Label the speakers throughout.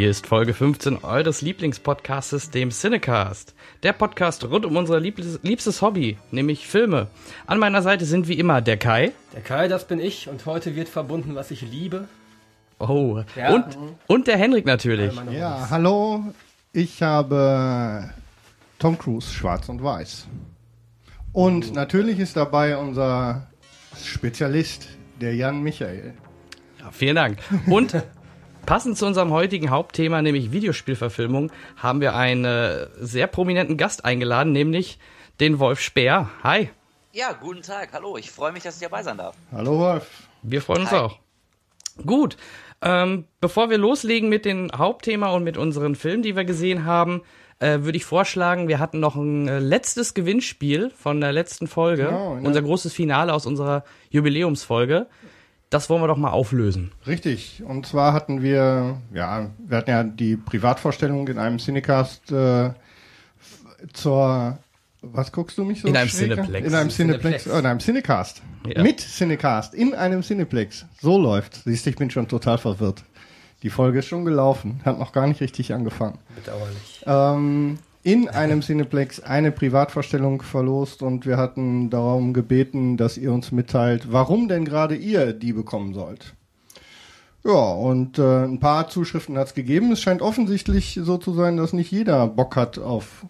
Speaker 1: Hier ist Folge 15 eures Lieblingspodcastes, dem Cinecast. Der Podcast rund um unser liebstes, liebstes Hobby, nämlich Filme. An meiner Seite sind wie immer der Kai.
Speaker 2: Der Kai, das bin ich und heute wird verbunden, was ich liebe.
Speaker 1: Oh,
Speaker 2: Ja.
Speaker 1: und, und der Henrik natürlich.
Speaker 3: Ja,
Speaker 2: Hobbys.
Speaker 3: hallo. Ich habe Tom Cruise Schwarz und Weiß. Und natürlich ist dabei unser Spezialist, der Jan Michael.
Speaker 1: Ja, vielen Dank. Und passend zu unserem heutigen Hauptthema, nämlich Videospielverfilmung, haben wir einen äh, sehr prominenten Gast eingeladen, nämlich den Wolf Speer. Hi,
Speaker 4: Ja, guten Tag. Hallo, ich freue mich, dass ich dabei sein darf.
Speaker 3: Hallo Wolf.
Speaker 1: wir freuen uns
Speaker 4: Hi.
Speaker 1: auch. Gut, ähm, bevor wir loslegen mit dem Hauptthema und mit unseren Filmen, die wir gesehen haben, äh, würde ich vorschlagen, wir hatten noch ein äh, letztes Gewinnspiel von der letzten Folge,
Speaker 3: Genau, ja.
Speaker 1: unser großes Finale aus unserer Jubiläumsfolge. Das wollen wir doch mal auflösen.
Speaker 3: Richtig. Und zwar hatten wir, ja, wir hatten ja die Privatvorstellung in einem Cinecast äh, zur, was guckst du mich so?
Speaker 1: In einem
Speaker 3: schräg an?
Speaker 1: Cineplex.
Speaker 3: In einem Cineplex,
Speaker 2: Cineplex.
Speaker 3: oh, in einem Cinecast.
Speaker 1: Ja.
Speaker 3: Mit Cinecast, in einem Cineplex. So läuft. Siehst du, ich bin schon total verwirrt. Die Folge ist schon gelaufen, hat noch gar nicht richtig angefangen.
Speaker 2: Bedauerlich.
Speaker 3: ähm, in einem Cineplex eine Privatvorstellung verlost und wir hatten darum gebeten, dass ihr uns mitteilt, warum denn gerade ihr die bekommen sollt. Ja, und äh, ein paar Zuschriften hat es gegeben. Es scheint offensichtlich so zu sein, dass nicht jeder Bock hat auf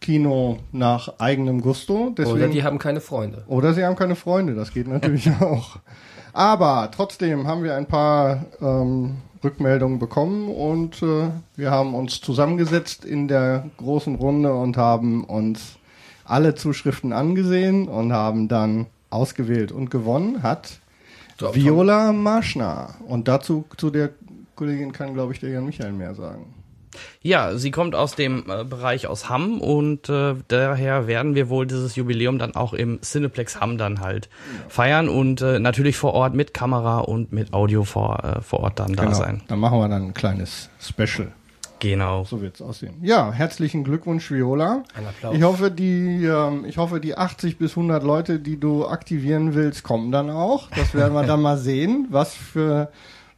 Speaker 3: Kino nach eigenem Gusto. Deswegen,
Speaker 2: Oder die haben keine Freunde.
Speaker 3: oder sie haben keine Freunde, das geht natürlich auch. Aber trotzdem haben wir ein paar ähm, Rückmeldungen bekommen und äh, wir haben uns zusammengesetzt in der großen Runde und haben uns alle Zuschriften angesehen und haben dann ausgewählt und gewonnen hat Viola Marschner. Und dazu zu der Kollegin kann, glaube ich, der Jan Michael mehr sagen.
Speaker 1: Ja, sie kommt aus dem äh, Bereich aus Hamm und äh, daher werden wir wohl dieses Jubiläum dann auch im Cineplex Hamm dann halt feiern und äh, natürlich vor Ort mit Kamera und mit Audio vor, äh, vor Ort dann da sein.
Speaker 3: Dann machen wir dann ein kleines Special.
Speaker 1: Genau.
Speaker 3: So wird's aussehen. Ja, herzlichen Glückwunsch, Viola.
Speaker 2: Ein Applaus.
Speaker 3: Ich hoffe, die, ähm, ich hoffe, die 80 bis 100 Leute, die du aktivieren willst, kommen dann auch. Das werden wir dann mal sehen, was für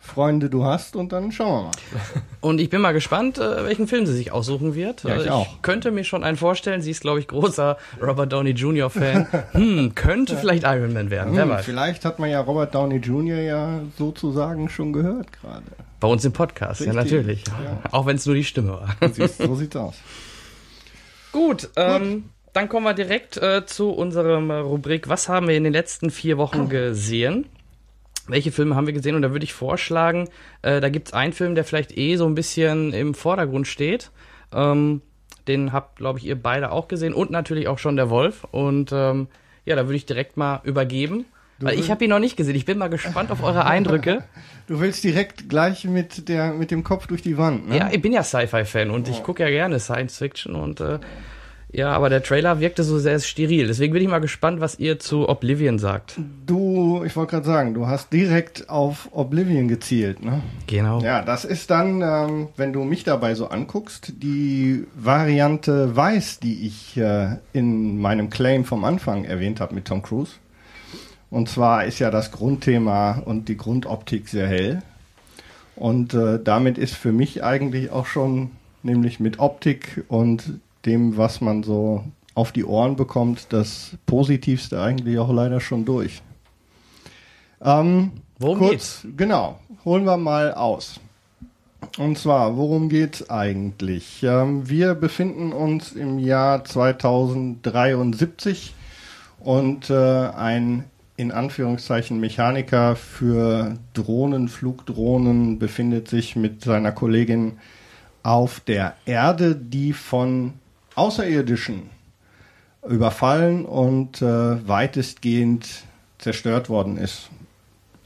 Speaker 3: Freunde du hast und dann schauen wir mal.
Speaker 1: Und ich bin mal gespannt, äh, welchen Film sie sich aussuchen wird.
Speaker 3: Ja, ich
Speaker 1: Äh,
Speaker 3: auch.
Speaker 1: könnte mir schon einen vorstellen. Sie ist, glaube ich, großer Robert Downey Jr. Fan. hm, könnte vielleicht Iron Man werden. Wer
Speaker 3: Hm,
Speaker 1: weiß.
Speaker 3: vielleicht hat man ja Robert Downey Jr. ja sozusagen schon gehört gerade.
Speaker 1: Bei uns im Podcast, ja
Speaker 3: Richtig,
Speaker 1: natürlich.
Speaker 3: ja.
Speaker 1: Auch wenn es nur die Stimme war.
Speaker 3: Siehst, so sieht's aus.
Speaker 1: Gut, ähm, dann kommen wir direkt äh, zu unserem äh, Rubrik. Was haben wir in den letzten vier Wochen gesehen? Welche Filme haben wir gesehen? Und da würde ich vorschlagen, äh, da gibt's einen Film, der vielleicht eh so ein bisschen im Vordergrund steht. Ähm, den habt, glaube ich, ihr beide auch gesehen und natürlich auch schon der Wolf. Und ähm, ja, da würde ich direkt mal übergeben. Weil ich habe ihn noch nicht gesehen. Ich bin mal gespannt auf eure Eindrücke.
Speaker 3: Du willst direkt gleich mit, der, mit dem Kopf durch die Wand, ne?
Speaker 1: Ja, ich bin ja Sci-Fi-Fan und ich gucke ja gerne Science Fiction und äh, ja, aber der Trailer wirkte so sehr steril. Deswegen bin ich mal gespannt, was ihr zu Oblivion sagt.
Speaker 3: Du, ich wollte gerade sagen, du hast direkt auf Oblivion gezielt, ne?
Speaker 1: Genau.
Speaker 3: Ja, das ist dann, ähm, wenn du mich dabei so anguckst, die Variante Weiß, die ich äh, in meinem Claim vom Anfang erwähnt habe mit Tom Cruise. Und zwar ist ja das Grundthema und die Grundoptik sehr hell. Und äh, damit ist für mich eigentlich auch schon, nämlich mit Optik und dem, was man so auf die Ohren bekommt, das Positivste eigentlich auch leider schon durch. Ähm,
Speaker 1: Worum
Speaker 3: kurz, Genau, holen wir mal aus. Und zwar, worum geht's eigentlich? Ähm, wir befinden uns im Jahr 2073 und äh, ein in Anführungszeichen Mechaniker für Drohnen, Flugdrohnen befindet sich mit seiner Kollegin auf der Erde, die von Außerirdischen überfallen und äh, weitestgehend zerstört worden ist.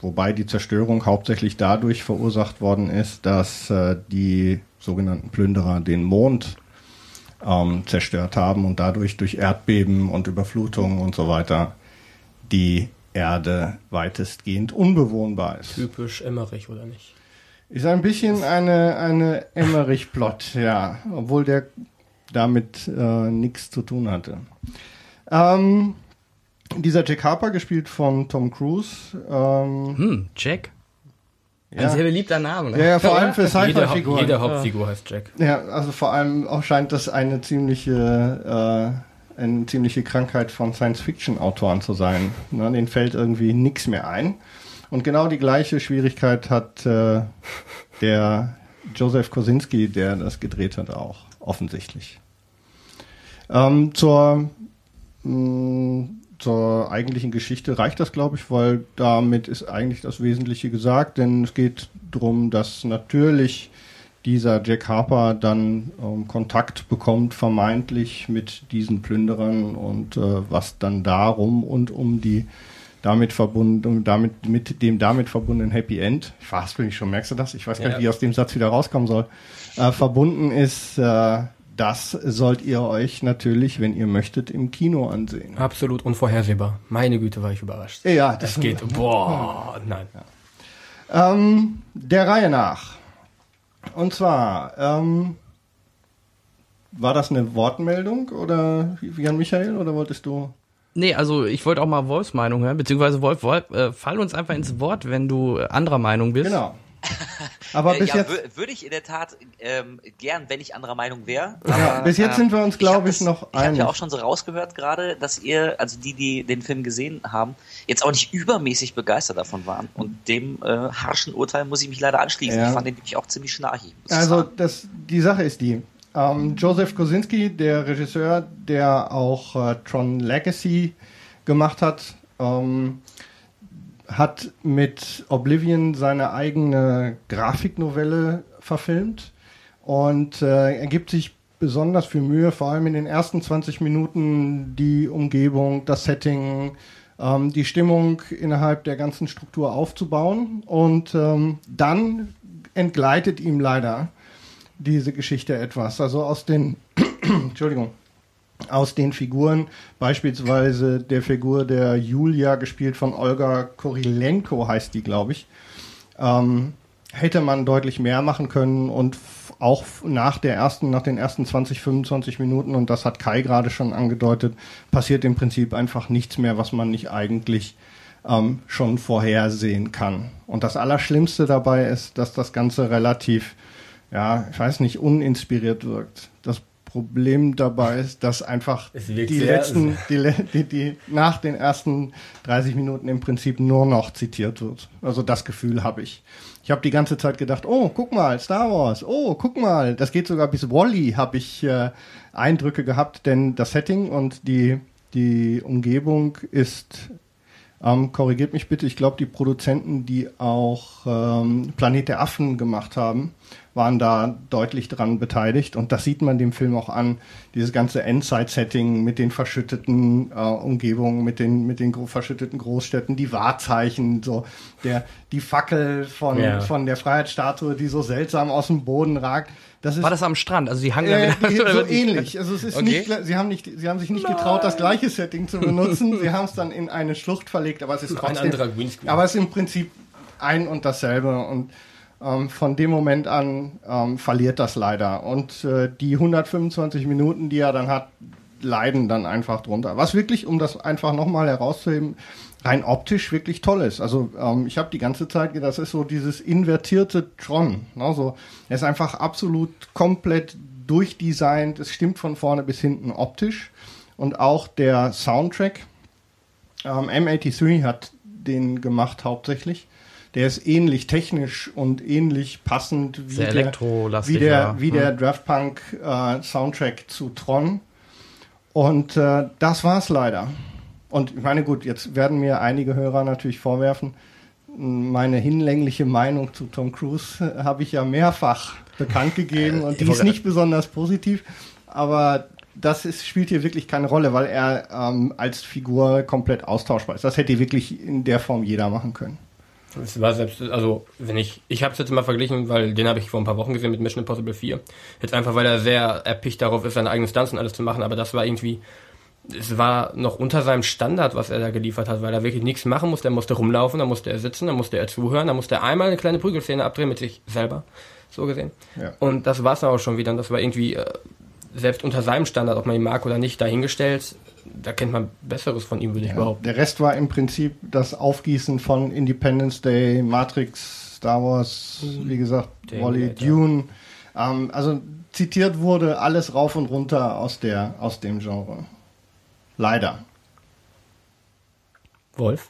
Speaker 3: wobei die Zerstörung hauptsächlich dadurch verursacht worden ist, dass äh, die sogenannten Plünderer den Mond ähm, zerstört haben und dadurch durch Erdbeben und Überflutungen und so weiter die Erde weitestgehend unbewohnbar ist.
Speaker 2: Typisch Emmerich, oder nicht?
Speaker 3: Ist ein bisschen eine, eine Emmerich-Plot, ja, obwohl der damit äh, nichts zu tun hatte. Ähm, dieser Jack Harper, gespielt von Tom Cruise. Ähm,
Speaker 1: Hm, Jack. Ein
Speaker 3: ja.
Speaker 1: sehr beliebter Name. Ne?
Speaker 3: ja, ja, vor allem für
Speaker 2: Jede, Haupt-
Speaker 3: Sci-Fi-Figuren.
Speaker 2: jede Hauptfigur heißt Jack.
Speaker 3: Ja, also vor allem auch scheint das eine ziemliche, äh, eine ziemliche Krankheit von Science-Fiction-Autoren zu sein. Ne, denen fällt irgendwie nichts mehr ein. Und genau die gleiche Schwierigkeit hat äh, der Joseph Kosinski, der das gedreht hat, auch offensichtlich. Ähm, zur, mh, zur eigentlichen Geschichte reicht das, glaube ich, weil damit ist eigentlich das Wesentliche gesagt, denn es geht darum, dass natürlich dieser Jack Harper dann ähm, Kontakt bekommt, vermeintlich mit diesen Plünderern und äh, was dann darum und um die damit verbunden, damit, mit dem damit verbundenen Happy End, ich verhaspel mich schon, merkst du das? Ich weiß gar nicht,
Speaker 2: Ja.
Speaker 3: wie aus dem Satz wieder rauskommen soll, äh, verbunden ist, äh, das sollt ihr euch natürlich, wenn ihr möchtet, im Kino ansehen.
Speaker 2: Absolut unvorhersehbar. Meine Güte, war ich überrascht.
Speaker 3: Ja,
Speaker 2: Das geht. Boah, nein.
Speaker 3: Ähm, der Reihe nach. Und zwar, ähm, war das eine Wortmeldung oder Jan Michael oder wolltest du?
Speaker 1: Nee, also ich wollte auch mal Wolfs Meinung hören, beziehungsweise Wolf, Wolf äh, fall uns einfach ins Wort, wenn du anderer Meinung bist.
Speaker 3: Genau. Aber
Speaker 4: Äh,
Speaker 3: bis
Speaker 4: ja,
Speaker 3: jetzt,
Speaker 4: wür- würde ich in der Tat ähm, gern, wenn ich anderer Meinung wäre.
Speaker 3: ja, bis jetzt
Speaker 4: ähm,
Speaker 3: sind wir uns, glaube ich,
Speaker 4: das-
Speaker 3: noch
Speaker 4: Ich habe
Speaker 3: einig.
Speaker 4: ja auch schon so rausgehört gerade, dass ihr, also die, die den Film gesehen haben, jetzt auch nicht übermäßig begeistert davon waren. Und dem äh, harschen Urteil muss ich mich leider anschließen.
Speaker 3: Ja.
Speaker 4: Ich fand den nämlich auch ziemlich schnarchig. ich
Speaker 3: Also das, die Sache ist die. Ähm, Joseph Kosinski, der Regisseur, der auch äh, Tron Legacy gemacht hat, ähm, hat mit Oblivion seine eigene Grafiknovelle verfilmt und äh, er gibt sich besonders viel Mühe, vor allem in den ersten 20 Minuten die Umgebung, das Setting, ähm, die Stimmung innerhalb der ganzen Struktur aufzubauen und ähm, dann entgleitet ihm leider diese Geschichte etwas. Also aus den, Entschuldigung, aus den Figuren, beispielsweise der Figur der Julia, gespielt von Olga Korilenko heißt die, glaube ich, ähm, hätte man deutlich mehr machen können und auch nach der ersten, nach den ersten 20, 25 Minuten, und das hat Kai gerade schon angedeutet, passiert im Prinzip einfach nichts mehr, was man nicht eigentlich ähm, schon vorhersehen kann. Und das Allerschlimmste dabei ist, dass das Ganze relativ, ja, ich weiß nicht, uninspiriert wirkt. Problem dabei ist, dass einfach die letzten, die, die, die nach den ersten 30 Minuten im Prinzip nur noch zitiert wird. Also das Gefühl habe ich. Ich habe die ganze Zeit gedacht, oh, guck mal, Star Wars, oh, guck mal, das geht sogar bis Wally, habe ich äh, Eindrücke gehabt, denn das Setting und die, die Umgebung ist, ähm, korrigiert mich bitte, ich glaube, die Produzenten, die auch ähm, Planet der Affen gemacht haben, waren da deutlich dran beteiligt und das sieht man dem Film auch an, dieses ganze Endzeit-Setting mit den verschütteten äh, Umgebungen, mit den, mit den verschütteten Großstädten, die Wahrzeichen, so der, die Fackel von,
Speaker 2: Ja.
Speaker 3: von der Freiheitsstatue, die so seltsam aus dem Boden ragt. Das ist
Speaker 1: War das am Strand? Also die hangen
Speaker 3: äh,
Speaker 1: wieder.
Speaker 3: so ähnlich. Also es ist
Speaker 1: Okay.
Speaker 3: nicht, sie haben nicht, sie haben sich nicht getraut, das gleiche Setting zu benutzen. sie haben es dann in eine Schlucht verlegt, aber es ist
Speaker 2: Ein
Speaker 3: trotzdem,
Speaker 2: anderer Greenscreen.
Speaker 3: aber es ist im Prinzip ein und dasselbe und ähm, von dem Moment an ähm, verliert das leider und äh, die 125 Minuten, die er dann hat, leiden dann einfach drunter. Was wirklich, um das einfach nochmal herauszuheben, rein optisch wirklich toll ist. Also ähm, ich habe die ganze Zeit gedacht, das ist so dieses invertierte Tron. Ne? So, er ist einfach absolut komplett durchdesignt. Es stimmt von vorne bis hinten optisch. Und auch der Soundtrack, ähm, M83 hat den gemacht hauptsächlich. Der ist ähnlich technisch und ähnlich passend wie
Speaker 1: Sehr
Speaker 3: der, wie der, wie der Draft Punk äh, Soundtrack zu Tron. Und äh, das war's leider. Und ich meine, gut, jetzt werden mir einige Hörer natürlich vorwerfen, meine hinlängliche Meinung zu Tom Cruise äh, habe ich ja mehrfach bekannt gegeben und die ist nicht besonders positiv, aber das ist, spielt hier wirklich keine Rolle, weil er ähm, als Figur komplett austauschbar ist. Das hätte wirklich in der Form jeder machen können.
Speaker 2: Es war selbst, also wenn ich, ich habe es jetzt mal verglichen, weil den habe ich vor ein paar Wochen gesehen mit Mission Impossible 4. Jetzt einfach, weil er sehr erpicht darauf ist, seine eigenen Stunts und alles zu machen, aber das war irgendwie, es war noch unter seinem Standard, was er da geliefert hat, weil er wirklich nichts machen musste. Er musste rumlaufen, da musste er sitzen, da musste er zuhören, da musste er einmal eine kleine Prügelszene abdrehen mit sich selber, so gesehen.
Speaker 3: Ja.
Speaker 2: Und das war's dann auch schon wieder. Und das war irgendwie, äh, selbst unter seinem Standard, ob man ihn mag oder nicht, dahingestellt, da kennt man Besseres von ihm, würde ich
Speaker 3: Ja,
Speaker 2: behaupten.
Speaker 3: der Rest war im Prinzip das Aufgießen von Independence Day, Matrix, Star Wars, wie gesagt, Wally. Dune. Ähm, also zitiert wurde alles rauf und runter aus, der, aus dem Genre. Leider.
Speaker 2: Wolf?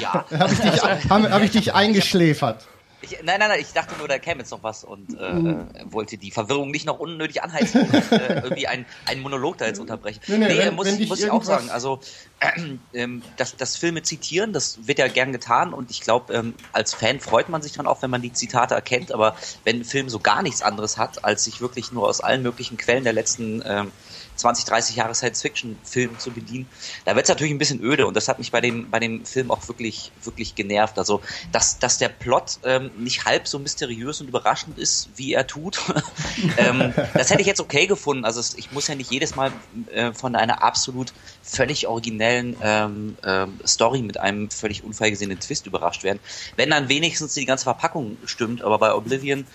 Speaker 4: Ja.
Speaker 3: Habe ich, dich- hab, hab ich dich eingeschläfert?
Speaker 4: Ich, nein, nein, nein, ich dachte nur, da käme jetzt noch was und äh, äh, wollte die Verwirrung nicht noch unnötig anheizen und äh, irgendwie einen, einen Monolog da jetzt unterbrechen.
Speaker 3: Nee, nee, wenn-
Speaker 4: muss,
Speaker 3: wenn
Speaker 4: muss ich auch sagen, also ähm, das, das Filme zitieren, das wird ja gern getan und ich glaube, ähm, als Fan freut man sich dann auch, wenn man die Zitate erkennt, aber wenn ein Film so gar nichts anderes hat, als sich wirklich nur aus allen möglichen Quellen der letzten ähm, 20, 30 Jahre Science-Fiction-Film zu bedienen, da wird es natürlich ein bisschen öde und das hat mich bei dem, bei dem Film auch wirklich, wirklich genervt. Also, dass, dass der Plot ähm, nicht halb so mysteriös und überraschend ist, wie er tut, ähm, das hätte ich jetzt okay gefunden. Also, ich muss ja nicht jedes Mal äh, von einer absolut völlig originellen ähm, ähm, Story mit einem völlig unvorhergesehenen Twist überrascht werden. Wenn dann wenigstens die ganze Verpackung stimmt, aber bei Oblivion,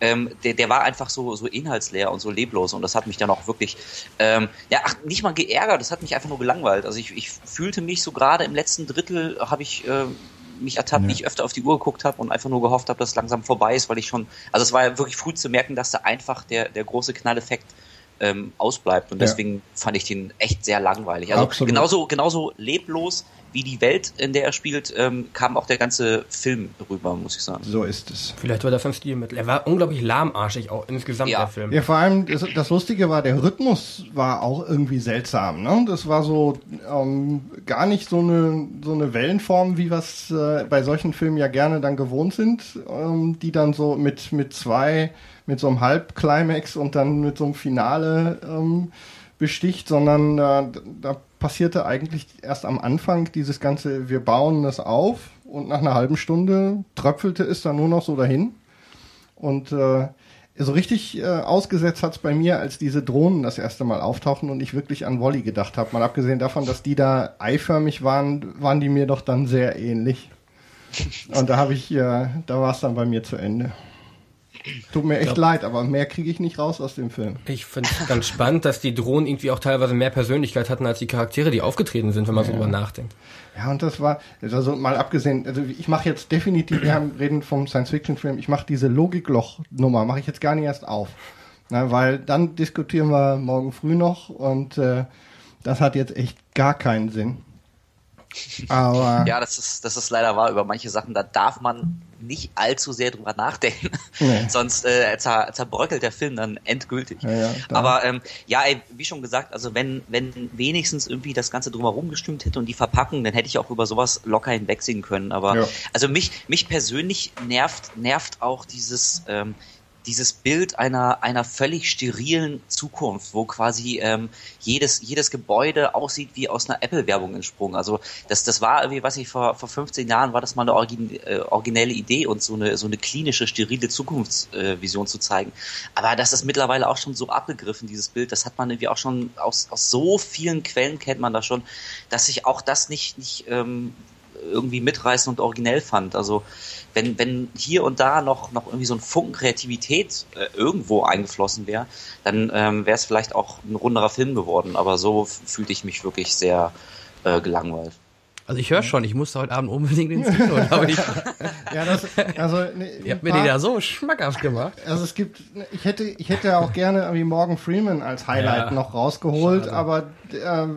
Speaker 4: ähm, der, der war einfach so, so inhaltsleer und so leblos und das hat mich dann auch wirklich, ähm, ja, ach, nicht mal geärgert, das hat mich einfach nur gelangweilt. Also ich, ich fühlte mich so gerade im letzten Drittel, habe ich äh, mich ertappt, wie ich öfter auf die Uhr geguckt habe und einfach nur gehofft habe, dass es langsam vorbei ist, weil ich schon, also es war ja wirklich früh zu merken, dass da einfach der, der große Knalleffekt ähm, ausbleibt und
Speaker 3: Ja.
Speaker 4: deswegen fand ich den echt sehr langweilig. Also
Speaker 3: Absolut.
Speaker 4: genauso, genauso leblos wie die Welt, in der er spielt, ähm, kam auch der ganze Film rüber, muss ich sagen.
Speaker 3: So ist es.
Speaker 2: Vielleicht war das ein Stilmittel. Er war unglaublich lahmarschig auch insgesamt,
Speaker 4: Ja.
Speaker 2: der Film.
Speaker 3: Ja, vor allem, das, das Lustige war, der Rhythmus war auch irgendwie seltsam. Ne? Das war so ähm, gar nicht so eine, so eine Wellenform, wie wir es äh, bei solchen Filmen ja gerne dann gewohnt sind, ähm, die dann so mit, mit zwei, mit so einem Halbclimax und dann mit so einem Finale ähm, besticht, sondern äh, da passierte eigentlich erst am Anfang dieses ganze, wir bauen das auf und nach einer halben Stunde tröpfelte es dann nur noch so dahin. Und äh, so richtig äh, ausgesetzt hat's bei mir, als diese Drohnen das erste Mal auftauchen und ich wirklich an Wally gedacht habe. Mal abgesehen davon, dass die da eiförmig waren, waren die mir doch dann sehr ähnlich. Und da habe ich, äh, da war es dann bei mir zu Ende. Tut mir echt leid, aber mehr kriege ich nicht raus aus dem Film.
Speaker 2: Ich finde es ganz spannend, dass die Drohnen irgendwie auch teilweise mehr Persönlichkeit hatten als die Charaktere, die aufgetreten sind, wenn man so drüber nachdenkt.
Speaker 3: Ja, und das war, also mal abgesehen, also ich mache jetzt definitiv, wir haben, reden vom Science-Fiction-Film, ich mache diese Logikloch-Nummer, mache ich jetzt gar nicht erst auf. Na, weil dann diskutieren wir morgen früh noch und äh, das hat jetzt echt gar keinen Sinn. Aber
Speaker 4: Ja, das ist, das ist leider wahr. Über manche Sachen, da darf man nicht allzu sehr drüber nachdenken.
Speaker 3: Nee.
Speaker 4: Sonst äh, zer, zerbröckelt der Film dann endgültig.
Speaker 3: Ja, ja, da-
Speaker 4: Aber ähm, ja, ey, wie schon gesagt, also wenn, wenn wenigstens irgendwie das Ganze drumherum gestimmt hätte und die Verpackung, dann hätte ich auch über sowas locker hinwegsehen können. Aber
Speaker 3: Ja.
Speaker 4: also mich, mich persönlich nervt, nervt auch dieses, ähm, dieses Bild einer, einer völlig sterilen Zukunft, wo quasi ähm, jedes, jedes Gebäude aussieht wie aus einer Apple-Werbung entsprungen. Also das, das war irgendwie, was ich vor, vor 15 Jahren war das mal eine origin, äh, originelle Idee und so eine, so eine klinische, sterile Zukunftsvision äh, zu zeigen. Aber das ist mittlerweile auch schon so abgegriffen, dieses Bild. Das hat man irgendwie auch schon aus, aus so vielen Quellen kennt man das schon, dass ich auch das nicht, nicht ähm, irgendwie mitreißend und originell fand. Also wenn, wenn hier und da noch, noch irgendwie so ein Funken Kreativität äh, irgendwo eingeflossen wäre, dann ähm, wäre es vielleicht auch ein runderer Film geworden. Aber so fühlte ich mich wirklich sehr äh, gelangweilt.
Speaker 1: Also ich höre schon, ich musste heute Abend unbedingt ins Kino, ich.
Speaker 3: ja, das, also, ne,
Speaker 1: Ihr habt mir die da so schmackhaft gemacht.
Speaker 3: Also es gibt, ich hätte, ich hätte auch gerne irgendwie Morgan Freeman als Highlight
Speaker 2: Ja.
Speaker 3: noch rausgeholt,
Speaker 2: Schade.
Speaker 3: aber der,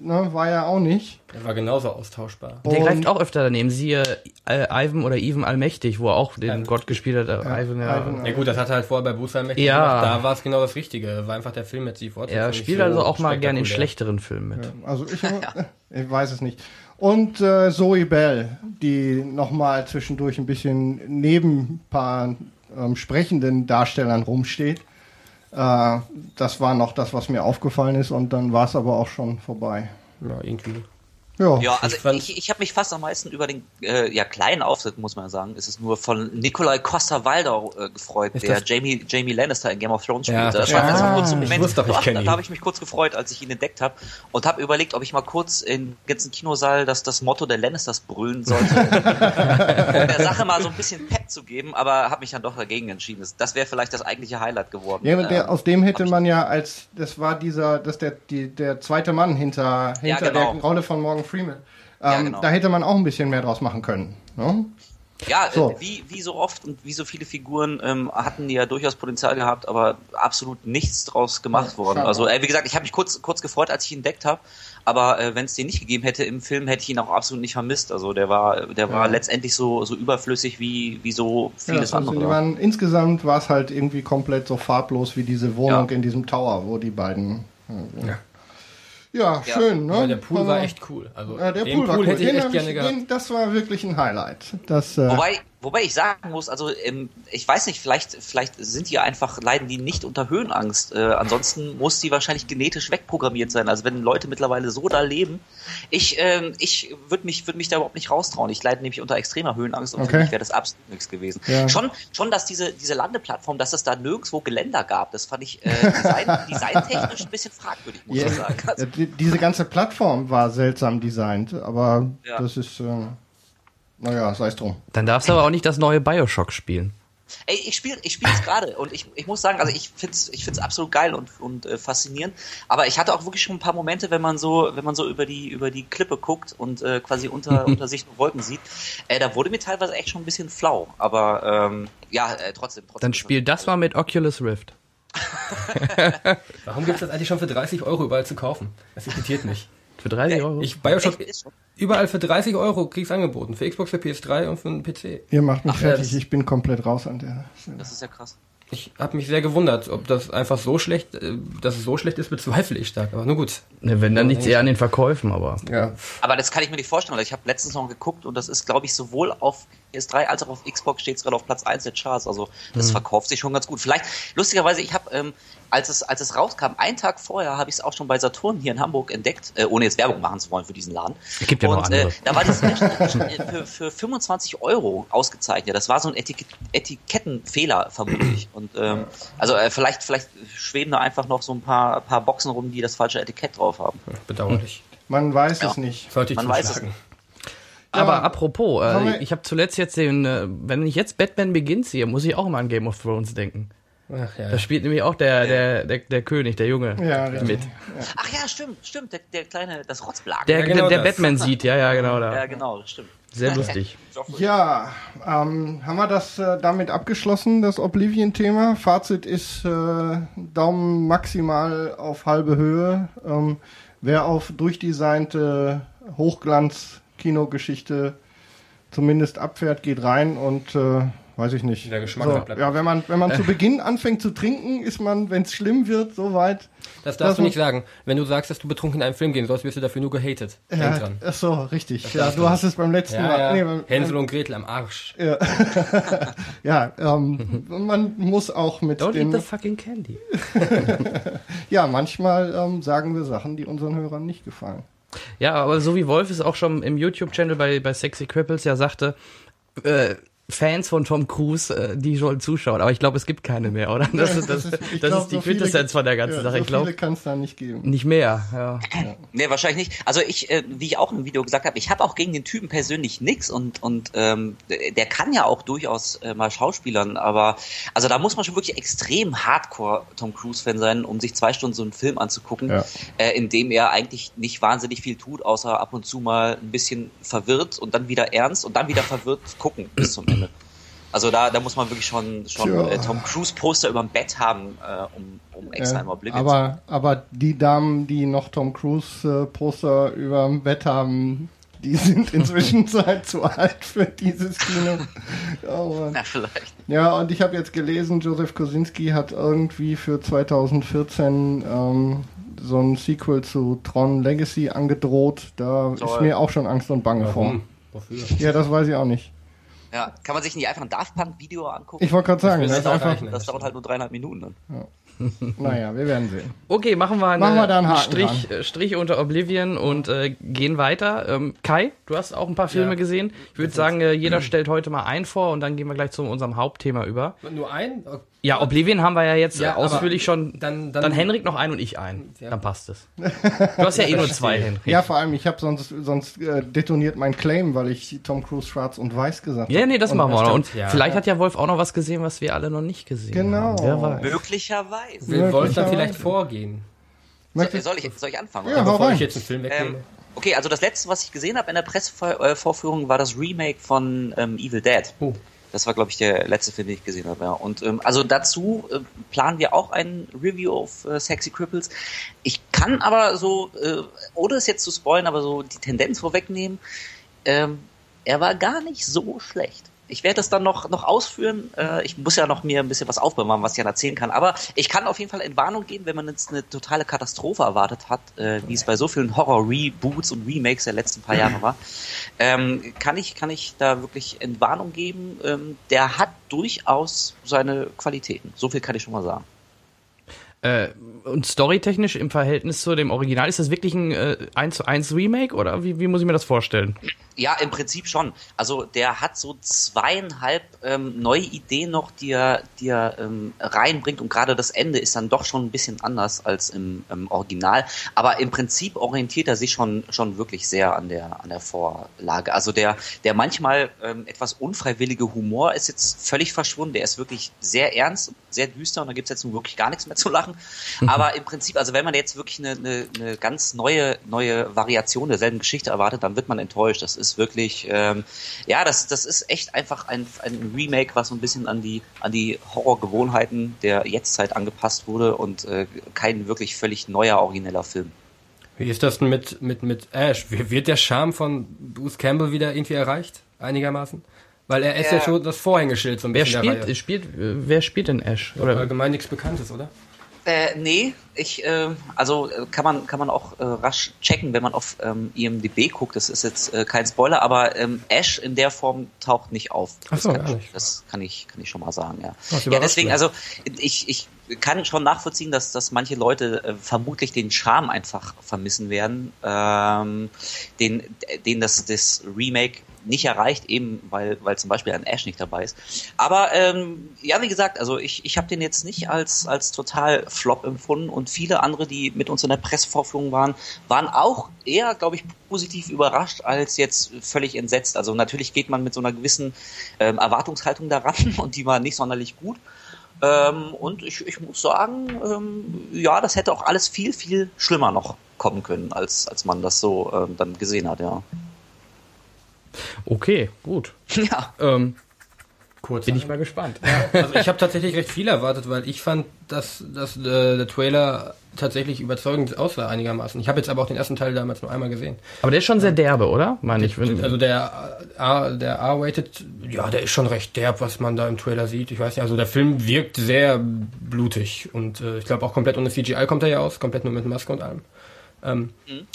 Speaker 3: ne, war ja auch nicht.
Speaker 2: Der war genauso austauschbar.
Speaker 1: Der
Speaker 3: Und-
Speaker 1: greift auch öfter daneben. Siehe äh, Ivan oder Ivan Allmächtig, wo er auch den
Speaker 2: Ja.
Speaker 1: Gott gespielt hat. Äh, Ivan, ja.
Speaker 3: Ivan,
Speaker 2: Ja gut, das hat er halt vorher bei Bruce mächtig
Speaker 1: Ja.
Speaker 2: gemacht. Da war es genau das Richtige. War einfach der Film jetzt die Fortsetzung.
Speaker 1: Er spielt
Speaker 2: so
Speaker 1: also auch mal gerne in schlechteren Filmen mit.
Speaker 3: Also ich, ich weiß es nicht. Und äh, Zoe Bell, die nochmal zwischendurch ein bisschen neben ein paar ähm, sprechenden Darstellern rumsteht. Äh, das war noch das, was mir aufgefallen ist und dann war es aber auch schon vorbei.
Speaker 2: Ja, irgendwie.
Speaker 3: Ja,
Speaker 4: Ja, also ich, ich, habe mich fast am meisten über den äh, ja, kleinen Auftritt, muss man sagen, ist es nur von Nikolai Costa-Waldau äh, gefreut,
Speaker 2: Ist
Speaker 4: der Jamie, Jamie Lannister in Game of Thrones
Speaker 2: Ja,
Speaker 4: spielt.
Speaker 2: das
Speaker 4: Das war
Speaker 3: stimmt.
Speaker 4: so
Speaker 3: Ah,
Speaker 4: kurz im
Speaker 2: ich
Speaker 4: Moment,
Speaker 2: wusste doch, ich
Speaker 4: da, da habe ich mich kurz gefreut, als ich ihn entdeckt habe und habe überlegt, ob ich mal kurz im ganzen Kinosaal das, das Motto der Lannisters brüllen sollte, um der Sache mal so ein bisschen Pep zu geben, aber habe mich dann doch dagegen entschieden. Das, wäre vielleicht das eigentliche Highlight geworden.
Speaker 3: Ja, der,
Speaker 4: Ähm,
Speaker 3: aus dem hätte man ja als, das war dieser, das der, die, der zweite Mann hinter, hinter
Speaker 4: genau.
Speaker 3: der Rolle von Morgan Freeman. Ähm,
Speaker 4: Ja, genau.
Speaker 3: Da hätte man auch ein bisschen mehr draus machen können. Ne?
Speaker 4: Ja,
Speaker 3: So.
Speaker 4: äh, wie, wie so oft und wie so viele Figuren ähm, hatten die ja durchaus Potenzial gehabt, aber absolut nichts draus gemacht
Speaker 3: Ja,
Speaker 4: worden.
Speaker 3: schade.
Speaker 4: Also äh, wie gesagt, ich habe mich kurz, kurz gefreut, als ich ihn entdeckt habe, aber äh, wenn es den nicht gegeben hätte im Film, hätte ich ihn auch absolut nicht vermisst. Also der war, der war
Speaker 3: Ja.
Speaker 4: letztendlich so, so überflüssig wie, wie so vieles
Speaker 3: Ja, also
Speaker 4: andere.
Speaker 3: waren, insgesamt war es halt irgendwie komplett so farblos wie diese Wohnung
Speaker 4: Ja.
Speaker 3: in diesem Tower, wo die beiden. äh,
Speaker 2: Ja.
Speaker 3: Ja,
Speaker 4: Ja.
Speaker 3: schön, ne?
Speaker 2: Aber der Pool
Speaker 3: Aber-
Speaker 2: war echt cool. Also
Speaker 3: Ja, der
Speaker 2: den
Speaker 3: Pool war cool.
Speaker 2: hätte ich
Speaker 3: Den
Speaker 2: echt
Speaker 3: hab
Speaker 2: gerne
Speaker 3: ich,
Speaker 2: gehabt.
Speaker 3: den, das war wirklich ein Highlight. Das, äh,
Speaker 4: Wobei, wobei ich sagen muss, also ähm, ich weiß nicht, vielleicht, vielleicht sind die einfach, leiden die nicht unter Höhenangst. Äh, ansonsten muss die wahrscheinlich genetisch wegprogrammiert sein. Also wenn Leute mittlerweile so da leben, ich, ähm, ich würde mich, würde mich da überhaupt nicht raustrauen. Ich leide nämlich unter extremer Höhenangst und für
Speaker 3: Okay.
Speaker 4: mich wäre das absolut nichts gewesen.
Speaker 3: Ja.
Speaker 4: Schon, schon, dass diese, diese Landeplattform, dass es da nirgendwo Geländer gab, das fand ich äh, design, designtechnisch ein bisschen fragwürdig, muss
Speaker 3: ja,
Speaker 4: ich sagen. Also,
Speaker 3: ja, die- diese ganze Plattform war seltsam designt, aber
Speaker 4: Ja.
Speaker 3: das ist, äh, naja, sei es drum.
Speaker 1: Dann darfst du aber auch nicht das neue Bioshock spielen.
Speaker 4: Ey, ich spiele ich spiele es gerade und ich, ich muss sagen, also ich find's ich find's absolut geil und und äh, faszinierend, aber ich hatte auch wirklich schon ein paar Momente, wenn man so wenn man so über die über die Klippe guckt und äh, quasi unter unter sich nur Wolken sieht, äh, da wurde mir teilweise echt schon ein bisschen flau, aber ähm, ja, äh, trotzdem trotzdem.
Speaker 1: Dann spiel das mal mit Oculus Rift.
Speaker 2: Warum gibt es das eigentlich schon für 30 Euro überall zu kaufen? Das irritiert mich.
Speaker 1: Für 30 Euro.
Speaker 2: Ich, Bioshock, überall für 30 Euro kriegst angeboten. Für Xbox, für PS3 und für einen PC.
Speaker 3: Ihr macht mich
Speaker 2: Ach, ja,
Speaker 3: fertig,
Speaker 2: das-
Speaker 3: ich bin komplett raus an der Stelle.
Speaker 4: Das ist ja krass.
Speaker 2: Ich habe mich sehr gewundert, ob das einfach so schlecht, äh, dass es so schlecht ist, bezweifle ich stark. Aber nur gut.
Speaker 1: Ne, wenn dann liegt eher an den Verkäufen, aber.
Speaker 2: Ja.
Speaker 4: Aber das kann ich mir nicht vorstellen, weil ich habe letztens noch geguckt und das ist, glaube ich, sowohl auf PS3 als auch auf Xbox steht es gerade auf Platz 1 der Charts. Also das verkauft sich schon ganz gut. Vielleicht, lustigerweise, ich habe, ähm, als, es, als es rauskam, einen Tag vorher habe ich es auch schon bei Saturn hier in Hamburg entdeckt, äh, ohne jetzt Werbung machen zu wollen für diesen Laden.
Speaker 1: Es gibt ja noch
Speaker 4: und äh,
Speaker 1: andere.
Speaker 4: da war Edition äh, für, für 25 Euro ausgezeichnet. Das war so ein Etik Etikettenfehler vermutlich. Und ähm, also äh, vielleicht, vielleicht schweben da einfach noch so ein paar, paar Boxen rum, die das falsche Etikett drauf haben.
Speaker 2: Bedauerlich.
Speaker 3: Man weiß
Speaker 4: Ja.
Speaker 3: es nicht.
Speaker 2: Sollte ich
Speaker 4: Man weiß
Speaker 2: zuschlagen.
Speaker 1: Aber apropos,
Speaker 3: Sollen
Speaker 1: äh, ich habe zuletzt jetzt den, äh, wenn ich jetzt Batman Begins sehe, muss ich auch mal an Game of Thrones denken.
Speaker 2: Ach, ja.
Speaker 1: Da spielt nämlich auch der, der, der, der König, der Junge,
Speaker 3: Ja, richtig.
Speaker 1: mit.
Speaker 4: Ach ja, stimmt, stimmt, der, der kleine, das Rotzblagen.
Speaker 1: Der,
Speaker 2: Ja, genau
Speaker 1: der, der
Speaker 2: das.
Speaker 1: Batman sieht, ja, ja, genau da.
Speaker 4: Ja, genau, das stimmt.
Speaker 1: Sehr lustig.
Speaker 3: Ja, ähm, haben wir das äh, damit abgeschlossen, das Oblivion-Thema? Fazit ist äh, Daumen maximal auf halbe Höhe. Ähm, wer auf durchdesignte Hochglanz-Kinogeschichte zumindest abfährt, geht rein und äh, weiß ich nicht.
Speaker 2: Der Geschmack
Speaker 3: so,
Speaker 2: bleibt.
Speaker 3: ja, wenn man wenn man zu Beginn anfängt zu trinken, ist man, wenn es schlimm wird, so weit.
Speaker 2: Das darfst du nicht sagen. Wenn du sagst, dass du betrunken in einen Film gehen sollst, wirst du dafür nur gehatet. Denk
Speaker 3: Ja,
Speaker 2: dran.
Speaker 3: ach so, richtig. Ja, du hast es beim letzten Mal.
Speaker 2: Ja,
Speaker 3: nee,
Speaker 2: ja.
Speaker 3: beim-
Speaker 2: Hänsel und Gretel am Arsch.
Speaker 3: Ja, ähm, man muss auch mit
Speaker 1: Don't
Speaker 3: den
Speaker 1: eat the fucking candy.
Speaker 3: Ja, manchmal ähm, sagen wir Sachen, die unseren Hörern nicht gefallen.
Speaker 1: Ja, aber so wie Wolf es auch schon im YouTube-Channel bei, bei Sexy Cripples ja sagte, äh, Fans von Tom Cruise, äh, die sollen zuschauen. Aber ich glaube, es gibt keine mehr, oder? Das, ist, das, das,
Speaker 3: ich
Speaker 1: das
Speaker 3: glaub,
Speaker 1: ist die
Speaker 3: so
Speaker 1: Quintessenz von der ganzen
Speaker 3: ja,
Speaker 1: Sache.
Speaker 3: So
Speaker 1: Ich glaube,
Speaker 3: viele kann es da nicht geben.
Speaker 1: nicht mehr. Ja.
Speaker 4: Nee, wahrscheinlich nicht. Also ich, äh, wie ich auch im Video gesagt habe, ich habe auch gegen den Typen persönlich nix und und ähm, der kann ja auch durchaus äh, mal Schauspielern, aber also da muss man schon wirklich extrem Hardcore Tom Cruise Fan sein, um sich zwei Stunden so einen Film anzugucken,
Speaker 3: Ja.
Speaker 4: äh, in dem er eigentlich nicht wahnsinnig viel tut, außer ab und zu mal ein bisschen verwirrt und dann wieder ernst und dann wieder verwirrt gucken bis zum Ende. Also da, da muss man wirklich schon, schon
Speaker 3: Tja.
Speaker 4: äh, Tom Cruise Poster über dem Bett haben, äh, um, um extra
Speaker 3: Ja,
Speaker 4: im Oblivion zu
Speaker 3: aber, aber die Damen, die noch Tom Cruise äh, Poster über dem Bett haben, die sind inzwischen halt zu alt für dieses Kino. Oh.
Speaker 4: Ja, vielleicht.
Speaker 3: Ja, und ich habe jetzt gelesen, Joseph Kosinski hat irgendwie für 2014 ähm, so ein Sequel zu Tron Legacy angedroht. Da ist
Speaker 4: Toll.
Speaker 3: mir auch schon Angst und Bange vor.
Speaker 2: Warum? Wofür?
Speaker 3: Ja, das weiß ich auch nicht.
Speaker 4: Ja, kann man sich nicht einfach ein Daft Punk Video angucken?
Speaker 3: Ich wollte gerade sagen,
Speaker 2: Das
Speaker 3: das
Speaker 2: auch
Speaker 3: einfach.
Speaker 2: reichen.
Speaker 4: das dauert halt nur dreieinhalb Minuten dann.
Speaker 3: Naja, wir werden sehen.
Speaker 1: Okay, machen wir, eine,
Speaker 3: Machen wir da einen Haken
Speaker 1: Strich, äh, Strich unter Oblivion und äh, gehen weiter. Ähm, Kai, du hast auch ein paar Filme
Speaker 2: Ja.
Speaker 1: gesehen. Ich würde sagen, äh, jeder stellt heute mal einen vor und dann gehen wir gleich zu unserem Hauptthema über.
Speaker 2: Nur ein?
Speaker 1: Ja, Oblivion haben wir ja jetzt
Speaker 2: Ja,
Speaker 1: äh, ausführlich
Speaker 2: aber
Speaker 1: schon.
Speaker 2: dann-
Speaker 1: Dann,
Speaker 2: dann-
Speaker 1: Henrik noch ein und ich ein.
Speaker 2: Ja.
Speaker 1: Dann passt es. Du hast ja eh nur zwei, Henrik.
Speaker 3: Ja, vor allem, ich habe sonst, sonst äh, detoniert mein Claim, weil ich Tom Cruise schwarz und weiß gesagt habe.
Speaker 1: Ja, nee, das
Speaker 3: Und
Speaker 1: machen wir auch noch. Und
Speaker 2: ja.
Speaker 1: vielleicht hat ja Wolf auch noch was gesehen, was wir alle noch nicht gesehen
Speaker 3: Genau.
Speaker 1: haben. Weiß.
Speaker 4: Möglicherweise.
Speaker 2: Will Wolf dann
Speaker 3: Möglicherweise.
Speaker 2: vielleicht vorgehen?
Speaker 4: So, soll, ich, soll ich anfangen?
Speaker 3: Ja,
Speaker 2: Bevor
Speaker 3: rein.
Speaker 2: ich jetzt einen Film wegnehme.
Speaker 4: Ähm, okay, also das letzte, was ich gesehen habe in der Pressevorführung, war das Remake von ähm, Evil Dead.
Speaker 2: Oh.
Speaker 4: Das war, glaube ich, der letzte Film, den ich gesehen habe. Ja. Und ähm, also dazu äh, planen wir auch ein Review auf äh, Sexy Cripples. Ich kann aber so, äh, ohne es jetzt zu spoilen, aber so die Tendenz vorwegnehmen. Ähm, er war gar nicht so schlecht. Ich werde das dann noch, noch ausführen. Äh, ich muss ja noch mir ein bisschen was aufbewahren, was ich dann erzählen kann. Aber ich kann auf jeden Fall in Warnung gehen, wenn man jetzt eine totale Katastrophe erwartet hat, äh, wie es bei so vielen Horror-Reboots und Remakes der letzten paar Jahre war. Ähm, kann ich, kann ich da wirklich in Warnung geben. Ähm, der hat durchaus seine Qualitäten. So viel kann ich schon mal sagen.
Speaker 1: Äh, und storytechnisch im Verhältnis zu dem Original, ist das wirklich ein äh, 1 zu 1 Remake oder wie, wie muss ich mir das vorstellen?
Speaker 4: Ja, im Prinzip schon. Also der hat so zweieinhalb ähm, neue Ideen noch, die er, die er ähm, reinbringt und gerade das Ende ist dann doch schon ein bisschen anders als im, im Original. Aber im Prinzip orientiert er sich schon schon wirklich sehr an der an der Vorlage. Also der der manchmal ähm, etwas unfreiwillige Humor ist jetzt völlig verschwunden. Der ist wirklich sehr ernst, sehr düster und da gibt's jetzt nun wirklich gar nichts mehr zu lachen. Aber im Prinzip, also wenn man jetzt wirklich eine, eine, eine ganz neue neue Variation derselben Geschichte erwartet, dann wird man enttäuscht. Das ist wirklich, ähm, ja, das, das ist echt einfach ein, ein Remake, was so ein bisschen an die, an die Horrorgewohnheiten der Jetztzeit angepasst wurde und äh, kein wirklich völlig neuer, origineller Film.
Speaker 2: Wie ist das denn mit, mit, mit Ash? Wird der Charme von Bruce Campbell wieder irgendwie erreicht? Einigermaßen? Weil er ist ja,
Speaker 4: Ja.
Speaker 2: schon das Vorhängeschild so ein
Speaker 1: Wer
Speaker 2: bisschen der
Speaker 1: spielt,
Speaker 2: Reihe.
Speaker 1: spielt, äh, wer spielt denn Ash?
Speaker 2: Oder
Speaker 1: Oder,
Speaker 2: allgemein nichts Bekanntes, oder?
Speaker 4: Äh, nee, ich, äh, also äh, kann man, kann man auch äh, rasch checken, wenn man auf ähm, IMDb guckt. Das ist jetzt äh, kein Spoiler, aber ähm, Ash in der Form taucht nicht auf.
Speaker 2: Ach so,
Speaker 4: das, kann
Speaker 2: gar
Speaker 4: ich, das kann ich, kann ich schon mal sagen, ja.
Speaker 2: Das
Speaker 4: Ja, deswegen,
Speaker 2: mich.
Speaker 4: also ich, ich kann schon nachvollziehen, dass, dass manche Leute äh, vermutlich den Charme einfach vermissen werden, ähm, den, den das, das Remake nicht erreicht, eben weil, weil zum Beispiel ein Ash nicht dabei ist. Aber ähm, ja, wie gesagt, also ich, ich habe den jetzt nicht als, als total Flop empfunden und viele andere, die mit uns in der Pressevorführung waren, waren auch eher, glaube ich, positiv überrascht als jetzt völlig entsetzt. Also natürlich geht man mit so einer gewissen ähm, Erwartungshaltung daran und die war nicht sonderlich gut. Ähm, und ich, ich muss sagen, ähm, ja, das hätte auch alles viel, viel schlimmer noch kommen können, als, als man das so ähm, dann gesehen hat, ja.
Speaker 1: okay, gut.
Speaker 4: Ja.
Speaker 1: Ähm,
Speaker 2: Kurz.
Speaker 1: bin ich mal gespannt.
Speaker 2: Also ich habe tatsächlich recht viel erwartet, weil ich fand, dass, dass äh, der Trailer tatsächlich überzeugend aussah einigermaßen. Ich habe jetzt aber auch den ersten Teil damals nur einmal gesehen.
Speaker 1: Aber der ist schon sehr derbe, oder? Meine ich.
Speaker 2: Also der A, der R-Rated, ja, der ist schon recht derb, was man da im Trailer sieht. Ich weiß nicht, also der Film wirkt sehr blutig und äh, ich glaube auch komplett ohne CGI kommt er ja aus, komplett nur mit Maske und allem. Ähm,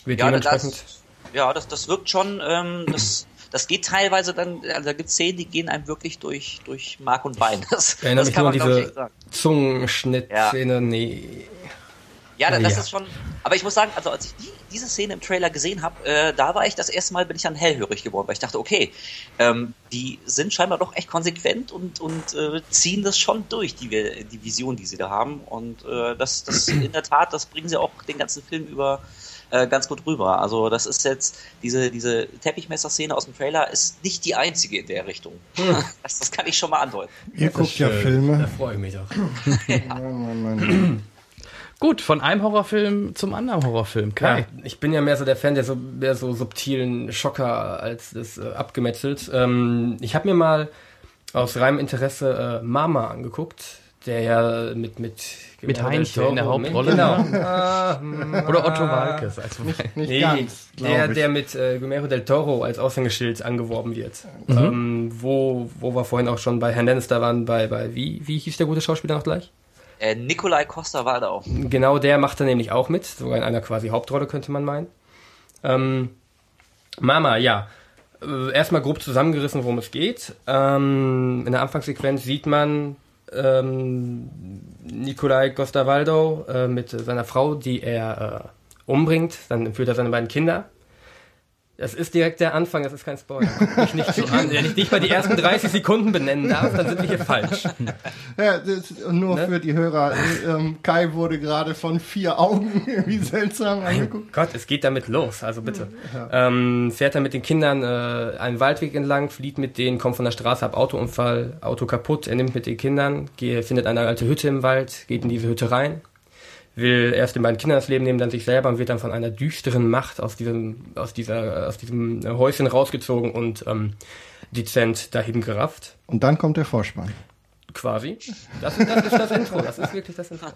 Speaker 2: Wird
Speaker 4: Ja,
Speaker 2: dementsprechend.
Speaker 4: das, ja, das, das wirkt schon, ähm, das, das geht teilweise dann, also da gibt Szenen, die gehen einem wirklich durch, durch Mark und Bein. Das,
Speaker 2: Erinnert
Speaker 4: das
Speaker 2: mich nur an
Speaker 4: glaub ich,
Speaker 2: diese. Zungenschnitt-Szene, nee.
Speaker 4: Ja, das,
Speaker 2: Ja.
Speaker 4: ist schon. Aber ich muss sagen, also als ich die, diese Szene im Trailer gesehen habe, äh, da war ich das erste Mal, bin ich dann hellhörig geworden, weil ich dachte, okay, ähm, die sind scheinbar doch echt konsequent und und äh, ziehen das schon durch, die die Vision, die sie da haben. Und äh, das, das in der Tat, das bringen sie auch den ganzen Film über äh, ganz gut rüber. Also das ist jetzt diese diese Teppichmesser-Szene aus dem Trailer ist nicht die einzige in der Richtung. Das, das kann ich schon mal andeuten.
Speaker 3: Ihr guckt ja
Speaker 2: Da
Speaker 3: Filme.
Speaker 2: freue ich mich doch.
Speaker 3: Mann, Mann, Mann.
Speaker 1: gut, von einem Horrorfilm zum anderen Horrorfilm. Kai.
Speaker 2: Ja, ich bin ja mehr so der Fan der so, der so subtilen Schocker als das äh, abgemetzelt. Ähm, ich habe mir mal aus reinem Interesse äh, Mama angeguckt, der ja mit mit
Speaker 1: Mit
Speaker 2: del
Speaker 1: Heinche in der
Speaker 2: Toro-
Speaker 1: Hauptrolle,
Speaker 2: Genau.
Speaker 1: ne?
Speaker 2: Ah, mm,
Speaker 1: Oder Otto Walkes. Also,
Speaker 3: Nicht
Speaker 2: Nee,
Speaker 3: ganz,
Speaker 2: der, der mit äh, Guillermo del Toro als Aushängeschild angeworben wird. Ähm, wo, wo wir vorhin auch schon bei Herrn Dennis da waren, bei, bei wie, wie hieß der gute Schauspieler noch gleich?
Speaker 4: Äh, Nikolai Costa-Waldau.
Speaker 2: Genau der macht da nämlich auch mit, sogar in einer quasi Hauptrolle könnte man meinen. Ähm, Mama, ja. Äh, erstmal grob zusammengerissen, worum es geht. Ähm, in der Anfangssequenz sieht man ähm, Nikolai Costavaldo äh, mit seiner Frau, die er äh, umbringt. Dann führt er seine beiden Kinder. Das ist direkt der Anfang, das ist kein Spoiler. Mich nicht so an. Wenn ich nicht mal die ersten 30 Sekunden benennen darf, dann sind wir hier falsch.
Speaker 3: Ja, nur
Speaker 2: Ne?
Speaker 3: für die Hörer. Ähm, Kai wurde gerade von vier Augen irgendwie seltsam angeguckt.
Speaker 2: Gott, es geht damit los, also bitte. Ähm, fährt er mit den Kindern äh, einen Waldweg entlang, flieht mit denen, kommt von der Straße ab, Autounfall, Auto kaputt, er nimmt mit den Kindern, geht, findet eine alte Hütte im Wald, geht in diese Hütte rein, will erst den beiden Kindern das Leben nehmen, dann sich selber und wird dann von einer düsteren Macht aus diesem, aus dieser, aus diesem Häuschen rausgezogen und ähm, dezent dahin gerafft.
Speaker 3: Und dann kommt der Vorspann.
Speaker 2: Quasi. Das, ist- das ist das Intro. Das ist wirklich das Intro.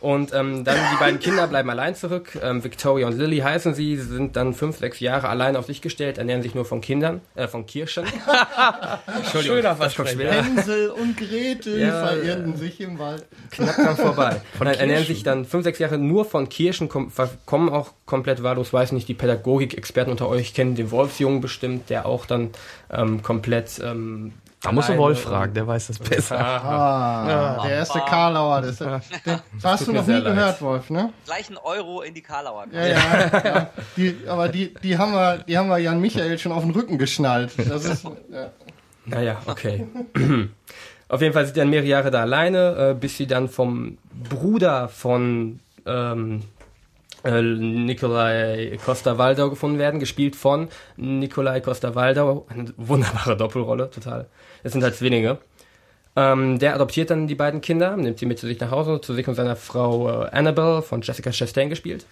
Speaker 2: Und ähm, dann die beiden Kinder bleiben allein zurück. Ähm, Victoria und Lily heißen sie, sind dann fünf, sechs Jahre allein auf sich gestellt, ernähren sich nur von Kindern, äh, von Kirschen. Entschuldigung,
Speaker 1: Schöner
Speaker 2: das kommt schwer.
Speaker 3: Hänsel und Gretel
Speaker 2: Ja,
Speaker 3: verirrten sich im Wald.
Speaker 2: Knapp dran vorbei. Nein, ernähren sich dann fünf, sechs Jahre nur von Kirschen, kom kommen auch komplett wahllos, weiß nicht, die Pädagogik-Experten unter euch kennen den Wolfsjungen bestimmt, der auch dann ähm, komplett ähm,
Speaker 1: Da musst du Wolf
Speaker 2: und-
Speaker 1: fragen, der weiß das besser.
Speaker 3: Ah, der erste Karlauer. Das, den, hast
Speaker 2: tut
Speaker 3: du noch nie
Speaker 2: leid.
Speaker 3: gehört, Wolf, ne?
Speaker 4: Gleich ein Euro in die Karlauer.
Speaker 3: Ja, ja. ja. Die, aber die, die, haben wir, die haben wir Jan Michael schon auf den Rücken geschnallt. Das ist, ja.
Speaker 2: Naja, okay. Auf jeden Fall sind die dann mehrere Jahre da alleine, äh, bis sie dann vom Bruder von ähm, äh, Nikolai Costa-Waldau gefunden werden, gespielt von Nikolai Costa-Waldau. Eine wunderbare Doppelrolle, total. Es sind halt Zwillinge. Ähm, der adoptiert dann die beiden Kinder, nimmt sie mit zu sich nach Hause, zu sich und seiner Frau äh, Annabelle von Jessica Chastain gespielt.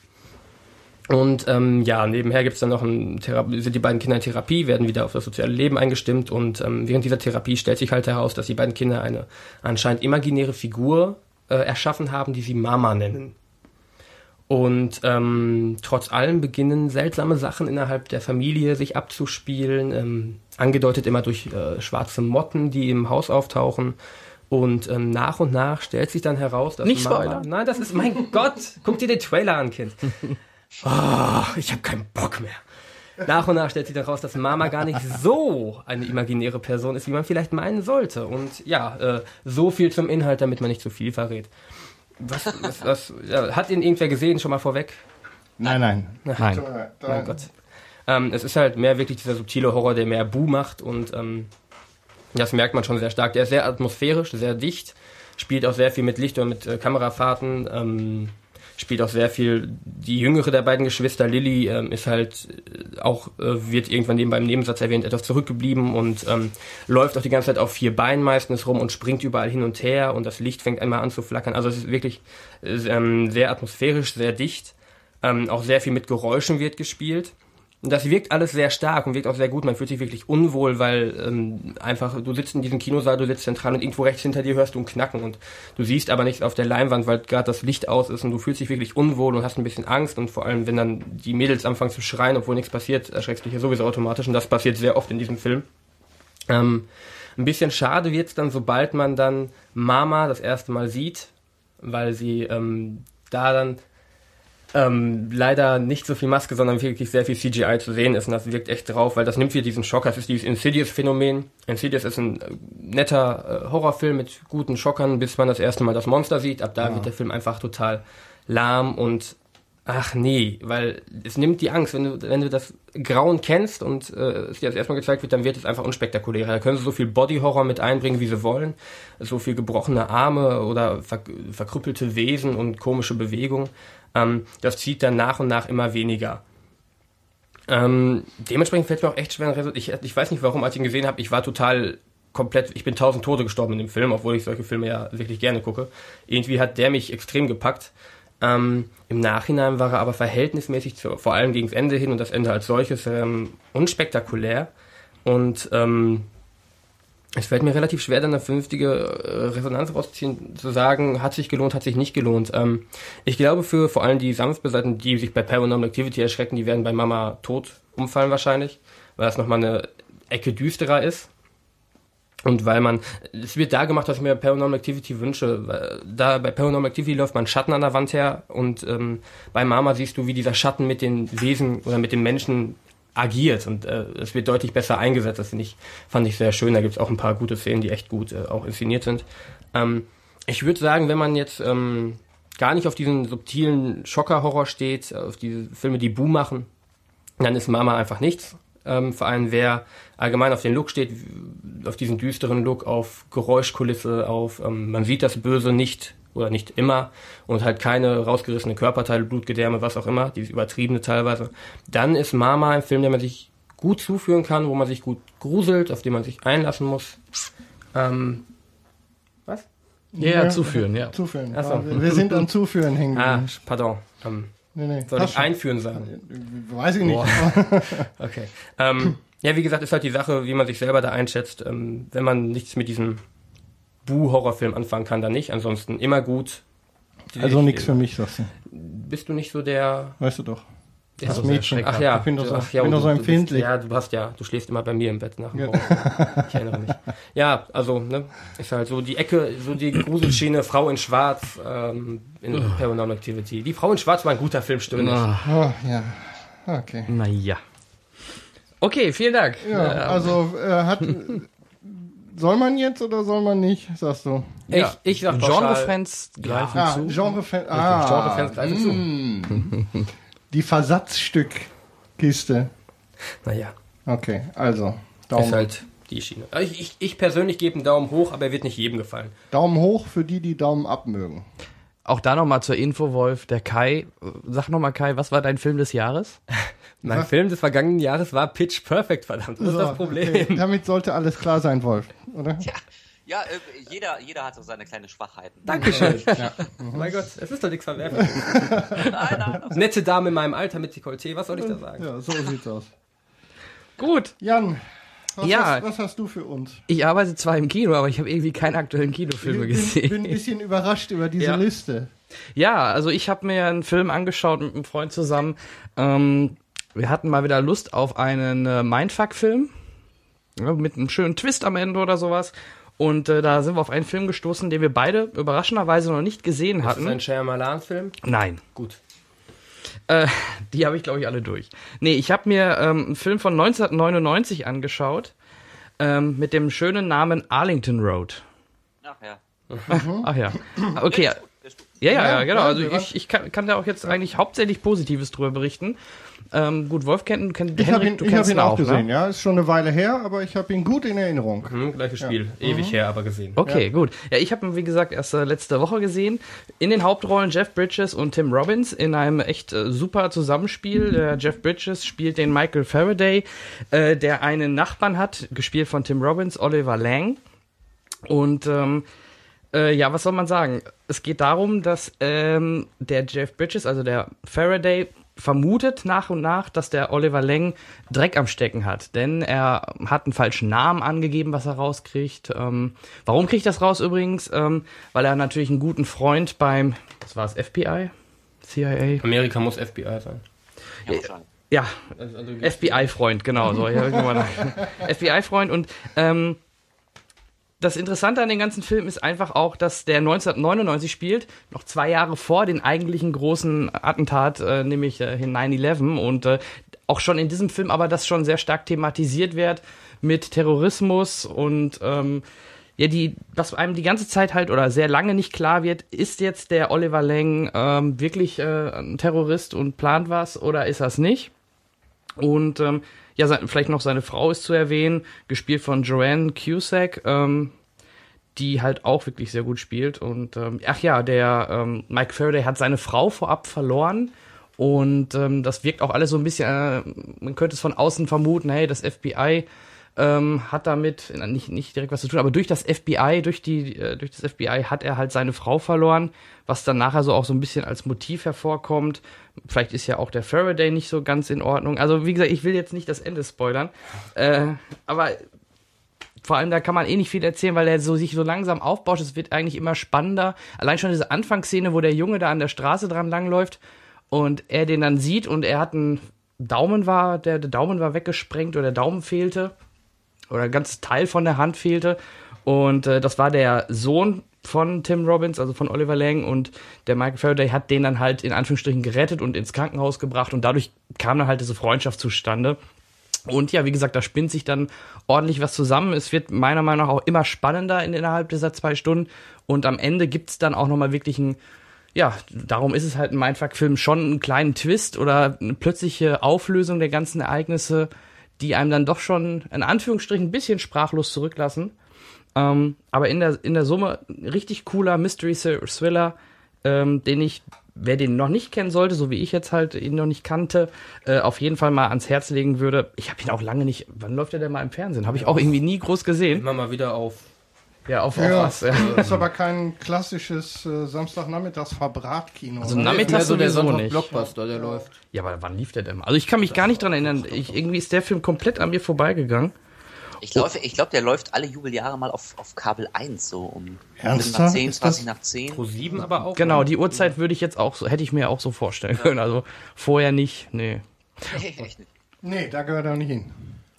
Speaker 2: Und ähm, ja, nebenher gibt's dann noch ein Thera sind die beiden Kinder in Therapie, werden wieder auf das soziale Leben eingestimmt und ähm, während dieser Therapie stellt sich halt heraus, dass die beiden Kinder eine anscheinend imaginäre Figur äh, erschaffen haben, die sie Mama nennen. Und ähm, trotz allem beginnen seltsame Sachen innerhalb der Familie sich abzuspielen, ähm, angedeutet immer durch äh, schwarze Motten, die im Haus auftauchen. Und ähm, nach und nach stellt sich dann heraus, dass
Speaker 1: Nicht
Speaker 2: Mama. Nein, das ist mein Gott. Guck dir den Trailer an, Kind. Oh, ich habe keinen Bock mehr. Nach und nach stellt sich dann raus, dass Mama gar nicht so eine imaginäre Person ist, wie man vielleicht meinen sollte. Und ja, äh, so viel zum Inhalt, damit man nicht zu viel verrät. Was, was, was ja, hat ihn irgendwer gesehen, schon mal vorweg?
Speaker 3: Nein, nein.
Speaker 1: Nein.
Speaker 2: Mein Gott. Ähm, es ist halt mehr wirklich dieser subtile Horror, der mehr Bu macht und ähm, das merkt man schon sehr stark. Der ist sehr atmosphärisch, sehr dicht, spielt auch sehr viel mit Licht und mit äh, Kamerafahrten, ähm, spielt auch sehr viel. Die jüngere der beiden Geschwister, Lilly, ähm, ist halt äh, auch, äh, wird irgendwann nebenbei im Nebensatz erwähnt, etwas zurückgeblieben und ähm, läuft auch die ganze Zeit auf vier Beinen meistens rum und springt überall hin und her und das Licht fängt einmal an zu flackern. Also es ist wirklich äh, ähm, sehr atmosphärisch, sehr dicht. Ähm, auch sehr viel mit Geräuschen wird gespielt. Und das wirkt alles sehr stark und wirkt auch sehr gut. Man fühlt sich wirklich unwohl, weil ähm, einfach, du sitzt in diesem Kinosaal, du sitzt zentral und irgendwo rechts hinter dir hörst du ein Knacken und du siehst aber nichts auf der Leinwand, weil gerade das Licht aus ist und du fühlst dich wirklich unwohl und hast ein bisschen Angst und vor allem, wenn dann die Mädels anfangen zu schreien, obwohl nichts passiert, erschreckst du dich ja sowieso automatisch und das passiert sehr oft in diesem Film. Ähm, ein bisschen schade wird's dann, sobald man dann Mama das erste Mal sieht, weil sie ähm, da dann ähm, leider nicht so viel Maske, sondern wirklich sehr viel CGI zu sehen ist und das wirkt echt drauf, weil das nimmt wieder diesen Schock. Das ist dieses Insidious-Phänomen. Insidious ist ein äh, netter äh, Horrorfilm mit guten Schockern, bis man das erste Mal das Monster sieht. Ab da wird der Film einfach total lahm und ach nee, weil es nimmt die Angst. Wenn du, wenn du das Grauen kennst und äh, es dir das erstmal gezeigt wird, dann wird es einfach unspektakulärer. Da können sie so viel Body-Horror mit einbringen, wie sie wollen. So viel gebrochene Arme oder ver verkrüppelte Wesen und komische Bewegungen. Ähm, das zieht dann nach und nach immer weniger. Ähm, dementsprechend fällt mir auch echt schwer, ein ich, ich weiß nicht warum, als ich ihn gesehen habe, ich war total komplett, ich bin tausend Tode gestorben in dem Film, obwohl ich solche Filme ja wirklich gerne gucke. Irgendwie hat der mich extrem gepackt. Ähm, Im Nachhinein war er aber verhältnismäßig, zu, vor allem gegen das Ende hin und das Ende als solches, ähm, unspektakulär. Und ähm, es fällt mir relativ schwer, dann eine vernünftige äh, Resonanz rauszuziehen, zu sagen, hat sich gelohnt, hat sich nicht gelohnt. Ähm, ich glaube, für vor allem die Sanftbeseiten, die sich bei Paranormal Activity erschrecken, die werden bei Mama tot umfallen wahrscheinlich, weil das nochmal eine Ecke düsterer ist. Und weil man, es wird da gemacht, was ich mir Paranormal Activity wünsche. Da bei Paranormal Activity läuft man Schatten an der Wand her und ähm, bei Mama siehst du, wie dieser Schatten mit den Wesen oder mit den Menschen agiert und äh, es wird deutlich besser eingesetzt. Das ich, fand ich sehr schön. Da gibt es auch ein paar gute Szenen, die echt gut äh, auch inszeniert sind. Ähm, ich würde sagen, wenn man jetzt ähm, gar nicht auf diesen subtilen Schocker-Horror steht, auf diese Filme, die Boom machen, dann ist Mama einfach nichts. Ähm, vor allem wer allgemein auf den Look steht, auf diesen düsteren Look, auf Geräuschkulisse, auf ähm, man sieht das Böse nicht oder nicht immer und halt keine rausgerissene Körperteile, Blutgedärme, was auch immer, dieses übertriebene teilweise, dann ist Mama ein Film, der man sich gut zuführen kann, wo man sich gut gruselt, auf den man sich einlassen muss. Ähm, was?
Speaker 1: Ja, ja, zuführen, ja.
Speaker 3: Zuführen.
Speaker 2: Ach so.
Speaker 3: Ja, wir, sind am Zuführen hängen
Speaker 2: Ah, pardon. Ähm,
Speaker 3: Nee, nee.
Speaker 2: soll ich
Speaker 3: schon.
Speaker 2: einführen sagen?
Speaker 3: Weiß ich nicht.
Speaker 2: Okay. Ähm, ja, wie gesagt, ist halt die Sache, wie man sich selber da einschätzt. Ähm, wenn man nichts mit diesem Bu-Horrorfilm anfangen kann, dann nicht. Ansonsten immer gut.
Speaker 3: Also
Speaker 2: Ich-
Speaker 3: nichts für mich, sagst du.
Speaker 2: Bist du nicht so der...
Speaker 3: Weißt du doch.
Speaker 1: Der
Speaker 3: Das Mädchen.
Speaker 2: Ach ja,
Speaker 3: Ich bin doch so-
Speaker 2: ach ja,
Speaker 3: bin doch so
Speaker 2: du- du bist-
Speaker 3: empfindlich.
Speaker 2: Ja, du hast ja, du schläfst immer bei mir im Bett nach dem
Speaker 3: Ja.
Speaker 2: Rauchen. Ich erinnere mich. Ja, also, ne, ist halt so die Ecke, so die Gruselschiene, Frau in Schwarz, ähm, in Paranormal Activity. Die Frau in Schwarz war ein guter Film, stimmt nicht.
Speaker 1: Ah,
Speaker 3: Oh, ja. Okay.
Speaker 1: naja. Okay, vielen Dank.
Speaker 3: Ja,
Speaker 1: Äh,
Speaker 3: also äh, hat. Soll man jetzt oder soll man nicht, sagst du?
Speaker 1: ja.
Speaker 2: Ich, ich sag pauschal-
Speaker 1: Genre-Fans greifen
Speaker 3: Ah,
Speaker 1: zu.
Speaker 3: Genre-Fan. Ah,
Speaker 2: Genre-Fans greifen zu.
Speaker 3: Die Versatzstückkiste.
Speaker 2: Naja,
Speaker 3: Okay, also.
Speaker 2: ist
Speaker 3: Daumen,
Speaker 2: halt die Schiene. Also Ich, ich, ich persönlich gebe einen Daumen hoch, aber er wird nicht jedem gefallen.
Speaker 3: Daumen hoch für die, die Daumen ab mögen.
Speaker 1: Auch da nochmal zur Info, Wolf. Der Kai, sag nochmal Kai, was war dein Film des Jahres?
Speaker 2: Mein Film des vergangenen Jahres war Pitch Perfect, verdammt. Das ist
Speaker 3: So,
Speaker 2: das Problem.
Speaker 3: Okay. Damit sollte alles klar sein, Wolf, oder?
Speaker 4: Ja, ja äh, jeder, jeder hat so seine kleinen Schwachheiten.
Speaker 2: Dankeschön. Oh mein Gott, es ist doch nichts verwerfliches.
Speaker 4: Nein, nein.
Speaker 2: Nette Dame in meinem Alter mit Dekolleté, was soll ich da sagen?
Speaker 3: Ja, so sieht's aus.
Speaker 1: Gut.
Speaker 3: Jan, was,
Speaker 1: Ja.
Speaker 3: hast, was hast du für uns?
Speaker 1: Ich arbeite zwar im Kino, aber ich habe irgendwie keine aktuellen Kinofilme
Speaker 3: Ich bin,
Speaker 1: gesehen.
Speaker 3: bin ein bisschen überrascht über diese
Speaker 1: Ja.
Speaker 3: Liste.
Speaker 1: Ja, also ich habe mir einen Film angeschaut mit einem Freund zusammen. Ähm, wir hatten mal wieder Lust auf einen äh, Mindfuck-Film ja, mit einem schönen Twist am Ende oder sowas. Und äh, da sind wir auf einen Film gestoßen, den wir beide überraschenderweise noch nicht gesehen
Speaker 2: Ist das
Speaker 1: hatten.
Speaker 2: ein Shyamalan-Film?
Speaker 1: Nein,
Speaker 2: Gut.
Speaker 1: äh, die habe ich glaube ich alle durch. Nee, ich habe mir ähm, einen Film von 1999 angeschaut ähm, mit dem schönen Namen Arlington Road.
Speaker 4: Ach ja.
Speaker 1: Ach ja, okay. Ja, ja,
Speaker 3: Ja,
Speaker 1: ja, genau.
Speaker 3: ja,
Speaker 1: Also ich, ich kann, kann da auch jetzt eigentlich hauptsächlich Positives drüber berichten. Ähm, gut, Wolf kennt, kennt
Speaker 3: Ich habe ihn,
Speaker 1: Henrik, du
Speaker 3: ich hab
Speaker 1: kennst
Speaker 3: ihn auch gesehen,
Speaker 1: ne?
Speaker 3: ja. Ist schon eine Weile her, aber ich habe ihn gut in Erinnerung.
Speaker 2: Hm, gleiches Spiel. Ewig her, aber gesehen.
Speaker 1: Okay, gut. Ja, ich habe ihn, wie gesagt, erst äh, letzte Woche gesehen. In den Hauptrollen Jeff Bridges und Tim Robbins in einem echt äh, super Zusammenspiel. Der Jeff Bridges spielt den Michael Faraday, äh, der einen Nachbarn hat, gespielt von Tim Robbins, Oliver Lang. Und ähm, äh, ja, was soll man sagen? Es geht darum, dass ähm, der Jeff Bridges, also der Faraday, vermutet nach und nach, dass der Oliver Lang Dreck am Stecken hat. Denn er hat einen falschen Namen angegeben, was er rauskriegt. Ähm, warum kriegt das raus übrigens? Ähm, weil er natürlich einen guten Freund beim, was war es, FBI? CIA?
Speaker 2: Amerika muss FBI sein.
Speaker 4: Ja, wahrscheinlich.
Speaker 1: Ja,
Speaker 2: Also, also,
Speaker 1: FBI-Freund, genau, so. Ja, irgendwann- FBI-Freund und ähm, das Interessante an dem ganzen Film ist einfach auch, dass der 1999 spielt, noch zwei Jahre vor den eigentlichen großen Attentat, äh, nämlich äh, in 9-11 und äh, auch schon in diesem Film aber das schon sehr stark thematisiert wird mit Terrorismus und ähm, ja, die, was einem die ganze Zeit halt oder sehr lange nicht klar wird, ist jetzt der Oliver Lang ähm, wirklich äh, ein Terrorist und plant was oder ist das nicht? Und ähm, ja, vielleicht noch seine Frau ist zu erwähnen, gespielt von Joanne Cusack, ähm, die halt auch wirklich sehr gut spielt. Und ähm, ach ja, der ähm, Mike Faraday hat seine Frau vorab verloren. Und ähm, das wirkt auch alles so ein bisschen, äh, man könnte es von außen vermuten, hey, das FBI ähm, hat damit nicht, nicht direkt was zu tun, aber durch das FBI, durch die, äh, durch das FBI hat er halt seine Frau verloren, was dann nachher so auch so ein bisschen als Motiv hervorkommt. Vielleicht ist ja auch der Faraday nicht so ganz in Ordnung. Also wie gesagt, ich will jetzt nicht das Ende spoilern, äh, aber vor allem da kann man eh nicht viel erzählen, weil er so sich so langsam aufbaut. Es wird eigentlich immer spannender. Allein schon diese Anfangsszene, wo der Junge da an der Straße dran langläuft und er den dann sieht und er hat einen Daumen war, der, der Daumen war weggesprengt oder der Daumen fehlte oder ein ganzes Teil von der Hand fehlte. Und äh, das war der Sohn von Tim Robbins, also von Oliver Lang. Und der Michael Faraday hat den dann halt in Anführungsstrichen gerettet und ins Krankenhaus gebracht. Und dadurch kam dann halt diese Freundschaft zustande. Und ja, wie gesagt, da spinnt sich dann ordentlich was zusammen. Es wird meiner Meinung nach auch immer spannender in, innerhalb dieser zwei Stunden. Und am Ende gibt's dann auch nochmal wirklich ein, ja, darum ist es halt ein Mindfuck-Film schon einen kleinen Twist oder eine plötzliche Auflösung der ganzen Ereignisse, die einem dann doch schon in Anführungsstrichen ein bisschen sprachlos zurücklassen. Ähm, aber in der, in der Summe richtig cooler Mystery-Thriller, ähm, den ich, wer den noch nicht kennen sollte, so wie ich jetzt halt ihn noch nicht kannte, äh, auf jeden Fall mal ans Herz legen würde. Ich habe ihn auch lange nicht, wann läuft der denn mal im Fernsehen? Habe ich auch irgendwie nie groß gesehen.
Speaker 2: Immer mal wieder auf.
Speaker 1: Ja, auf,
Speaker 3: Ja,
Speaker 1: auf was. Ja.
Speaker 3: Das ist aber kein klassisches äh, Samstagnachmittags-Verbratkino.
Speaker 1: Also
Speaker 3: oder?
Speaker 1: Nachmittags
Speaker 2: Mehr so der
Speaker 1: sowieso
Speaker 2: Sonntag
Speaker 1: nicht.
Speaker 2: Blockbuster, der läuft.
Speaker 1: Ja, aber wann lief der denn? Also ich kann mich gar nicht dran erinnern. Ich, irgendwie ist der Film komplett an mir vorbeigegangen.
Speaker 4: Ich glaube, ich glaub, der läuft alle Jubeljahre mal auf, auf Kabel 1, so um
Speaker 3: Ernsthaft?
Speaker 4: nach 10,
Speaker 3: Ist das-
Speaker 4: 20 nach 10.
Speaker 2: Pro 7 aber auch.
Speaker 1: Genau, die Uhrzeit würde ich jetzt auch so, hätte ich mir auch so vorstellen können. Also vorher nicht, nee.
Speaker 4: Echt nicht.
Speaker 3: Nee, da gehört er nicht hin.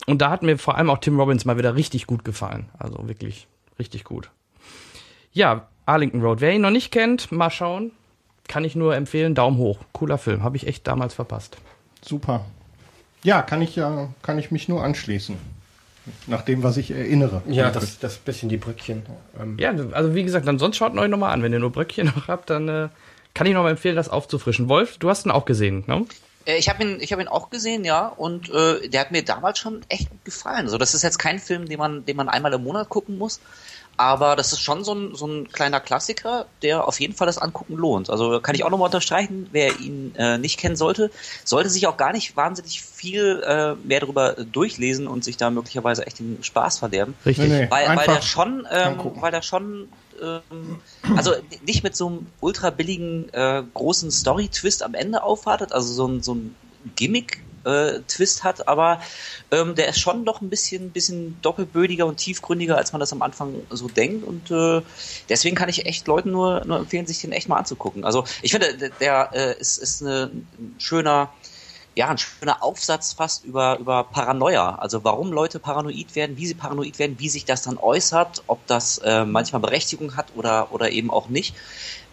Speaker 1: Und da hat mir vor allem auch Tim Robbins mal wieder richtig gut gefallen. Also wirklich richtig gut. Ja, Arlington Road. Wer ihn noch nicht kennt, mal schauen. Kann ich nur empfehlen. Daumen hoch. Cooler Film. Habe ich echt damals verpasst.
Speaker 3: Super. Ja, kann ich ja, kann ich mich nur anschließen. Nach dem, was ich erinnere.
Speaker 2: Ja, das, das bisschen die Brückchen. Ähm,
Speaker 1: Ja, also wie gesagt, dann sonst schaut ihn euch nochmal an. Wenn ihr nur Bröckchen noch habt, dann äh, kann ich noch mal empfehlen, das aufzufrischen. Wolf, du hast ihn auch gesehen, ne?
Speaker 4: Äh, Ich habe ihn, ich hab ihn auch gesehen, ja, und äh, der hat mir damals schon echt gut gefallen. Also das ist jetzt kein Film, den man, den man einmal im Monat gucken muss, aber das ist schon so ein, so ein kleiner Klassiker, der auf jeden Fall das Angucken lohnt. Also kann ich auch nochmal unterstreichen, wer ihn äh, nicht kennen sollte, sollte sich auch gar nicht wahnsinnig viel äh, mehr darüber durchlesen und sich da möglicherweise echt den Spaß verderben.
Speaker 1: Richtig.
Speaker 3: Nee, nee.
Speaker 4: Weil, weil
Speaker 3: Einfach
Speaker 4: der schon, ähm, weil der schon, ähm, also nicht mit so einem ultra billigen äh, großen Story-Twist am Ende aufwartet, also so ein, so ein Gimmick-Twist hat, aber ähm, der ist schon doch ein bisschen, bisschen doppelbödiger und tiefgründiger, als man das am Anfang so denkt und äh, deswegen kann ich echt Leuten nur, nur empfehlen, sich den echt mal anzugucken. Also ich finde, der, der äh, ist, ist eine, ein schöner ja, ein schöner Aufsatz fast über, über Paranoia. Also warum Leute paranoid werden, wie sie paranoid werden, wie sich das dann äußert, ob das äh, manchmal Berechtigung hat oder, oder eben auch nicht.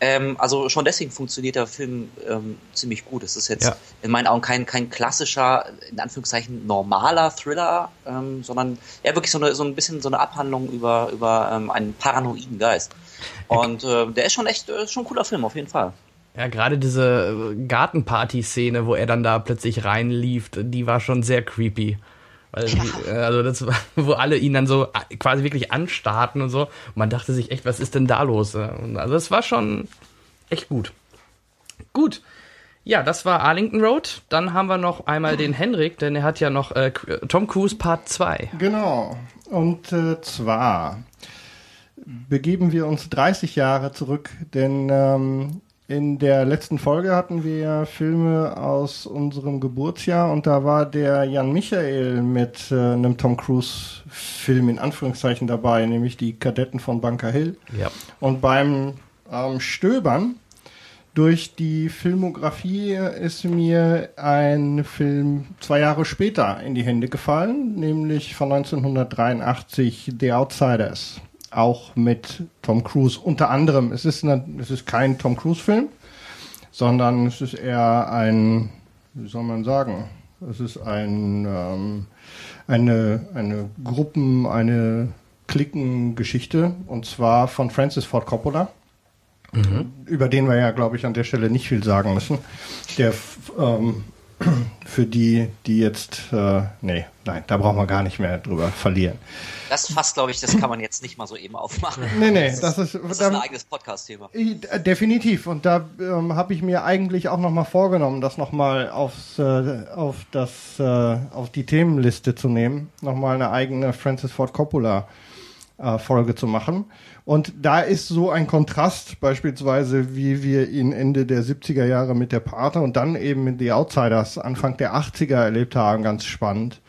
Speaker 4: Ähm, also schon deswegen funktioniert der Film ähm, ziemlich gut. Es ist jetzt
Speaker 1: Ja.
Speaker 4: in meinen Augen kein, kein klassischer, in Anführungszeichen, normaler Thriller, ähm, sondern ja wirklich so, eine, so ein bisschen so eine Abhandlung über, über ähm, einen paranoiden Geist. Und äh, der ist schon echt, äh, schon ein cooler Film, auf jeden Fall.
Speaker 1: Ja, gerade diese äh, Gartenparty-Szene, wo er dann da plötzlich reinlief, die war schon sehr creepy. Weil, die, äh, also das war, wo alle ihn dann so äh, quasi wirklich anstarrten und so. Und man dachte sich echt, was ist denn da los? Und Also es war schon echt gut. Gut. Ja, das war Arlington Road. Dann haben wir noch einmal den Henrik, denn er hat ja noch äh, Tom Cruise Part 2.
Speaker 3: Genau. Und äh, zwar begeben wir uns 30 Jahre zurück, denn ähm, in der letzten Folge hatten wir Filme aus unserem Geburtsjahr und da war der Jan Michael mit äh, einem Tom Cruise Film in Anführungszeichen dabei, nämlich die Kadetten von Bunker Hill.
Speaker 1: Ja.
Speaker 3: Und beim ähm, Stöbern durch die Filmografie ist mir ein Film zwei Jahre später in die Hände gefallen, nämlich von 1983 The Outsiders. Auch mit Tom Cruise unter anderem. Es ist, eine, es ist kein Tom Cruise-Film, sondern es ist eher ein, wie soll man sagen, es ist ein, ähm, eine, eine Gruppen-, eine Klickengeschichte und zwar von Francis Ford Coppola über den wir ja, glaube ich, an der Stelle nicht viel sagen müssen. Der ähm, für die, die jetzt, äh, nee, nein, da brauchen wir gar nicht mehr drüber verlieren.
Speaker 4: Das fast, glaube ich, das kann man jetzt nicht mal so eben aufmachen.
Speaker 3: Nee, nee, das ist,
Speaker 4: Das ist
Speaker 3: da-
Speaker 4: ein eigenes Podcast-Thema.
Speaker 3: Definitiv. Und da ähm, habe ich mir eigentlich auch nochmal vorgenommen, das nochmal aufs, äh, auf das, äh, auf die Themenliste zu nehmen, nochmal eine eigene Francis Ford Coppola äh, Folge zu machen. Und da ist so ein Kontrast, beispielsweise, wie wir ihn Ende der 70er Jahre mit der Pate und dann eben mit The Outsiders Anfang der 80er erlebt haben, ganz spannend.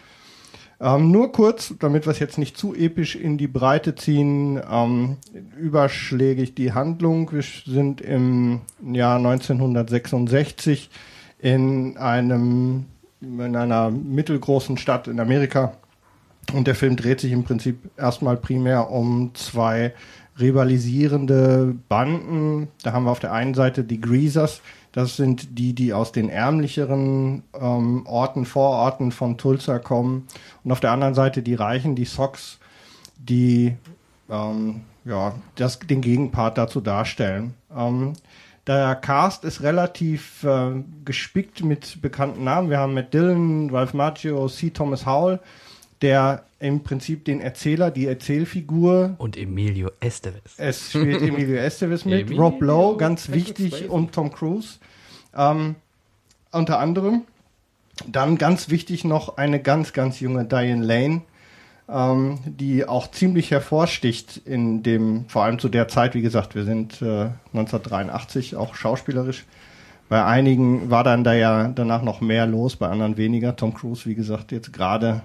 Speaker 3: Ähm, nur kurz, damit wir es jetzt nicht zu episch in die Breite ziehen, ähm, überschlägig die Handlung. Wir sind im Jahr 1966 in einem in einer mittelgroßen Stadt in Amerika und der Film dreht sich im Prinzip erstmal primär um zwei rivalisierende Banden. Da haben wir auf der einen Seite die Greasers, Das sind die, die aus den ärmlicheren ähm, Orten, Vororten von Tulsa kommen. Und auf der anderen Seite die Reichen, die Sox, die ähm, ja, das, den Gegenpart dazu darstellen. Ähm, der Cast ist relativ äh, gespickt mit bekannten Namen. Wir haben Matt Dillon, Ralph Macchio, C. Thomas Howell, der im Prinzip den Erzähler, die Erzählfigur.
Speaker 1: Und Emilio Estevez.
Speaker 3: Es spielt Emilio Estevez mit,
Speaker 1: Emilio
Speaker 3: Rob Lowe, ganz wichtig, und Tom Cruise. Ähm, unter anderem. Dann ganz wichtig noch eine ganz, ganz junge Diane Lane, ähm, die auch ziemlich hervorsticht in dem, vor allem zu der Zeit, wie gesagt, wir sind äh, 1983 auch schauspielerisch. Bei einigen war dann da ja danach noch mehr los, bei anderen weniger. Tom Cruise, wie gesagt, jetzt gerade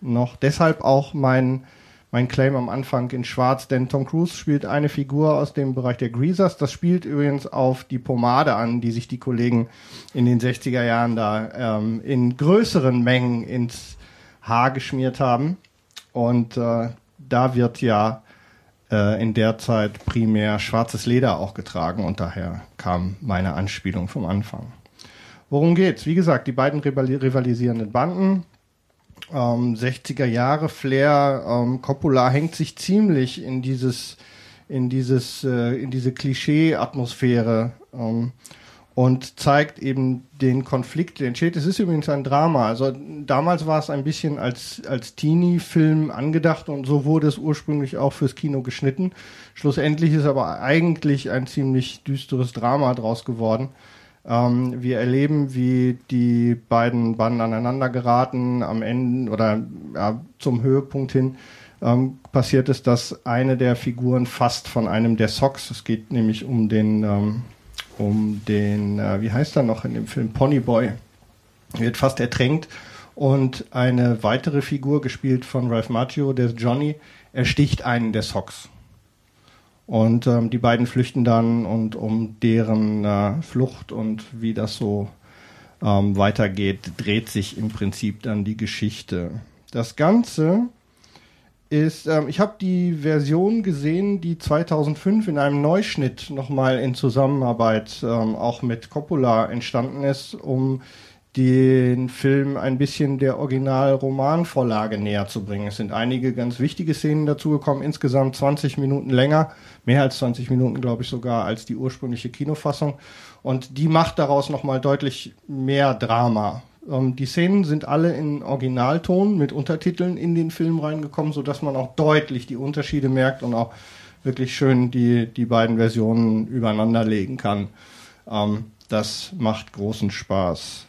Speaker 3: noch. Deshalb auch mein, mein Claim am Anfang in Schwarz, denn Tom Cruise spielt eine Figur aus dem Bereich der Greasers. Das spielt übrigens auf die Pomade an, die sich die Kollegen in den 60er Jahren da ähm, in größeren Mengen ins Haar geschmiert haben. Und äh, da wird ja äh, in der Zeit primär schwarzes Leder auch getragen und daher kam meine Anspielung vom Anfang. Worum geht's? Wie gesagt, die beiden rivalisierenden Banden, ähm, 60er Jahre Flair, ähm, Coppola hängt sich ziemlich in dieses, in dieses, äh, in diese Klischee-Atmosphäre ähm, und zeigt eben den Konflikt, der entsteht. Es ist übrigens ein Drama. Also damals war es ein bisschen als, als Teenie-Film angedacht und so wurde es ursprünglich auch fürs Kino geschnitten. Schlussendlich ist aber eigentlich ein ziemlich düsteres Drama draus geworden. Ähm, wir erleben, wie die beiden Banden aneinander geraten. Am Ende oder ja, zum Höhepunkt hin ähm, passiert es, dass eine der Figuren fast von einem der Socks, es geht nämlich um den ähm, um den, äh, wie heißt er noch in dem Film, Ponyboy, wird fast ertränkt und eine weitere Figur, gespielt von Ralph Macchio, der Johnny, ersticht einen der Socks. Und ähm, die beiden flüchten dann und um deren äh, Flucht und wie das so ähm, weitergeht, dreht sich im Prinzip dann die Geschichte. Das Ganze ist, ähm, ich habe die Version gesehen, die 2005 in einem Neuschnitt nochmal in Zusammenarbeit ähm, auch mit Coppola entstanden ist, um den Film ein bisschen der Original-Romanvorlage näher zu bringen. Es sind einige ganz wichtige Szenen dazugekommen, insgesamt 20 Minuten länger, mehr als 20 Minuten, glaube ich sogar, als die ursprüngliche Kinofassung. Und die macht daraus nochmal deutlich mehr Drama. Ähm, die Szenen sind alle in Originalton mit Untertiteln in den Film reingekommen, sodass man auch deutlich die Unterschiede merkt und auch wirklich schön die, die beiden Versionen übereinander legen kann. Ähm, das macht großen Spaß.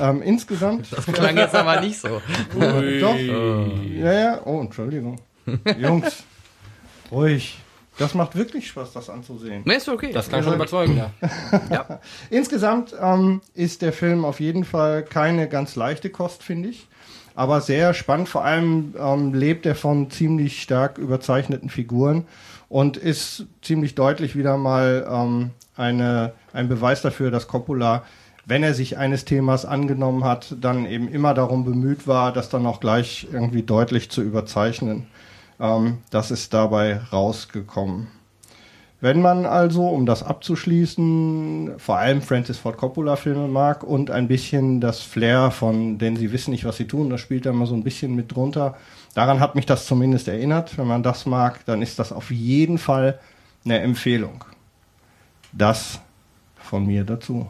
Speaker 3: Ähm, insgesamt.
Speaker 1: Das klang jetzt aber nicht so.
Speaker 3: Doch. Ja, ja. Oh, Entschuldigung. Jungs, ruhig. Das macht wirklich Spaß, das anzusehen.
Speaker 1: Nee, ist okay.
Speaker 2: Das kann schon überzeugen, ja.
Speaker 3: ja. Insgesamt ähm, ist der Film auf jeden Fall keine ganz leichte Kost, finde ich. Aber sehr spannend. Vor allem ähm, lebt er von ziemlich stark überzeichneten Figuren und ist ziemlich deutlich wieder mal ähm, eine, ein Beweis dafür, dass Coppola, wenn er sich eines Themas angenommen hat, dann eben immer darum bemüht war, das dann auch gleich irgendwie deutlich zu überzeichnen. Ähm, das ist dabei rausgekommen. Wenn man also, um das abzuschließen, vor allem Francis Ford Coppola Filme mag und ein bisschen das Flair von, denn sie wissen nicht, was sie tun, das spielt da mal so ein bisschen mit drunter. Daran hat mich das zumindest erinnert. Wenn man das mag, dann ist das auf jeden Fall eine Empfehlung. Das von mir dazu.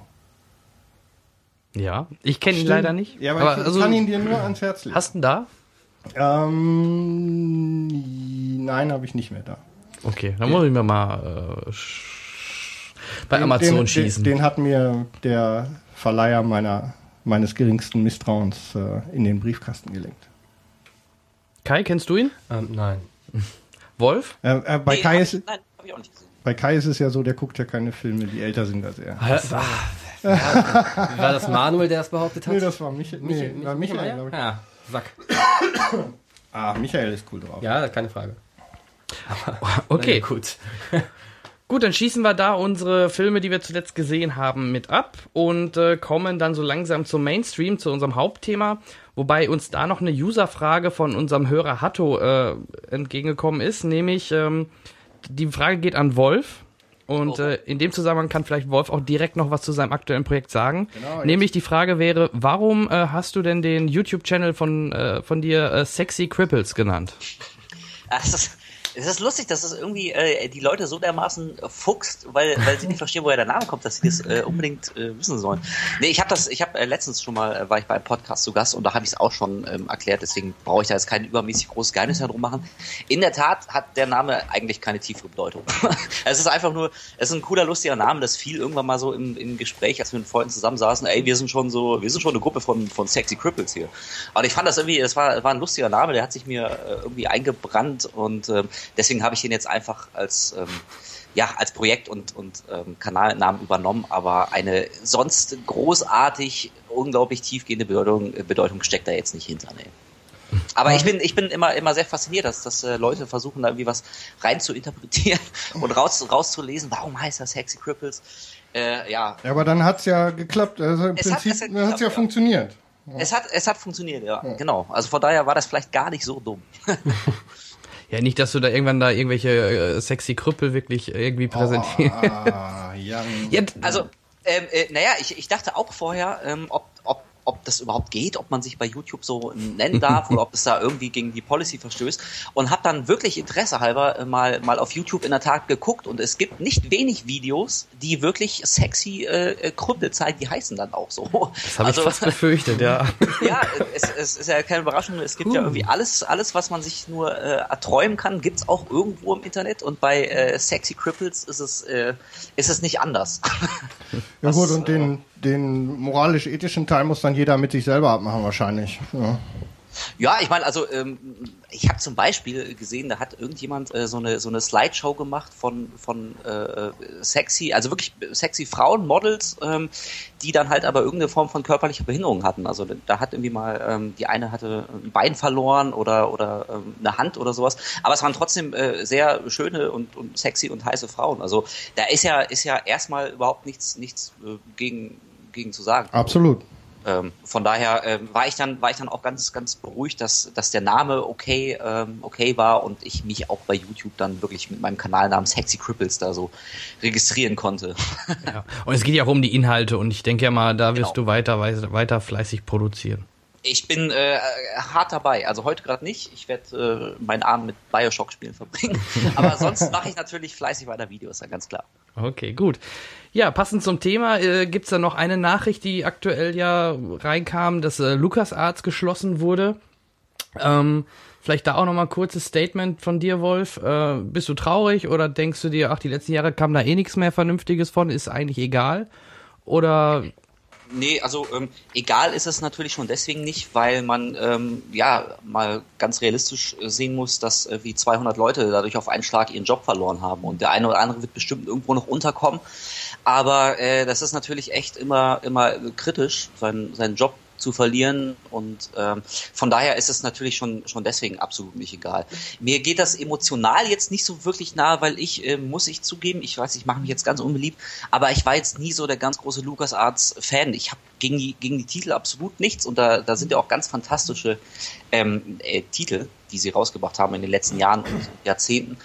Speaker 1: Ja, ich kenne ihn leider nicht.
Speaker 3: Ja, aber, aber ich also, kann ihn dir nur ans Herz
Speaker 1: legen. Hast du ihn da?
Speaker 3: Ähm, nein, habe ich nicht mehr da.
Speaker 1: Okay, dann muss ich mir mal äh, bei den, Amazon
Speaker 3: den,
Speaker 1: schießen.
Speaker 3: Den, den, hat mir der Verleiher meiner, meines geringsten Misstrauens äh, in den Briefkasten gelegt.
Speaker 1: Kai, kennst du ihn?
Speaker 2: Ähm, nein.
Speaker 1: Wolf?
Speaker 3: Äh, äh, bei nee, Kai ist, nein, hab ich auch nicht gesehen. Bei Kai ist es ja so, der guckt ja keine Filme, die älter sind als er.
Speaker 2: war, war das Manuel, der es behauptet hat?
Speaker 3: Nee, das war Michael. Nee, Michael, war Michael, glaube ich.
Speaker 2: Ja. Sack.
Speaker 3: ah, Michael ist cool drauf.
Speaker 2: Ja, keine Frage.
Speaker 1: Aber, okay. gut. Gut, dann schießen wir da unsere Filme, die wir zuletzt gesehen haben, mit ab und äh, kommen dann so langsam zum Mainstream, zu unserem Hauptthema, wobei uns da noch eine Userfrage von unserem Hörer Hatto äh, entgegengekommen ist, nämlich ähm, die Frage geht an Wolf Und äh, in dem Zusammenhang kann vielleicht Wolf auch direkt noch was zu seinem aktuellen Projekt sagen. Genau, Nämlich die Frage wäre, warum äh, hast du denn den YouTube-Channel von, äh, von dir äh, Sexy Cripples genannt?
Speaker 4: Das ist, es ist lustig, dass es irgendwie äh, die Leute so dermaßen fuchst, weil, weil sie nicht verstehen, woher der Name kommt, dass sie das äh, unbedingt äh, wissen sollen. Nee, ich habe das, ich habe äh, letztens schon mal, äh, war ich bei einem Podcast zu Gast und da habe ich es auch schon ähm, erklärt, deswegen brauche ich da jetzt kein übermäßig großes Geheimnis herum machen. In der Tat hat der Name eigentlich keine tiefe Bedeutung. es ist einfach nur, es ist ein cooler, lustiger Name, das fiel irgendwann mal so im, im Gespräch, als wir mit Freunden zusammensaßen, ey, wir sind schon so, wir sind schon eine Gruppe von, von sexy Cripples hier. Und ich fand das irgendwie, es war, war ein lustiger Name, der hat sich mir äh, irgendwie eingebrannt und ähm, deswegen habe ich ihn jetzt einfach als ähm, ja, als Projekt und, und ähm, Kanalnamen übernommen, aber eine sonst großartig, unglaublich tiefgehende Bedeutung, Bedeutung steckt da jetzt nicht hinter. Nee. Aber ich bin, ich bin immer, immer sehr fasziniert, dass, dass äh, Leute versuchen, da irgendwie was rein zu interpretieren und raus, rauszulesen. Warum heißt das Hexy Cripples? Äh, ja.
Speaker 3: ja. Aber dann hat's ja geklappt. Also im es Prinzip hat, es hat's ja, ja funktioniert.
Speaker 4: Ja. Es hat, es hat funktioniert, ja. ja. Genau. Also von daher war das vielleicht gar nicht so dumm.
Speaker 1: Ja, nicht, dass du da irgendwann da irgendwelche äh, sexy Krüppel wirklich irgendwie präsentierst. Oh,
Speaker 4: ja, also, ähm, äh, naja, ich, ich dachte auch vorher, ähm, ob, ob das überhaupt geht, ob man sich bei YouTube so nennen darf oder ob es da irgendwie gegen die Policy verstößt und habe dann wirklich Interesse halber äh, mal mal auf YouTube in der Tat geguckt und es gibt nicht wenig Videos, die wirklich sexy äh, äh Krüppel zeigen, die heißen dann auch so.
Speaker 1: Das habe also, ich fast befürchtet, ja.
Speaker 4: ja, es, es ist ja keine Überraschung, es gibt uh. ja irgendwie alles alles was man sich nur äh, erträumen kann, gibt's auch irgendwo im Internet und bei äh, sexy Cripples ist es äh, ist es nicht anders.
Speaker 3: ja gut und den äh, den moralisch-ethischen Teil muss dann jeder mit sich selber abmachen wahrscheinlich. Ja.
Speaker 4: Ja, ich meine, also ähm, ich habe zum Beispiel gesehen, da hat irgendjemand äh, so eine so eine Slideshow gemacht von von äh, sexy, also wirklich sexy Frauen, Models, ähm, die dann halt aber irgendeine Form von körperlicher Behinderung hatten. Also da hat irgendwie mal ähm, die eine hatte ein Bein verloren oder oder ähm, eine Hand oder sowas, aber es waren trotzdem äh, sehr schöne und, und sexy und heiße Frauen. Also da ist ja ist ja erstmal überhaupt nichts nichts äh, gegen gegen zu sagen.
Speaker 3: Absolut.
Speaker 4: Ähm, von daher äh, war ich dann war ich dann auch ganz ganz beruhigt, dass dass der Name okay ähm, okay war und ich mich auch bei YouTube dann wirklich mit meinem Kanalnamen Sexy Cripples da so registrieren konnte.
Speaker 1: Ja. Und es geht ja auch um die Inhalte und ich denke ja mal, da wirst genau. du weiter weiter fleißig produzieren.
Speaker 4: Ich bin äh, hart dabei. Also heute gerade nicht. Ich werde äh, meinen Abend mit Bioshock-Spielen verbringen. Aber sonst mache ich natürlich fleißig weiter Videos, ja ganz klar.
Speaker 1: Okay, gut. Ja, passend zum Thema äh, gibt's da noch eine Nachricht, die aktuell ja reinkam, dass äh, LucasArts geschlossen wurde. Ähm, vielleicht da auch noch mal ein kurzes Statement von dir, Wolf. Äh, bist du traurig oder denkst du dir, ach, die letzten Jahre kam da eh nichts mehr Vernünftiges von, ist eigentlich egal? Oder
Speaker 4: Nee, also ähm, egal ist es natürlich schon deswegen nicht, weil man ähm, ja mal ganz realistisch äh, sehen muss, dass äh, wie 200 Leute dadurch auf einen Schlag ihren Job verloren haben und der eine oder andere wird bestimmt irgendwo noch unterkommen. Aber äh, das ist natürlich echt immer immer kritisch, seinen seinen Job zu verlieren. Und ähm, von daher ist es natürlich schon, schon deswegen absolut nicht egal. Mir geht das emotional jetzt nicht so wirklich nahe, weil ich, äh, muss ich zugeben, ich weiß, ich mache mich jetzt ganz unbeliebt, aber ich war jetzt nie so der ganz große LucasArts-Fan. Ich habe gegen die, gegen die Titel absolut nichts und da, da sind ja auch ganz fantastische ähm, äh, Titel die sie rausgebracht haben in den letzten Jahren und Jahrzehnten.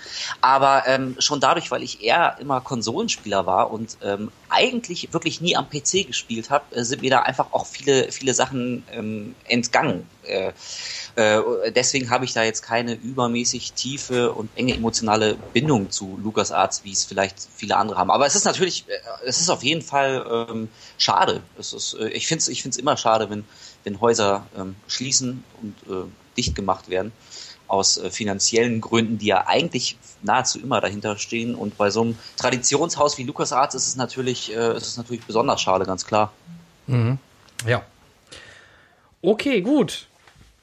Speaker 4: Aber ähm, schon dadurch, weil ich eher immer Konsolenspieler war und ähm, eigentlich wirklich nie am PC gespielt habe, äh, sind mir da einfach auch viele, viele Sachen ähm, entgangen. Äh, äh, deswegen habe ich da jetzt keine übermäßig tiefe und enge emotionale Bindung zu LucasArts, wie es vielleicht viele andere haben. Aber es ist natürlich, äh, es ist auf jeden Fall ähm, schade. Es ist, äh, ich finde es ich immer schade, wenn, wenn Häuser ähm, schließen und äh, dicht gemacht werden aus äh, finanziellen Gründen, die ja eigentlich nahezu immer dahinter stehen. Und bei so einem Traditionshaus wie LucasArts ist es natürlich, äh, ist es natürlich besonders schade, ganz klar.
Speaker 1: Mhm. Ja. Okay, gut.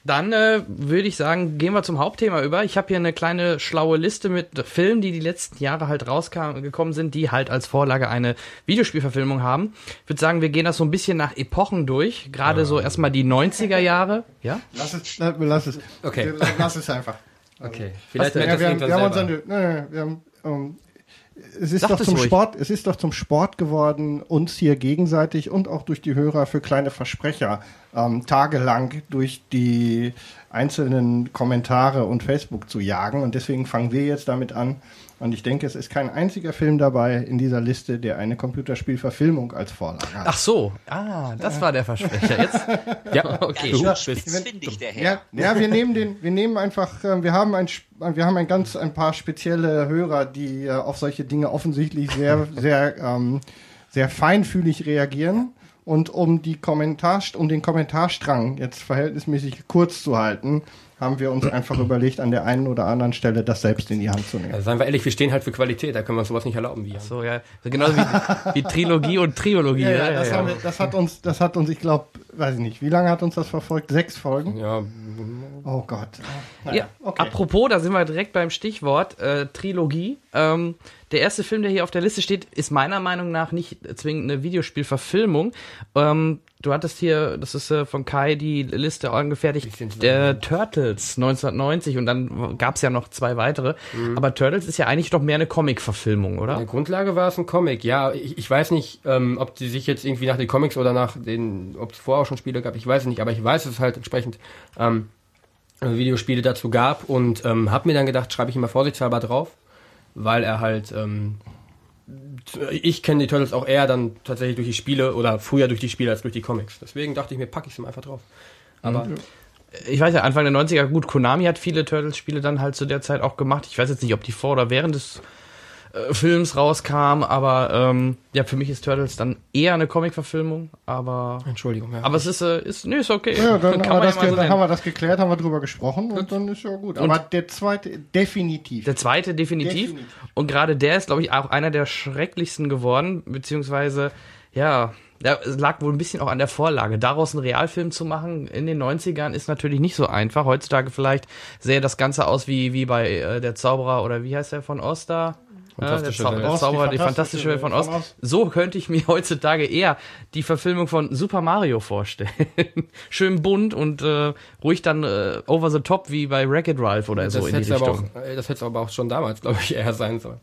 Speaker 1: Dann äh, würde ich sagen, gehen wir zum Hauptthema über. Ich habe hier eine kleine schlaue Liste mit Filmen, die die letzten Jahre halt rausgekommen sind, die halt als Vorlage eine Videospielverfilmung haben. Ich würde sagen, wir gehen das so ein bisschen nach Epochen durch. Gerade so erstmal die 90er Jahre. Ja?
Speaker 3: Lass es, lass es.
Speaker 1: Okay.
Speaker 3: Lass es einfach.
Speaker 1: Okay.
Speaker 3: Vielleicht ja, wir, haben, wir haben unseren, nee, nee, wir haben, um, ähm, es ist doch zum ruhig. Sport, es ist doch zum Sport geworden, uns hier gegenseitig und auch durch die Hörer für kleine Versprecher ähm, tagelang durch die einzelnen Kommentare und Facebook zu jagen. Und deswegen fangen wir jetzt damit an, Und ich denke, es ist kein einziger Film dabei in dieser Liste, der eine Computerspielverfilmung als Vorlage hat.
Speaker 1: Ach so, ah, das war der Versprecher. Jetzt,
Speaker 2: Ja,
Speaker 1: okay.
Speaker 2: Du
Speaker 4: Das
Speaker 2: bist
Speaker 4: finde ich der Herr.
Speaker 3: Ja, ja, wir nehmen den, wir nehmen einfach, äh, wir haben ein, sp- wir haben ein ganz, ein paar spezielle Hörer, die äh, auf solche Dinge offensichtlich sehr, sehr, ähm, sehr feinfühlig reagieren. Und um die Kommentar, um den Kommentarstrang jetzt verhältnismäßig kurz zu halten, haben wir uns einfach überlegt, an der einen oder anderen Stelle das selbst in die Hand zu nehmen.
Speaker 2: Also seien wir ehrlich, wir stehen halt für Qualität, da können wir uns sowas nicht erlauben wie.
Speaker 1: So, ja. So genauso wie, wie Trilogie und Triologie.
Speaker 3: Ja,
Speaker 1: Ja,
Speaker 3: ja, das,
Speaker 1: ja.
Speaker 3: Haben wir, das hat uns, das hat uns, ich glaube, weiß ich nicht, wie lange hat uns das verfolgt? Sechs Folgen?
Speaker 2: Ja,
Speaker 3: Oh Gott.
Speaker 1: Ja,
Speaker 3: okay.
Speaker 1: apropos, da sind wir direkt beim Stichwort äh, Trilogie. Ähm, der erste Film, der hier auf der Liste steht, ist meiner Meinung nach nicht zwingend eine Videospielverfilmung. Ähm, du hattest hier, das ist äh, von Kai die Liste angefertigt, der Turtles 1990 und dann gab's ja noch zwei weitere.
Speaker 2: Mhm.
Speaker 1: Aber Turtles ist ja eigentlich doch mehr eine Comic-Verfilmung, oder?
Speaker 2: In der Grundlage war es ein Comic. Ja, ich, ich weiß nicht, ähm, ob die sich jetzt irgendwie nach den Comics oder nach den, ob es vorher auch schon Spiele gab, ich weiß es nicht, aber ich weiß, dass es halt entsprechend ähm, Videospiele dazu gab und ähm, habe mir dann gedacht, schreibe ich immer vorsichtshalber drauf, weil er halt, ähm, ich kenne die Turtles auch eher dann tatsächlich durch die Spiele oder früher durch die Spiele als durch die Comics. Deswegen dachte ich mir, packe ich es einfach drauf. Aber
Speaker 1: ich weiß ja, Anfang der 90er, gut, Konami hat viele Turtles-Spiele dann halt zu der Zeit auch gemacht. Ich weiß jetzt nicht, ob die vor oder während des äh, Films rauskamen, aber ähm, ja, für mich ist Turtles dann eher eine Comic-Verfilmung, aber
Speaker 2: Entschuldigung, ja.
Speaker 1: aber es ist, äh, ist nee, ist okay.
Speaker 3: Ja, dann,
Speaker 1: Kann
Speaker 3: haben wir,
Speaker 1: man
Speaker 3: das,
Speaker 1: ja so
Speaker 3: dann haben wir das geklärt, haben wir drüber gesprochen und dann ist ja gut. Aber der zweite, definitiv.
Speaker 1: Der zweite definitiv.
Speaker 3: Definitiv.
Speaker 1: Und gerade der ist, glaube ich, auch einer der schrecklichsten geworden, beziehungsweise, ja, es lag wohl ein bisschen auch an der Vorlage. Daraus einen Realfilm zu machen in den 90ern ist natürlich nicht so einfach. Heutzutage vielleicht sähe das Ganze aus wie, wie bei äh, der Zauberer oder wie heißt der von Oster?
Speaker 2: Fantastische
Speaker 1: ja, der, Zau Zauberer,
Speaker 3: die
Speaker 1: die fantastische Welt von Oz. So könnte ich mir heutzutage eher die Verfilmung von Super Mario vorstellen. Schön bunt und äh, ruhig dann äh, over the top wie bei Wreck-It Ralph oder
Speaker 2: das
Speaker 1: so in die Richtung.
Speaker 2: auch, äh, das hätte aber auch schon damals, glaube ich, eher sein sollen.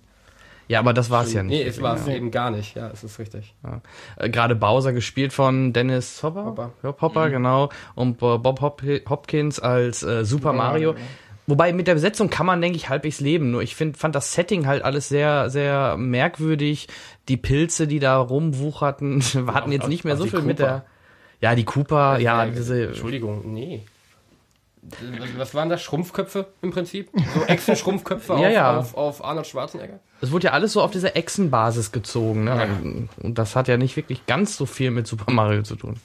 Speaker 1: Ja, aber das war es ja nicht.
Speaker 2: Nee, es war es eben gar nicht. Ja, es ist richtig.
Speaker 1: Ja. Äh, Gerade Bowser gespielt von Dennis Hopper.
Speaker 2: Hopper.
Speaker 1: Ja, Hopper, genau. Und äh, Bob Hop Hopkins als äh, Super Mario. Wobei mit der Besetzung kann man, denke ich, halbwegs leben. Nur ich find, fand das Setting halt alles sehr, sehr merkwürdig. Die Pilze, die da rumwucherten, hatten jetzt nicht mehr so viel mit
Speaker 2: Cooper.
Speaker 1: der. Ja, die Cooper, ja,
Speaker 2: Äh,
Speaker 1: diese.
Speaker 2: Entschuldigung, nee. Was- waren das? Schrumpfköpfe im Prinzip? So Echsen-Schrumpfköpfe
Speaker 1: Ja,
Speaker 2: auf,
Speaker 1: ja.
Speaker 2: Auf, auf Arnold Schwarzenegger?
Speaker 1: Es wurde ja alles so auf diese Echsenbasis gezogen. Ne? Und das hat ja nicht wirklich ganz so viel mit Super Mario zu tun.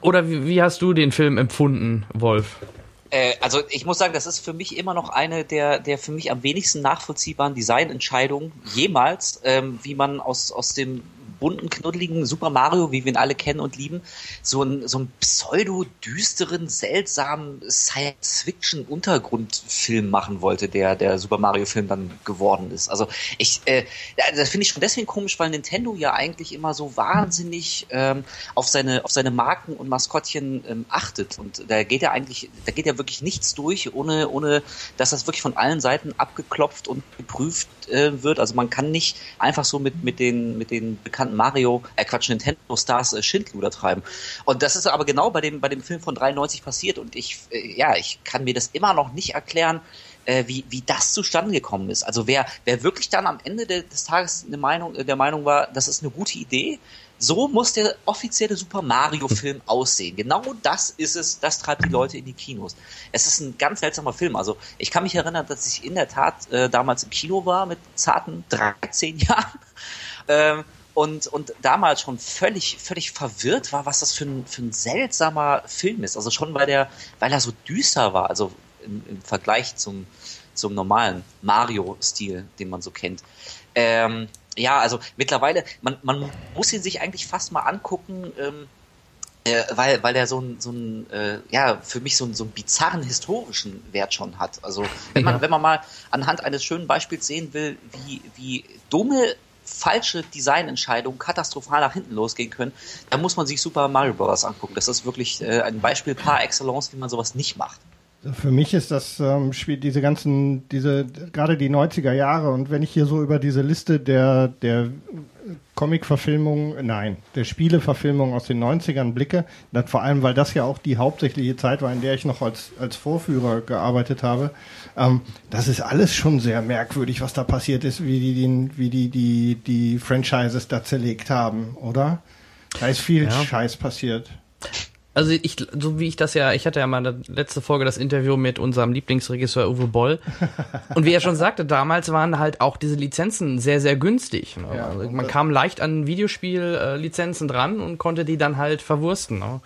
Speaker 1: Oder wie, wie hast du den Film empfunden, Wolf?
Speaker 4: Äh, also ich muss sagen, das ist für mich immer noch eine der, der für mich am wenigsten nachvollziehbaren Designentscheidungen jemals, ähm, wie man aus, aus dem bunten, knuddeligen Super Mario, wie wir ihn alle kennen und lieben, so einen so pseudo-düsteren, seltsamen Science-Fiction-Untergrundfilm machen wollte, der der Super Mario-Film dann geworden ist. Also ich, äh, das finde ich schon deswegen komisch, weil Nintendo ja eigentlich immer so wahnsinnig ähm, auf seine auf seine Marken und Maskottchen ähm, achtet und da geht ja eigentlich, da geht ja wirklich nichts durch, ohne ohne dass das wirklich von allen Seiten abgeklopft und geprüft äh, wird. Also man kann nicht einfach so mit mit den mit den bekannten Mario, äh Quatsch Nintendo Stars äh, Schindluder treiben. Und das ist aber genau bei dem bei dem Film von 93 passiert und ich äh, ja ich kann mir das immer noch nicht erklären äh, wie, wie das zustande gekommen ist. Also wer, wer wirklich dann am Ende de, des Tages eine Meinung, äh, der Meinung war, das ist eine gute Idee, so muss der offizielle Super Mario-Film aussehen. Genau das ist es, das treibt die Leute in die Kinos. Es ist ein ganz seltsamer Film. Also ich kann mich erinnern, dass ich in der Tat äh, damals im Kino war mit zarten 13 Jahren. Ähm, und, und damals schon völlig, völlig verwirrt war, was das für ein, für ein seltsamer Film ist. Also schon, weil der, weil er so düster war, also im, im Vergleich zum, zum normalen Mario-Stil, den man so kennt. Ähm, ja, also mittlerweile, man, man muss ihn sich eigentlich fast mal angucken, ähm, äh, weil, weil er so ein, so ein äh, ja, für mich so, ein, so einen bizarren historischen Wert schon hat. Also wenn man,
Speaker 1: Ja.
Speaker 4: wenn man mal anhand eines schönen Beispiels sehen will, wie, wie dumme falsche Designentscheidungen katastrophal nach hinten losgehen können, dann muss man sich Super Mario Bros. angucken. Das ist wirklich äh, ein Beispiel par excellence, wie man sowas nicht macht.
Speaker 3: Für mich ist das ähm, Spiel, diese ganzen, diese, gerade die 90er Jahre und wenn ich hier so über diese Liste der, der Comic-Verfilmung, nein, der Spiele-Verfilmung aus den 90ern blicke, dann vor allem, weil das ja auch die hauptsächliche Zeit war, in der ich noch als, als Vorführer gearbeitet habe, ähm, das ist alles schon sehr merkwürdig, was da passiert ist, wie die, die, wie die, die, die Franchises da zerlegt haben, oder? Da ist viel
Speaker 1: Ja.
Speaker 3: Scheiß passiert.
Speaker 1: Also ich, so wie ich das ja, ich hatte ja mal in der letzte Folge das Interview mit unserem Lieblingsregisseur Uwe Boll. Und wie er schon sagte, damals waren halt auch diese Lizenzen sehr, sehr günstig. Ne?
Speaker 3: Ja,
Speaker 1: also man kam leicht an Videospiel-Lizenzen dran und konnte die dann halt verwursten. Ne?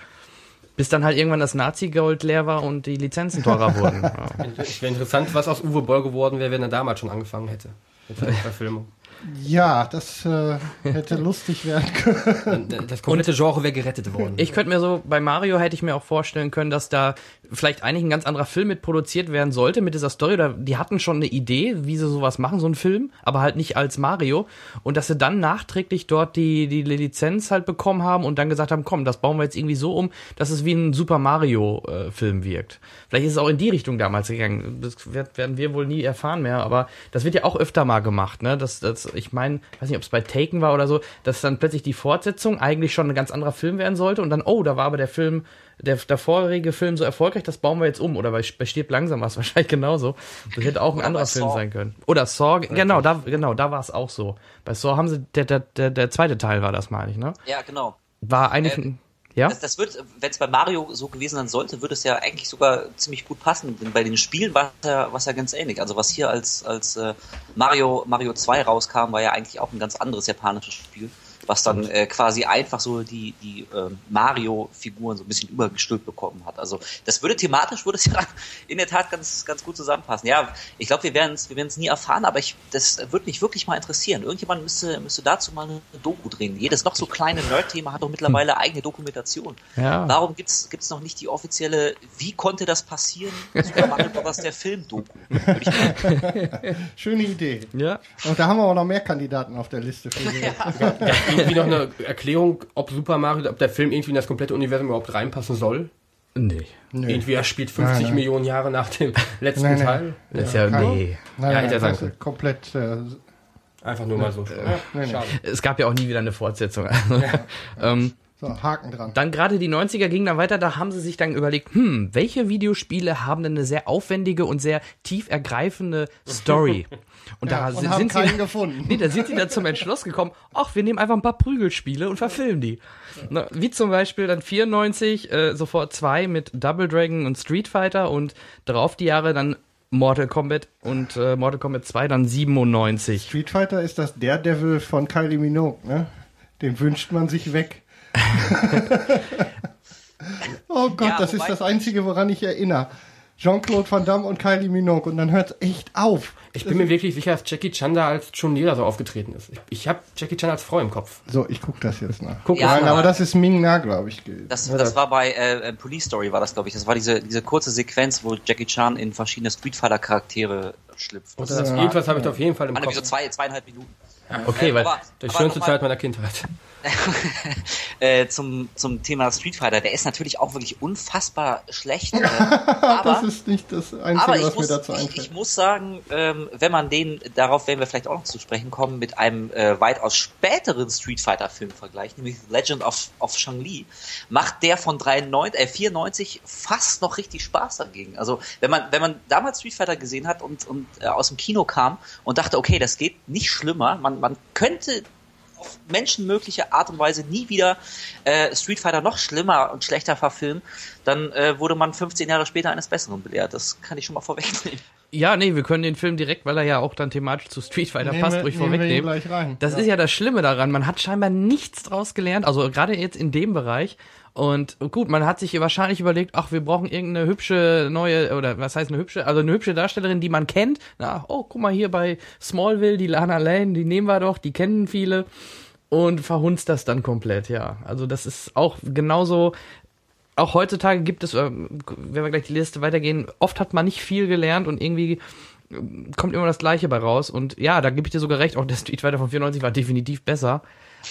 Speaker 1: Bis dann halt irgendwann das Nazi-Gold leer war und die Lizenzen teurer wurden. Ja.
Speaker 2: Es wäre interessant, was aus Uwe Boll geworden wäre, wenn er damals schon angefangen hätte. Mit der Verfilmung.
Speaker 3: Ja, das äh, hätte lustig werden können.
Speaker 2: Das komplette Genre wäre gerettet worden.
Speaker 1: Ich könnte mir so, bei Mario hätte ich mir auch vorstellen können, dass da vielleicht eigentlich ein ganz anderer Film mit produziert werden sollte mit dieser Story. Oder die hatten schon eine Idee, wie sie sowas machen, so einen Film, aber halt nicht als Mario. Und dass sie dann nachträglich dort die, die Lizenz halt bekommen haben und dann gesagt haben, komm, das bauen wir jetzt irgendwie so um, dass es wie ein Super Mario-Film wirkt. Vielleicht ist es auch in die Richtung damals gegangen. Das werd- werden wir wohl nie erfahren mehr, aber das wird ja auch öfter mal gemacht, ne? Das, ich meine, weiß nicht, ob es bei Taken war oder so, dass dann plötzlich die Fortsetzung eigentlich schon ein ganz anderer Film werden sollte und dann, oh, da war aber der Film, der, der vorherige Film so erfolgreich, das bauen wir jetzt um. Oder bei, bei Stirb langsam war es wahrscheinlich genauso. Das hätte auch ein
Speaker 4: Oder
Speaker 1: anderer Film
Speaker 4: Saw.
Speaker 1: sein können. Oder Saw, genau, da, genau, da war es auch so. Bei Saw haben sie, der, der, der, der zweite Teil war das, meine ich, ne?
Speaker 4: Ja, genau.
Speaker 1: War eigentlich,
Speaker 4: Äh,
Speaker 1: ein- ja?
Speaker 4: Das, das wird, wenn es bei Mario so gewesen sein sollte, würde es ja eigentlich sogar ziemlich gut passen. Denn bei den Spielen war es ja, ja ganz ähnlich. Also was hier als, als äh, Mario, Mario 2 rauskam, war ja eigentlich auch ein ganz anderes japanisches Spiel, was dann äh, quasi einfach so die, die ähm, Mario-Figuren so ein bisschen übergestülpt bekommen hat. Also das würde thematisch, würde es ja in der Tat ganz, ganz gut zusammenpassen. Ja, ich glaube, wir werden es wir werden's nie erfahren, aber ich, das würde mich wirklich mal interessieren. Irgendjemand müsste, müsste dazu mal eine Doku drehen. Jedes noch so kleine Nerd-Thema hat doch mittlerweile eigene Dokumentation.
Speaker 1: Ja.
Speaker 4: Warum gibt's gibt's noch nicht die offizielle, wie konnte das passieren? Super Mario Bros. der Film-Doku. Würde ich mal-
Speaker 3: Schöne Idee.
Speaker 1: Ja.
Speaker 3: Und da haben wir auch noch mehr Kandidaten auf der Liste. Für die
Speaker 2: irgendwie noch eine Erklärung, ob Super Mario, ob der Film irgendwie in das komplette Universum überhaupt reinpassen soll.
Speaker 1: Nee.
Speaker 3: Nö.
Speaker 2: Irgendwie, er spielt 50
Speaker 3: Nein, nein.
Speaker 2: Millionen Jahre nach dem letzten
Speaker 3: Nein, nein.
Speaker 2: Teil.
Speaker 1: Das ist ja, nee.
Speaker 3: Nein,
Speaker 2: Ja,
Speaker 3: nein,
Speaker 2: hätte er
Speaker 3: das
Speaker 2: können.
Speaker 3: ist komplett. Äh,
Speaker 2: Einfach nur mal so. Ja,
Speaker 3: nee, nee.
Speaker 2: schade.
Speaker 1: Es gab ja auch nie wieder eine Fortsetzung. Also, ähm,
Speaker 3: so, Haken dran.
Speaker 1: Dann gerade die 90er gingen dann weiter, da haben sie sich dann überlegt, hm, welche Videospiele haben denn eine sehr aufwendige und sehr tief ergreifende Story? Und da
Speaker 3: Ja, und
Speaker 1: sind,
Speaker 3: haben
Speaker 1: sind
Speaker 3: keinen
Speaker 1: sie,
Speaker 3: gefunden.
Speaker 1: Nee, da sind sie dann zum Entschluss gekommen, ach, wir nehmen einfach ein paar Prügelspiele und verfilmen die. Na, wie zum Beispiel dann 94, äh, sofort zwei mit Double Dragon und Street Fighter und darauf die Jahre dann Mortal Kombat und äh, Mortal Kombat 2 dann 97.
Speaker 3: Street Fighter ist das Daredevil von Kylie Minogue, ne? Den wünscht man sich weg. oh Gott,
Speaker 4: Ja,
Speaker 3: das ist das Einzige, woran ich erinnere. Jean-Claude Van Damme und Kylie Minogue und dann hört es echt auf.
Speaker 2: Ich bin mir wirklich sicher, dass Jackie Chan da als Chun-Li so aufgetreten ist. Ich, ich habe Jackie Chan als Frau im Kopf.
Speaker 3: So, ich guck das jetzt nach.
Speaker 2: Guck
Speaker 4: Ja,
Speaker 2: mal.
Speaker 3: Nein,
Speaker 4: aber-
Speaker 3: das ist Ming Na, glaube ich.
Speaker 4: Das,
Speaker 2: Ja,
Speaker 4: das
Speaker 2: da-
Speaker 4: war bei äh, Police Story, war das, glaube ich. Das war diese, diese kurze Sequenz, wo Jackie Chan in verschiedene Street Fighter Charaktere schlüpft. Das
Speaker 2: Das ist,
Speaker 4: war
Speaker 2: irgendwas habe ich da auf jeden Fall im
Speaker 4: irgendwie so
Speaker 2: Kopf.
Speaker 4: zwei, zweieinhalb Minuten.
Speaker 1: Okay,
Speaker 4: Äh,
Speaker 1: weil
Speaker 4: aber-
Speaker 2: Die
Speaker 4: aber
Speaker 2: schönste Zeit meiner Kindheit.
Speaker 4: äh, zum, zum Thema Street Fighter. Der ist natürlich auch wirklich unfassbar schlecht. Äh,
Speaker 3: das
Speaker 4: aber,
Speaker 3: ist nicht das Einzige,
Speaker 4: ich
Speaker 3: was
Speaker 4: muss,
Speaker 3: mir dazu
Speaker 4: ich,
Speaker 3: einfällt.
Speaker 4: ich muss sagen, ähm, wenn man den, darauf werden wir vielleicht auch noch zu sprechen kommen, mit einem äh, weitaus späteren Street Fighter Film vergleicht, nämlich Legend of, of Shang-Li, macht der von 93, äh, 94 fast noch richtig Spaß dagegen. Also wenn man, wenn man damals Street Fighter gesehen hat und, und äh, aus dem Kino kam und dachte, okay, das geht nicht schlimmer, man, man könnte auf menschenmögliche Art und Weise nie wieder äh, Street Fighter noch schlimmer und schlechter verfilmen, dann äh, wurde man 15 Jahre später eines Besseren belehrt. Das kann ich schon mal vorwegnehmen.
Speaker 1: Ja, nee, wir können den Film direkt, weil er ja auch dann thematisch zu Street Fighter
Speaker 3: Nehmen
Speaker 1: passt, ruhig vorwegnehmen. Das ist ja das Schlimme daran. Man hat scheinbar nichts draus gelernt, also gerade jetzt in dem Bereich. Und gut, man hat sich wahrscheinlich überlegt, ach, wir brauchen irgendeine hübsche neue, oder was heißt eine hübsche, also eine hübsche Darstellerin, die man kennt. Na, oh, guck mal hier bei Smallville, die Lana Lane, die nehmen wir doch, die kennen viele. Und verhunzt das dann komplett, ja. Also das ist auch genauso, auch heutzutage gibt es, äh, wenn wir gleich die Liste weitergehen, oft hat man nicht viel gelernt und irgendwie äh, kommt immer das Gleiche bei raus. Und ja, da gebe ich dir sogar recht, auch der Street Fighter von 94 war definitiv besser.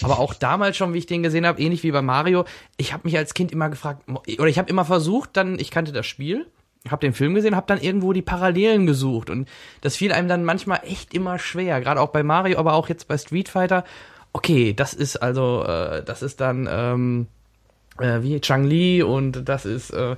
Speaker 1: Aber auch damals schon, wie ich den gesehen habe, ähnlich wie bei Mario, ich habe mich als Kind immer gefragt, oder ich habe immer versucht, dann, ich kannte das Spiel, hab den Film gesehen, hab dann irgendwo die Parallelen gesucht und das fiel einem dann manchmal echt immer schwer, gerade auch bei Mario, aber auch jetzt bei Street Fighter. Okay, das ist also, äh, das ist dann ähm, äh, wie Chang Li und das ist äh,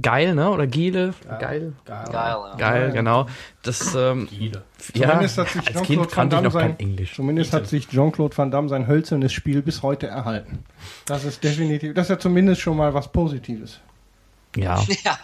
Speaker 1: geil, ne? Oder Giele? Geil.
Speaker 4: Geil, ja.
Speaker 1: Geil, genau. Das ähm,
Speaker 2: Giele.
Speaker 1: ja,
Speaker 3: Zumindest hat sich
Speaker 1: als
Speaker 3: Jean-Claude
Speaker 1: Kind
Speaker 3: Van
Speaker 1: kannte ich
Speaker 3: Damme
Speaker 1: noch kein
Speaker 3: sein,
Speaker 1: Englisch.
Speaker 3: Zumindest hat sich Jean-Claude Van Damme sein hölzernes Spiel bis heute erhalten. Das ist definitiv, das ist ja zumindest schon mal was Positives.
Speaker 1: Ja.
Speaker 4: Ja,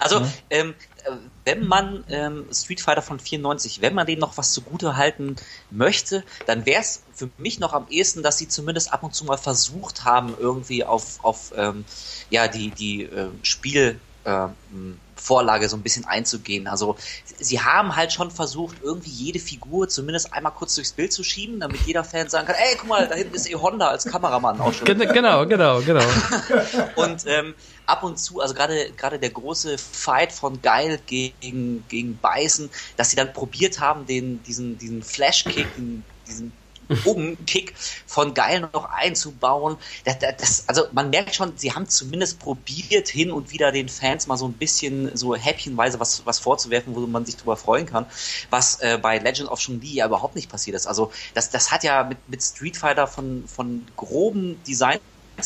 Speaker 4: also ähm, äh, wenn man ähm, Street Fighter von 94, wenn man dem noch was zugute halten möchte, dann wäre es für mich noch am ehesten, dass sie zumindest ab und zu mal versucht haben, irgendwie auf, auf ähm, ja, die, die äh, Spiel ähm, Vorlage so ein bisschen einzugehen. Also sie haben halt schon versucht, irgendwie jede Figur zumindest einmal kurz durchs Bild zu schieben, damit jeder Fan sagen kann, ey, guck mal, da hinten ist eh Honda als Kameramann auch schon.
Speaker 1: Gen- Genau, genau, genau.
Speaker 4: Und ähm, ab und zu, also gerade gerade der große Fight von Geil gegen gegen Beißen, dass sie dann probiert haben, den diesen diesen Flash-Kick, den, diesen Bogenkick von Geil noch einzubauen. Das, das, also man merkt schon, sie haben zumindest probiert, hin und wieder den Fans mal so ein bisschen so häppchenweise was, was vorzuwerfen, wo man sich drüber freuen kann, was äh, bei Legend of Chun-Li ja überhaupt nicht passiert ist. Also das, das hat ja mit, mit Street Fighter von, von groben Design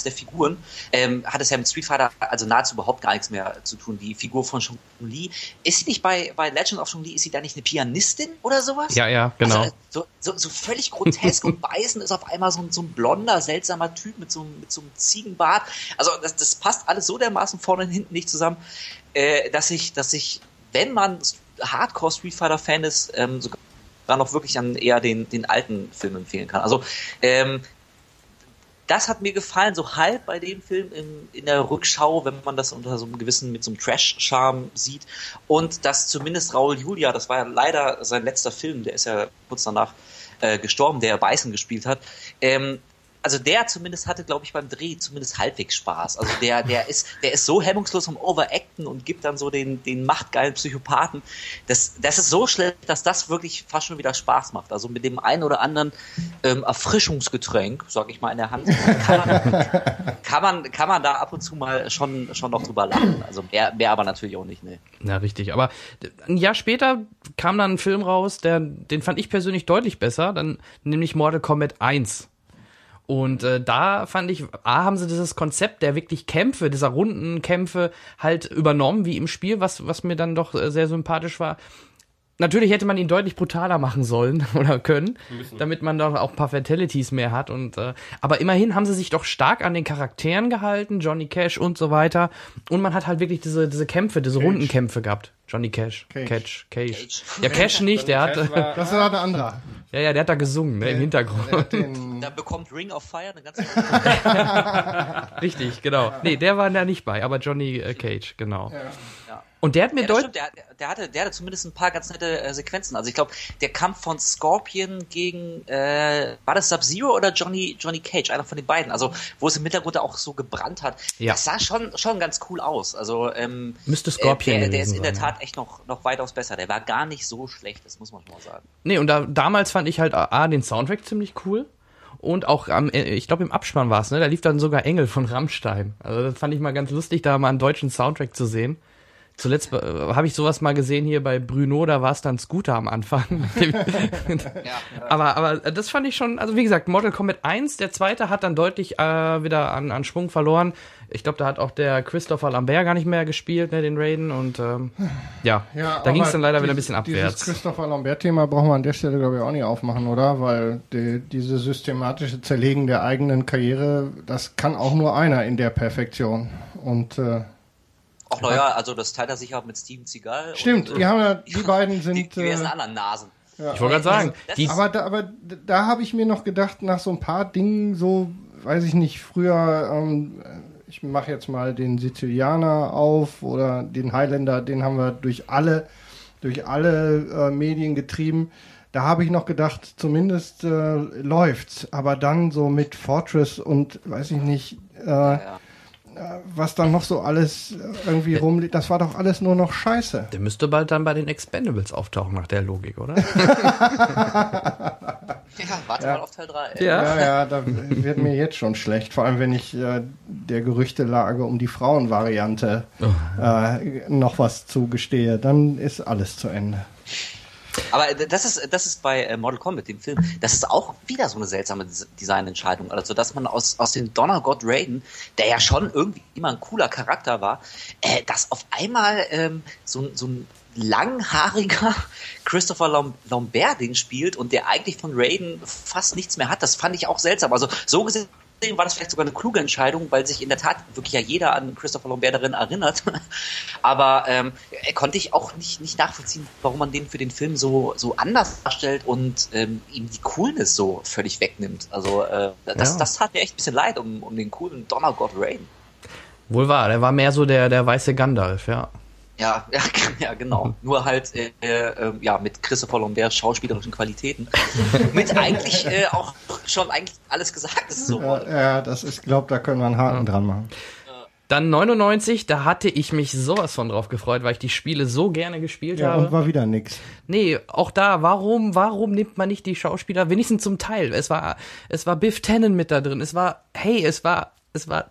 Speaker 4: der Figuren ähm, hat es ja mit Street Fighter also nahezu überhaupt gar nichts mehr zu tun. Die Figur von Chun-Li, ist sie nicht bei, bei Legend of Chun-Li, ist sie da nicht eine Pianistin oder sowas?
Speaker 1: Ja, ja, genau.
Speaker 4: Also, so, so, so völlig grotesk und beißen ist auf einmal so ein, so ein blonder, seltsamer Typ mit so, einem- mit so einem Ziegenbart. Also das, das passt alles so dermaßen vorne und hinten nicht zusammen, äh, dass ich, dass ich, wenn man Hardcore Street Fighter Fan ist, ähm, sogar noch wirklich an eher den, den alten Film empfehlen kann. Also ähm, das hat mir gefallen, so halb bei dem Film in, in der Rückschau, wenn man das unter so einem gewissen, mit so einem Trash-Charme sieht. Und dass zumindest Raul Julia, das war ja leider sein letzter Film, der ist ja kurz danach äh, gestorben, der Beißen gespielt hat, ähm, also der zumindest hatte, glaube ich, beim Dreh zumindest halbwegs Spaß. Also der, der ist, der ist so hemmungslos am Overacten und gibt dann so den, den machtgeilen Psychopathen. Das, das ist so schlecht, dass das wirklich fast schon wieder Spaß macht. Also mit dem einen oder anderen ähm, Erfrischungsgetränk, sag ich mal, in der Hand, kann man, kann man, kann man da ab und zu mal schon, schon noch drüber lachen. Also mehr, mehr aber natürlich auch nicht, ne.
Speaker 1: Ja, richtig. Aber ein Jahr später kam dann ein Film raus, der, den fand ich persönlich deutlich besser, dann nämlich Mortal Kombat 1. Und äh, da fand ich, A, haben sie dieses Konzept der wirklich Kämpfe, dieser runden Kämpfe halt übernommen, wie im Spiel, was, was mir dann doch äh, sehr sympathisch war. Natürlich hätte man ihn deutlich brutaler machen sollen oder können, damit man doch auch ein paar Fatalities mehr hat. Und äh, aber immerhin haben sie sich doch stark an den Charakteren gehalten, Johnny Cash und so weiter. Und man hat halt wirklich diese diese Kämpfe, diese Rundenkämpfe gehabt. Johnny Cash,
Speaker 3: Cage.
Speaker 1: Cash, Cage.
Speaker 4: Cage.
Speaker 1: Ja, Cash nicht, der hat,
Speaker 3: Das ist ein anderer.
Speaker 1: ja, ja, der hat da gesungen ne, im Hintergrund.
Speaker 3: Der
Speaker 4: Da bekommt Ring of Fire eine ganze
Speaker 1: Richtig, genau. Nee, der war da nicht bei, aber Johnny äh, Cage, genau.
Speaker 4: Ja.
Speaker 1: Und der hat mir
Speaker 4: Ja,
Speaker 1: deutlich.
Speaker 4: der, der, hatte, der hatte zumindest ein paar ganz nette äh, Sequenzen. Also ich glaube, der Kampf von Scorpion gegen, äh, war das Sub-Zero oder Johnny, Johnny Cage? Einer von den beiden. Also wo es im Hintergrund auch so gebrannt hat.
Speaker 1: Ja.
Speaker 4: Das sah schon, schon ganz cool aus. Also ähm,
Speaker 1: Müsste Scorpion
Speaker 4: äh, der, der ist in der Tat echt noch, noch weitaus besser. Der war gar nicht so schlecht, das muss man schon mal sagen.
Speaker 1: Nee, und da, damals fand ich halt A, den Soundtrack ziemlich cool. Und auch am, äh, ich glaube im Abspann war es, ne? Da lief dann sogar Engel von Rammstein. Also das fand ich mal ganz lustig, da mal einen deutschen Soundtrack zu sehen. Zuletzt äh, habe ich sowas mal gesehen hier bei Bruno, da war es dann Scooter am Anfang. aber, aber das fand ich schon, also wie gesagt, Mortal Kombat 1, der zweite hat dann deutlich äh, wieder an, an Schwung verloren. Ich glaube, da hat auch der Christopher Lambert gar nicht mehr gespielt, ne, den Raiden. Und ähm, ja,
Speaker 3: ja,
Speaker 1: da ging es dann leider wieder ein bisschen abwärts.
Speaker 3: Dieses Christopher Lambert-Thema brauchen wir an der Stelle, glaube ich, auch nicht aufmachen, oder? Weil die, diese systematische Zerlegen der eigenen Karriere, das kann auch nur einer in der Perfektion. Und äh,
Speaker 4: Auch naja, also das teilt er sich auch mit Steven Seagal.
Speaker 3: stimmt,
Speaker 4: und,
Speaker 3: die haben ja, die beiden
Speaker 4: die
Speaker 3: sind.
Speaker 4: diversen
Speaker 3: Äh,
Speaker 4: anderen Nasen.
Speaker 1: Ich wollte gerade sagen, die,
Speaker 3: aber da, aber da habe ich mir noch gedacht, nach so ein paar Dingen, so, weiß ich nicht, früher, ähm, ich mache jetzt mal den Sizilianer auf oder den Highlander, den haben wir durch alle, durch alle äh, Medien getrieben. Da habe ich noch gedacht, zumindest äh, läuft's. Aber dann so mit Fortress und weiß ich nicht, äh,
Speaker 4: Ja.
Speaker 3: Was dann noch so alles irgendwie rumliegt, das war doch alles nur noch Scheiße.
Speaker 1: der müsste bald dann bei den Expendables auftauchen nach der Logik, oder?
Speaker 4: Ja, warte mal auf Teil 3.
Speaker 1: Ja.
Speaker 3: Ja, ja, da wird mir jetzt schon schlecht. Vor allem, wenn ich äh, der Gerüchtelage um die Frauenvariante äh, noch was zugestehe, dann ist alles zu Ende.
Speaker 4: Aber das ist, das ist bei äh, Mortal Kombat, dem Film, das ist auch wieder so eine seltsame Des- Designentscheidung. Also, dass man aus, aus dem Donnergott Raiden, der ja schon irgendwie immer ein cooler Charakter war, äh, dass auf einmal ähm, so, ein- so ein langhaariger Christopher Lambert den spielt und der eigentlich von Raiden fast nichts mehr hat. Das fand ich auch seltsam. Also, so gesehen war das vielleicht sogar eine kluge Entscheidung, weil sich in der Tat wirklich ja jeder an Christopher Lambert darin erinnert. Aber ähm, äh, konnte ich auch nicht, nicht nachvollziehen, warum man den für den Film so, so anders darstellt und ähm, ihm die Coolness so völlig wegnimmt. Also äh, das,
Speaker 1: Ja.
Speaker 4: das tat mir echt ein bisschen leid um, um den coolen Donnergott Rain.
Speaker 1: Wohl wahr, der war mehr so der, der weiße Gandalf, ja.
Speaker 4: Ja, ja, ja, genau. Nur halt äh, äh, ja mit Christopher Lamberts schauspielerischen Qualitäten. mit eigentlich äh, auch schon eigentlich alles gesagt ist. So.
Speaker 3: Ja, ja das ist, glaube da können wir einen Haken dran machen.
Speaker 1: Dann 99, da hatte ich mich sowas von drauf gefreut, weil ich die Spiele so gerne gespielt
Speaker 3: Ja,
Speaker 1: habe.
Speaker 3: und war wieder nix.
Speaker 1: Nee, auch da, warum, warum nimmt man nicht die Schauspieler, wenigstens zum Teil? Es war, es war Biff Tannen mit da drin. Es war, hey, es war, es war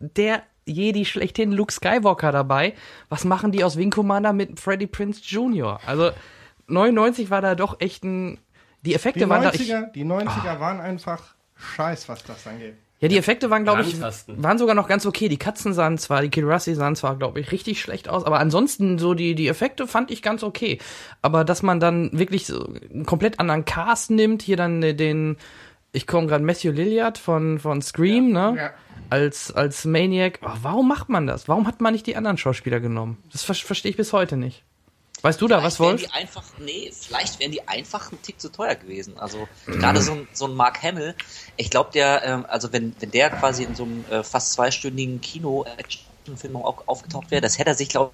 Speaker 1: der Jedi schlechthin, Luke Skywalker dabei. Was machen die aus Wing Commander mit Freddie Prince Jr.? Also, 99 war da doch echt ein, die Effekte
Speaker 3: Die
Speaker 1: waren da, ich,
Speaker 3: 90er, die 90er waren einfach scheiß, was das angeht.
Speaker 1: ja, die Effekte waren, glaube ich, waren sogar noch ganz okay. Die Katzen sahen zwar, die Kirassi sahen zwar, glaube ich, richtig schlecht aus, aber ansonsten so die, die Effekte fand ich ganz okay. Aber dass man dann wirklich so einen komplett anderen Cast nimmt, hier dann äh, den, ich komme gerade Matthew Lillard von, von Scream, ne?
Speaker 3: ja.
Speaker 1: Als, als Maniac. Oh, warum macht man das? Warum hat man nicht die anderen Schauspieler genommen? Das ver verstehe ich bis heute nicht. Weißt du da was,
Speaker 4: wären
Speaker 1: Wolf?
Speaker 4: die einfach, nee, vielleicht wären die einfach ein Tick zu teuer gewesen. Also gerade so ein, so ein Mark Hamill, ich glaube, der, ähm, also wenn, wenn der quasi in so einem äh, fast zweistündigen Kino-Action-Film auch aufgetaucht wäre, das hätte er sich, glaube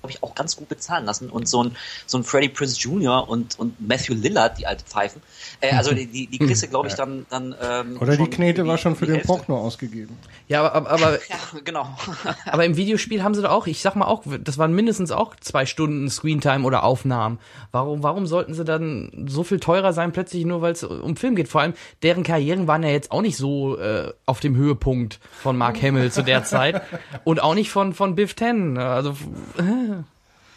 Speaker 4: glaub ich, auch ganz gut bezahlen lassen. Und so ein, so ein Freddie Prinze Jr. und, und Matthew Lillard, die alte Pfeifen, äh, also die, die, die du, glaube ich, dann, dann ähm,
Speaker 3: Oder die Knete war schon für den
Speaker 4: Hälfte.
Speaker 3: Porno ausgegeben.
Speaker 1: Ja, aber, aber, aber
Speaker 4: Ja, genau.
Speaker 1: Aber im Videospiel haben sie doch auch, ich sag mal auch, das waren mindestens auch zwei Stunden Screentime oder Aufnahmen. Warum, warum sollten sie dann so viel teurer sein, plötzlich nur weil es um Film geht? Vor allem, deren Karrieren waren ja jetzt auch nicht so äh, auf dem Höhepunkt von Mark Hamill zu der Zeit und auch nicht von, von Biff Tannen. Also, äh.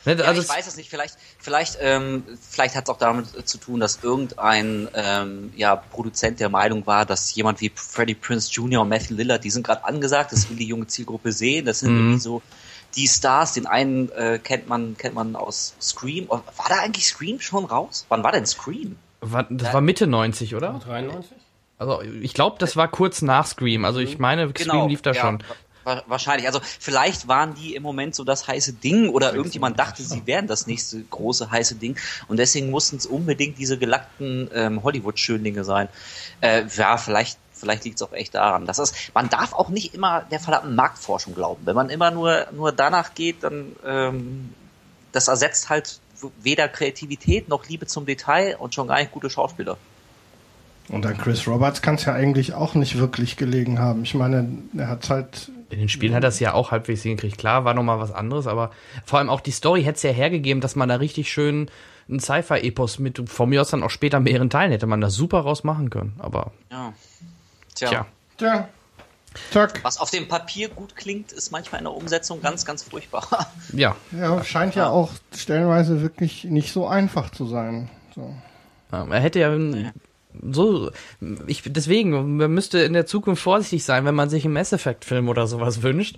Speaker 1: Ne,
Speaker 4: Ja,
Speaker 1: also
Speaker 4: ich weiß es nicht. Vielleicht, vielleicht, ähm, vielleicht hat es auch damit zu tun, dass irgendein ähm, ja, Produzent der Meinung war, dass jemand wie Freddie Prince Jr. und Matthew Lillard, die sind gerade angesagt, das will die junge Zielgruppe sehen. Das sind
Speaker 1: Mhm.
Speaker 4: irgendwie so die Stars. Den einen äh, kennt man, kennt man aus Scream. Oh, War da eigentlich Scream schon raus? Wann war denn Scream?
Speaker 1: war, das war Mitte 90, oder?
Speaker 2: 93?
Speaker 1: Also ich glaube, das war kurz nach Scream. Also ich meine, Scream lief da
Speaker 4: ja,
Speaker 1: schon.
Speaker 4: Wa- Wahrscheinlich. Also vielleicht waren die im Moment so das heiße Ding oder irgendjemand dachte, sie wären das nächste große heiße Ding und deswegen mussten es unbedingt diese gelackten ähm, Hollywood-Schönlinge sein. Äh, ja, vielleicht vielleicht liegt es auch echt daran. Das ist, man darf auch nicht immer der verdammten Marktforschung glauben. Wenn man immer nur nur danach geht, dann ähm, das ersetzt halt weder Kreativität noch Liebe zum Detail und schon gar nicht gute Schauspieler.
Speaker 3: Und an Chris Roberts kann es ja eigentlich auch nicht wirklich gelegen haben. Ich meine, er hat halt.
Speaker 1: In den Spielen hat das ja auch halbwegs hingekriegt. Klar, war nochmal was anderes, aber vor allem auch die Story hätte es ja hergegeben, dass man da richtig schön ein Sci-Fi-Epos mit, von mir aus dann auch später mehreren Teilen hätte man da super raus machen können. Aber,
Speaker 4: Ja. Tja.
Speaker 1: tja.
Speaker 3: Tja, zack.
Speaker 4: Was auf dem Papier gut klingt, ist manchmal in der Umsetzung ganz, ganz furchtbar.
Speaker 1: Ja.
Speaker 3: Ja, scheint ja auch stellenweise wirklich nicht so einfach zu sein. So.
Speaker 1: Ja, Er hätte ja so, ich, deswegen, man müsste in der Zukunft vorsichtig sein, wenn man sich einen Mass Effect-Film oder sowas wünscht.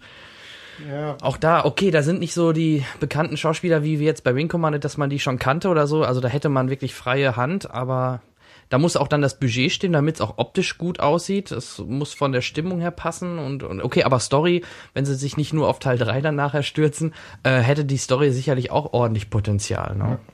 Speaker 3: Ja,
Speaker 1: Auch da, okay, da sind nicht so die bekannten Schauspieler wie wir jetzt bei Wing Commander, dass man die schon kannte oder so. Also da hätte man wirklich freie Hand, aber da muss auch dann das Budget stehen, damit es auch optisch gut aussieht. Es muss von der Stimmung her passen und, und okay, aber Story, wenn sie sich nicht nur auf Teil 3 dann nachher stürzen, äh, hätte die Story sicherlich auch ordentlich Potenzial. Ne?
Speaker 4: Ja,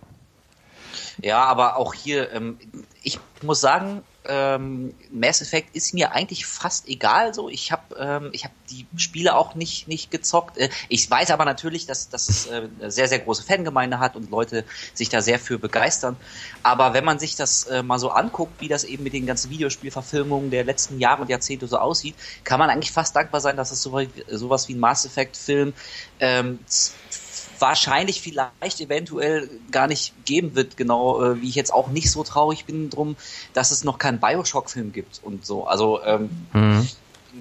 Speaker 4: aber auch hier, ähm, ich muss sagen, ähm, Mass Effect ist mir eigentlich fast egal. So, ich habe ähm, ich habe die Spiele auch nicht nicht gezockt. Äh, ich weiß aber natürlich, dass dass es äh, eine sehr sehr große Fangemeinde hat und Leute sich da sehr für begeistern. Aber wenn man sich das äh, mal so anguckt, wie das eben mit den ganzen Videospielverfilmungen der letzten Jahre und Jahrzehnte so aussieht, kann man eigentlich fast dankbar sein, dass es so, sowas wie ein Mass Effect Film ähm, wahrscheinlich vielleicht eventuell gar nicht geben wird, genau äh, wie ich jetzt auch nicht so traurig bin drum, dass es noch keinen Bioshock-Film gibt und so. Also ähm, mhm.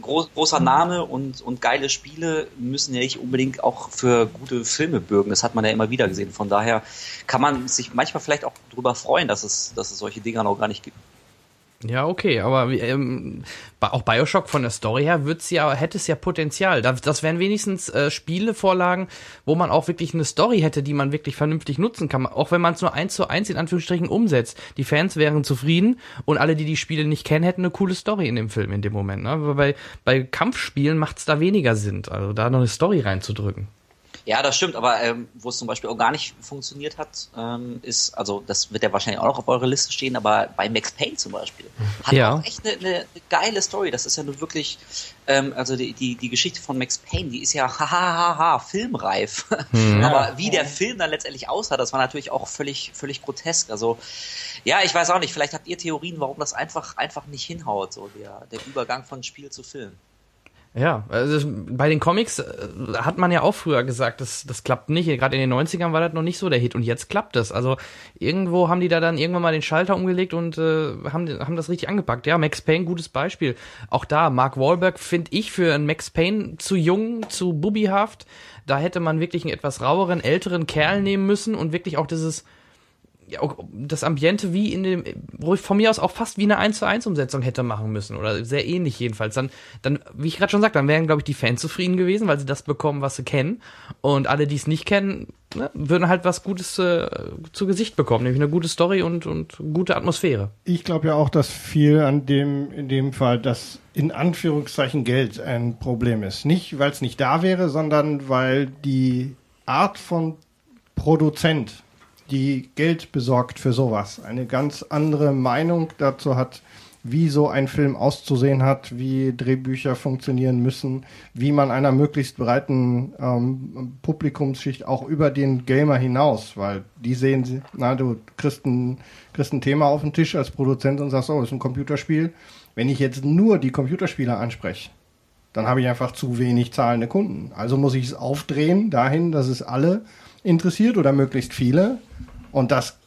Speaker 4: groß, großer Name und, und geile Spiele müssen ja nicht unbedingt auch für gute Filme bürgen. Das hat man ja immer wieder gesehen. Von daher kann man sich manchmal vielleicht auch darüber freuen, dass es, dass es solche Dinger noch gar nicht gibt.
Speaker 1: Ja, okay, aber ähm, auch Bioshock von der Story her wird's ja, hätte es ja Potenzial. Das, wären wenigstens äh, Spielevorlagen, wo man auch wirklich eine Story hätte, die man wirklich vernünftig nutzen kann. Auch wenn man es nur eins zu eins in Anführungsstrichen umsetzt. Die Fans wären zufrieden und alle, die die Spiele nicht kennen, hätten eine coole Story in dem Film in dem Moment. Ne? Aber bei, bei Kampfspielen macht's da weniger Sinn, also da noch eine Story reinzudrücken.
Speaker 4: Ja, das stimmt, aber ähm, wo es zum Beispiel auch gar nicht funktioniert hat, ähm, ist, also das wird ja wahrscheinlich auch noch auf eurer Liste stehen, aber bei Max Payne zum Beispiel hat ja. auch echt eine, eine, geile Story. Das ist ja nur wirklich, ähm, also die, die, die Geschichte von Max Payne, die ist ja hahaha filmreif. Mhm. aber wie der Film dann letztendlich aussah, das war natürlich auch völlig, völlig grotesk. Also ja, ich weiß auch nicht, vielleicht habt ihr Theorien, warum das einfach, einfach nicht hinhaut, so der, der Übergang von Spiel zu Film.
Speaker 1: Ja, also bei den Comics äh, hat man ja auch früher gesagt, das, das klappt nicht. Gerade in den 90ern war das noch nicht so der Hit und jetzt klappt das. Also irgendwo haben die da dann irgendwann mal den Schalter umgelegt und äh, haben, haben das richtig angepackt. Ja, Max Payne, gutes Beispiel. Auch da, Mark Wahlberg finde ich für einen Max Payne zu jung, zu bubihaft. Da hätte man wirklich einen etwas raueren, älteren Kerl nehmen müssen und wirklich auch dieses ja, das Ambiente wie in dem, wo ich von mir aus auch fast wie eine 1 zu 1 Umsetzung hätte machen müssen oder sehr ähnlich jedenfalls. Dann, dann, wie ich gerade schon sagte, dann wären, glaube ich, die Fans zufrieden gewesen, weil sie das bekommen, was sie kennen. Und alle, die es nicht kennen, ne, würden halt was Gutes äh, zu Gesicht bekommen, nämlich eine gute Story und, und gute Atmosphäre.
Speaker 3: Ich glaube ja auch, dass viel an dem, in dem Fall, dass in Anführungszeichen Geld ein Problem ist. Nicht, weil es nicht da wäre, sondern weil die Art von Produzent die Geld besorgt für sowas, eine ganz andere Meinung dazu hat, wie so ein Film auszusehen hat, wie Drehbücher funktionieren müssen, wie man einer möglichst breiten ähm, Publikumsschicht auch über den Gamer hinaus, weil die sehen, na, du kriegst ein, kriegst ein Thema auf den Tisch als Produzent und sagst, oh, das ist ein Computerspiel. Wenn ich jetzt nur die Computerspieler anspreche, dann habe ich einfach zu wenig zahlende Kunden. Also muss ich es aufdrehen dahin, dass es alle interessiert oder möglichst viele. Und das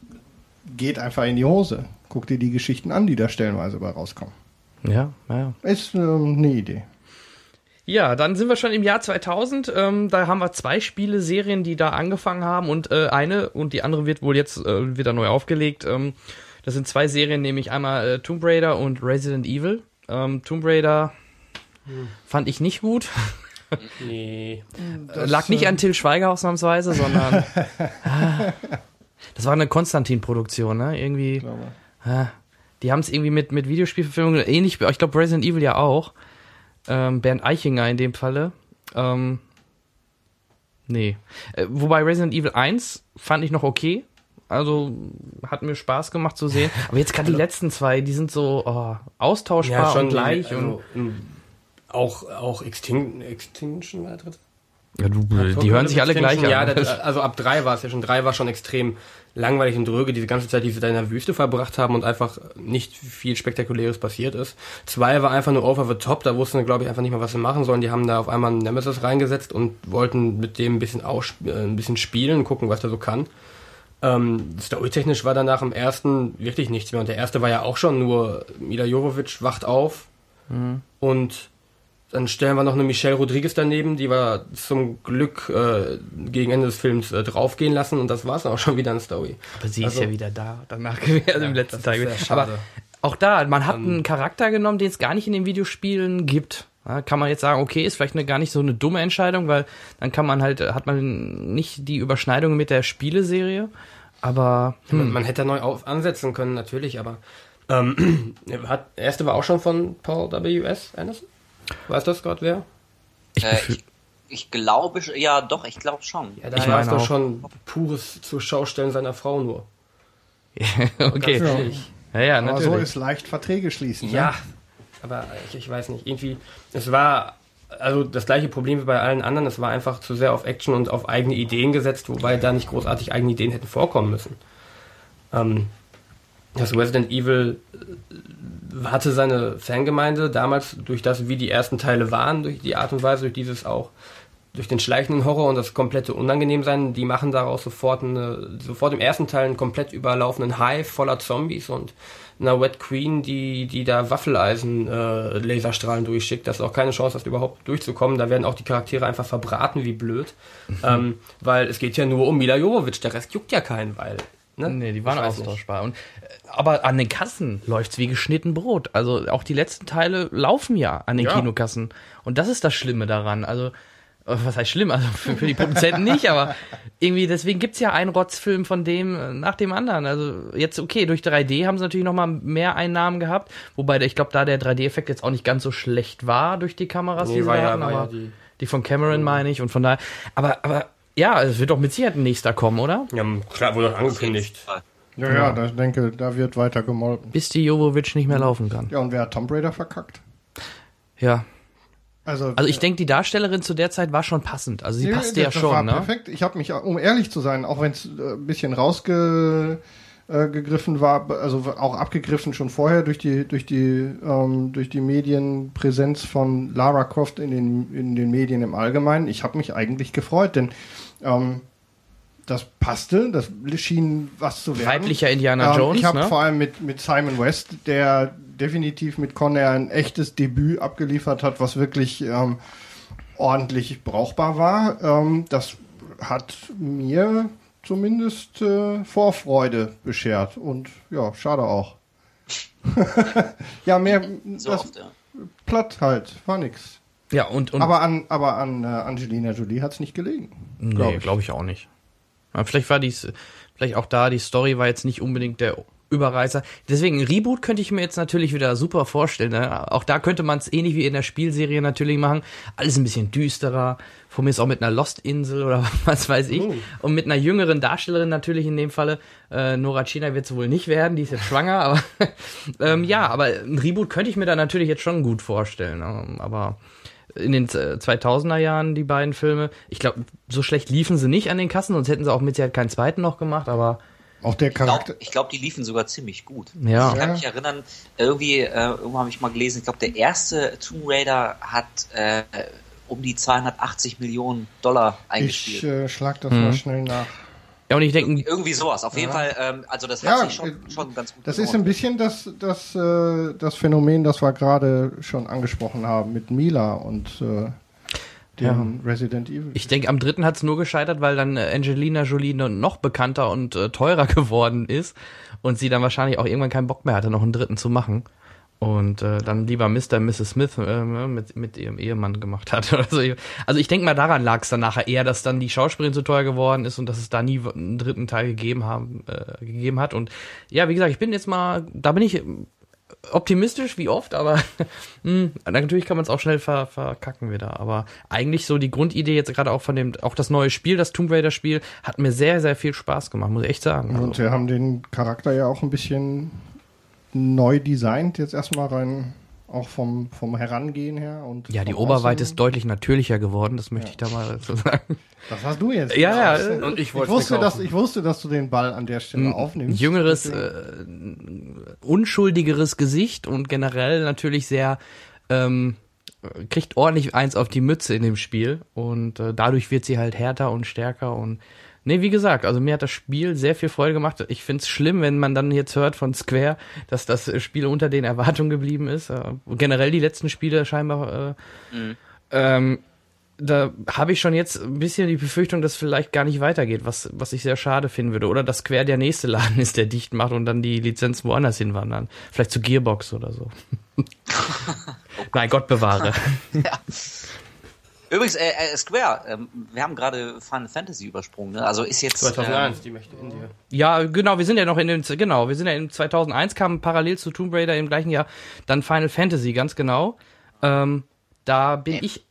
Speaker 3: geht einfach in die Hose. Guck dir die Geschichten an, die da stellenweise bei rauskommen.
Speaker 1: Ja, ja.
Speaker 3: Ist ähm, eine Idee.
Speaker 1: Ja, dann sind wir schon im Jahr 2000. Ähm, da haben wir zwei Spiele-Serien, die da angefangen haben und äh, eine und die andere wird wohl jetzt äh, wieder neu aufgelegt. Ähm, das sind zwei Serien, nämlich einmal äh, Tomb Raider und Resident Evil. Ähm, Tomb Raider hm. fand ich nicht gut. Nee. Das, Lag nicht an Till Schweiger ausnahmsweise, sondern das war eine Konstantin-Produktion, ne? Irgendwie. Die haben es irgendwie mit, mit Videospielverfilmungen ähnlich, ich glaube Resident Evil ja auch. Ähm, Bernd Eichinger in dem Falle. Ähm, nee. Äh, wobei Resident Evil 1 fand ich noch okay. Also hat mir Spaß gemacht zu sehen. Aber jetzt gerade die letzten zwei, die sind so oh, austauschbar ja, schon und gleich. Also, und
Speaker 2: auch, auch Extin Extinction war der dritte?
Speaker 1: Ja, du, die hören sich alle gleich
Speaker 2: an. Ja, also ab drei war es ja schon. Drei war schon extrem langweilig und dröge, diese ganze Zeit, die sie da in der Wüste verbracht haben und einfach nicht viel Spektakuläres passiert ist. Zwei war einfach nur over the top, da wussten sie, glaube ich, einfach nicht mal, was sie machen sollen. Die haben da auf einmal einen Nemesis reingesetzt und wollten mit dem ein bisschen, äh, ein bisschen spielen, gucken, was der so kann. Ähm, Storytechnisch war danach im ersten wirklich nichts mehr. Und der erste war ja auch schon nur Mila Jovovic wacht auf mhm. und dann stellen wir noch eine Michelle Rodriguez daneben, die wir zum Glück äh, gegen Ende des Films äh, draufgehen lassen und das war es auch schon wieder eine Story.
Speaker 1: Aber sie also, ist ja wieder da, danach gewesen ja, im letzten Teil. Aber auch da, man hat um, einen Charakter genommen, den es gar nicht in den Videospielen gibt. Ja, kann man jetzt sagen, okay, ist vielleicht eine, gar nicht so eine dumme Entscheidung, weil dann kann man halt, hat man nicht die Überschneidung mit der Spieleserie, aber
Speaker 2: hm. man, man, hätte neu auf ansetzen können, natürlich, aber ähm, hat, erste war auch schon von Paul W.S. Anderson? Weißt du das gerade wer?
Speaker 4: Ich, äh, ich, ich, glaube, ja doch, ich glaube schon.
Speaker 2: Ja, da ich weiß doch schon pures zur Schaustellen seiner Frau nur.
Speaker 1: okay.
Speaker 3: Ja, ja, natürlich. Aber so ist leicht Verträge schließen.
Speaker 2: Ne? Ja, aber ich, ich weiß nicht, irgendwie, es war also das gleiche Problem wie bei allen anderen, es war einfach zu sehr auf Action und auf eigene Ideen gesetzt, wobei da nicht großartig eigene Ideen hätten vorkommen müssen. Ähm, das Resident Evil hatte seine Fangemeinde damals durch das, wie die ersten Teile waren, durch die Art und Weise, durch dieses auch durch den schleichenden Horror und das komplette Unangenehmsein, die machen daraus sofort eine, sofort im ersten Teil einen komplett überlaufenden Hive voller Zombies und einer Wet Queen, die, die da Waffeleisen äh, Laserstrahlen durchschickt, dass du auch keine Chance hast, überhaupt durchzukommen. Da werden auch die Charaktere einfach verbraten wie blöd. Mhm. Ähm, weil es geht ja nur um Mila Jovovich, der Rest juckt ja keinen, weil.
Speaker 1: Ne? Nee, die waren austauschbar. Und, äh, aber an den Kassen läuft's wie geschnitten Brot. Also auch die letzten Teile laufen ja an den ja. Kinokassen. Und das ist das Schlimme daran. Also äh, was heißt schlimm, also für, für die Produzenten nicht, aber irgendwie, deswegen gibt's ja einen Rotzfilm von dem äh, nach dem anderen. Also jetzt, okay, durch 3D haben sie natürlich nochmal mehr Einnahmen gehabt, wobei ich glaube, da der 3D-Effekt jetzt auch nicht ganz so schlecht war durch die Kameras, nee, die sie ja, hatten, aber ja die, die, von Cameron meine ich und von daher, aber, aber ja, es wird doch mit Sicherheit ein nächster kommen, oder?
Speaker 2: Ja, klar, wurde angekündigt.
Speaker 3: Ja, ja, ja, da, ich denke, da wird weiter gemolken.
Speaker 1: Bis die Jovovic nicht mehr laufen kann.
Speaker 3: Ja, und wer hat Tomb Raider verkackt?
Speaker 1: Ja, also, also ich denke, die Darstellerin zu der Zeit war schon passend. Also sie nee, passte
Speaker 3: ja
Speaker 1: schon. War
Speaker 3: ne? perfekt. Ich habe mich, um ehrlich zu sein, auch wenn es äh, ein bisschen rausgegriffen äh, war, also auch abgegriffen schon vorher durch die durch die ähm, durch die Medienpräsenz von Lara Croft in den in den Medien im Allgemeinen. Ich habe mich eigentlich gefreut, denn ähm, das passte, das schien was zu werden.
Speaker 1: Weiblicher Indiana ähm, Jones.
Speaker 3: Ich habe
Speaker 1: ne?
Speaker 3: vor allem mit, mit Simon West, der definitiv mit Conair ein echtes Debüt abgeliefert hat, was wirklich ähm, ordentlich brauchbar war. Ähm, das hat mir zumindest äh, Vorfreude beschert und ja, schade auch. ja, mehr so das, oft, ja. platt halt, war nix.
Speaker 1: Ja, und, und
Speaker 3: aber an aber an äh, Angelina Jolie hat es nicht gelegen.
Speaker 1: Nee, glaube ich. Glaub ich auch nicht. Aber vielleicht war dies vielleicht auch da die Story war jetzt nicht unbedingt der Überreißer. Deswegen, ein Reboot könnte ich mir jetzt natürlich wieder super vorstellen. Ne? Auch da könnte man es ähnlich wie in der Spielserie natürlich machen. Alles ein bisschen düsterer. Von mir ist auch mit einer Lost-Insel oder was weiß ich. Oh. Und mit einer jüngeren Darstellerin natürlich in dem Falle. Äh, Nora China wird es wohl nicht werden, die ist jetzt schwanger. Aber ähm, ja, aber ein Reboot könnte ich mir da natürlich jetzt schon gut vorstellen. Ne? Aber in den 2000er Jahren, die beiden Filme. Ich glaube, so schlecht liefen sie nicht an den Kassen, sonst hätten sie auch mit Sicherheit keinen zweiten noch gemacht, aber
Speaker 3: auch der Charakter.
Speaker 4: Ich glaube, glaub, die liefen sogar ziemlich gut.
Speaker 1: Ja.
Speaker 4: Also ich kann mich erinnern, irgendwie, äh, irgendwann habe ich mal gelesen, ich glaube, der erste Tomb Raider hat äh, um die 280 Millionen Dollar eingespielt.
Speaker 3: Ich äh, schlag das mhm. mal schnell nach.
Speaker 1: Ja, und ich denke.
Speaker 4: Irgendwie, irgendwie sowas. Auf jeden Fall, ähm, also das hat ja, sich schon, äh, schon ganz gut
Speaker 3: Das ist ein bisschen das, das, äh, das Phänomen, das wir gerade schon angesprochen haben mit Mila und äh, dem ja. Resident Evil.
Speaker 1: Ich denke, am dritten hat es nur gescheitert, weil dann äh, Angelina Jolie noch bekannter und äh, teurer geworden ist und sie dann wahrscheinlich auch irgendwann keinen Bock mehr hatte, noch einen dritten zu machen. Und äh, dann lieber Mr. und Mrs. Smith äh, mit, mit ihrem Ehemann gemacht hat. Oder so. Also ich denke mal, daran lag es dann nachher eher, dass dann die Schauspielerin so teuer geworden ist und dass es da nie einen dritten Teil gegeben, haben, äh, gegeben hat. Und ja, wie gesagt, ich bin jetzt mal, da bin ich optimistisch wie oft, aber mh, hm, natürlich kann man es auch schnell ver, verkacken wieder. Aber eigentlich so die Grundidee jetzt gerade auch von dem, auch das neue Spiel, das Tomb Raider Spiel, hat mir sehr, sehr viel Spaß gemacht, muss ich echt sagen.
Speaker 3: Und also. wir haben den Charakter ja auch ein bisschen neu designt, jetzt erstmal rein auch vom, vom Herangehen her. Und
Speaker 1: ja, die Oberweite ist deutlich natürlicher geworden, das möchte ja. ich da mal so sagen.
Speaker 3: Das hast du jetzt.
Speaker 1: Ja, ja.
Speaker 3: Und ich, ich, wusste, dass, ich wusste, dass du den Ball an der Stelle aufnimmst.
Speaker 1: Jüngeres, äh, unschuldigeres Gesicht und generell natürlich sehr, ähm, kriegt ordentlich eins auf die Mütze in dem Spiel und äh, dadurch wird sie halt härter und stärker und Nee, wie gesagt, also mir hat das Spiel sehr viel Freude gemacht. Ich find's schlimm, wenn man dann jetzt hört von Square, dass das Spiel unter den Erwartungen geblieben ist. Äh, generell die letzten Spiele scheinbar. Äh, mhm. ähm, da habe ich schon jetzt ein bisschen die Befürchtung, dass vielleicht gar nicht weitergeht, was, was ich sehr schade finden würde. Oder dass Square der nächste Laden ist, der dicht macht und dann die Lizenzen woanders hinwandern. Vielleicht zu Gearbox oder so. oh Nein, Gott bewahre. ja.
Speaker 4: Übrigens, äh, äh, Square, ähm, wir haben gerade Final Fantasy übersprungen, ne? Also ist jetzt.
Speaker 2: 2001, ähm, die möchte in dir.
Speaker 1: Ja, genau, wir sind ja noch in dem, genau, wir sind ja in 2001, kam parallel zu Tomb Raider im gleichen Jahr dann Final Fantasy, ganz genau. Ähm, da bin äh. ich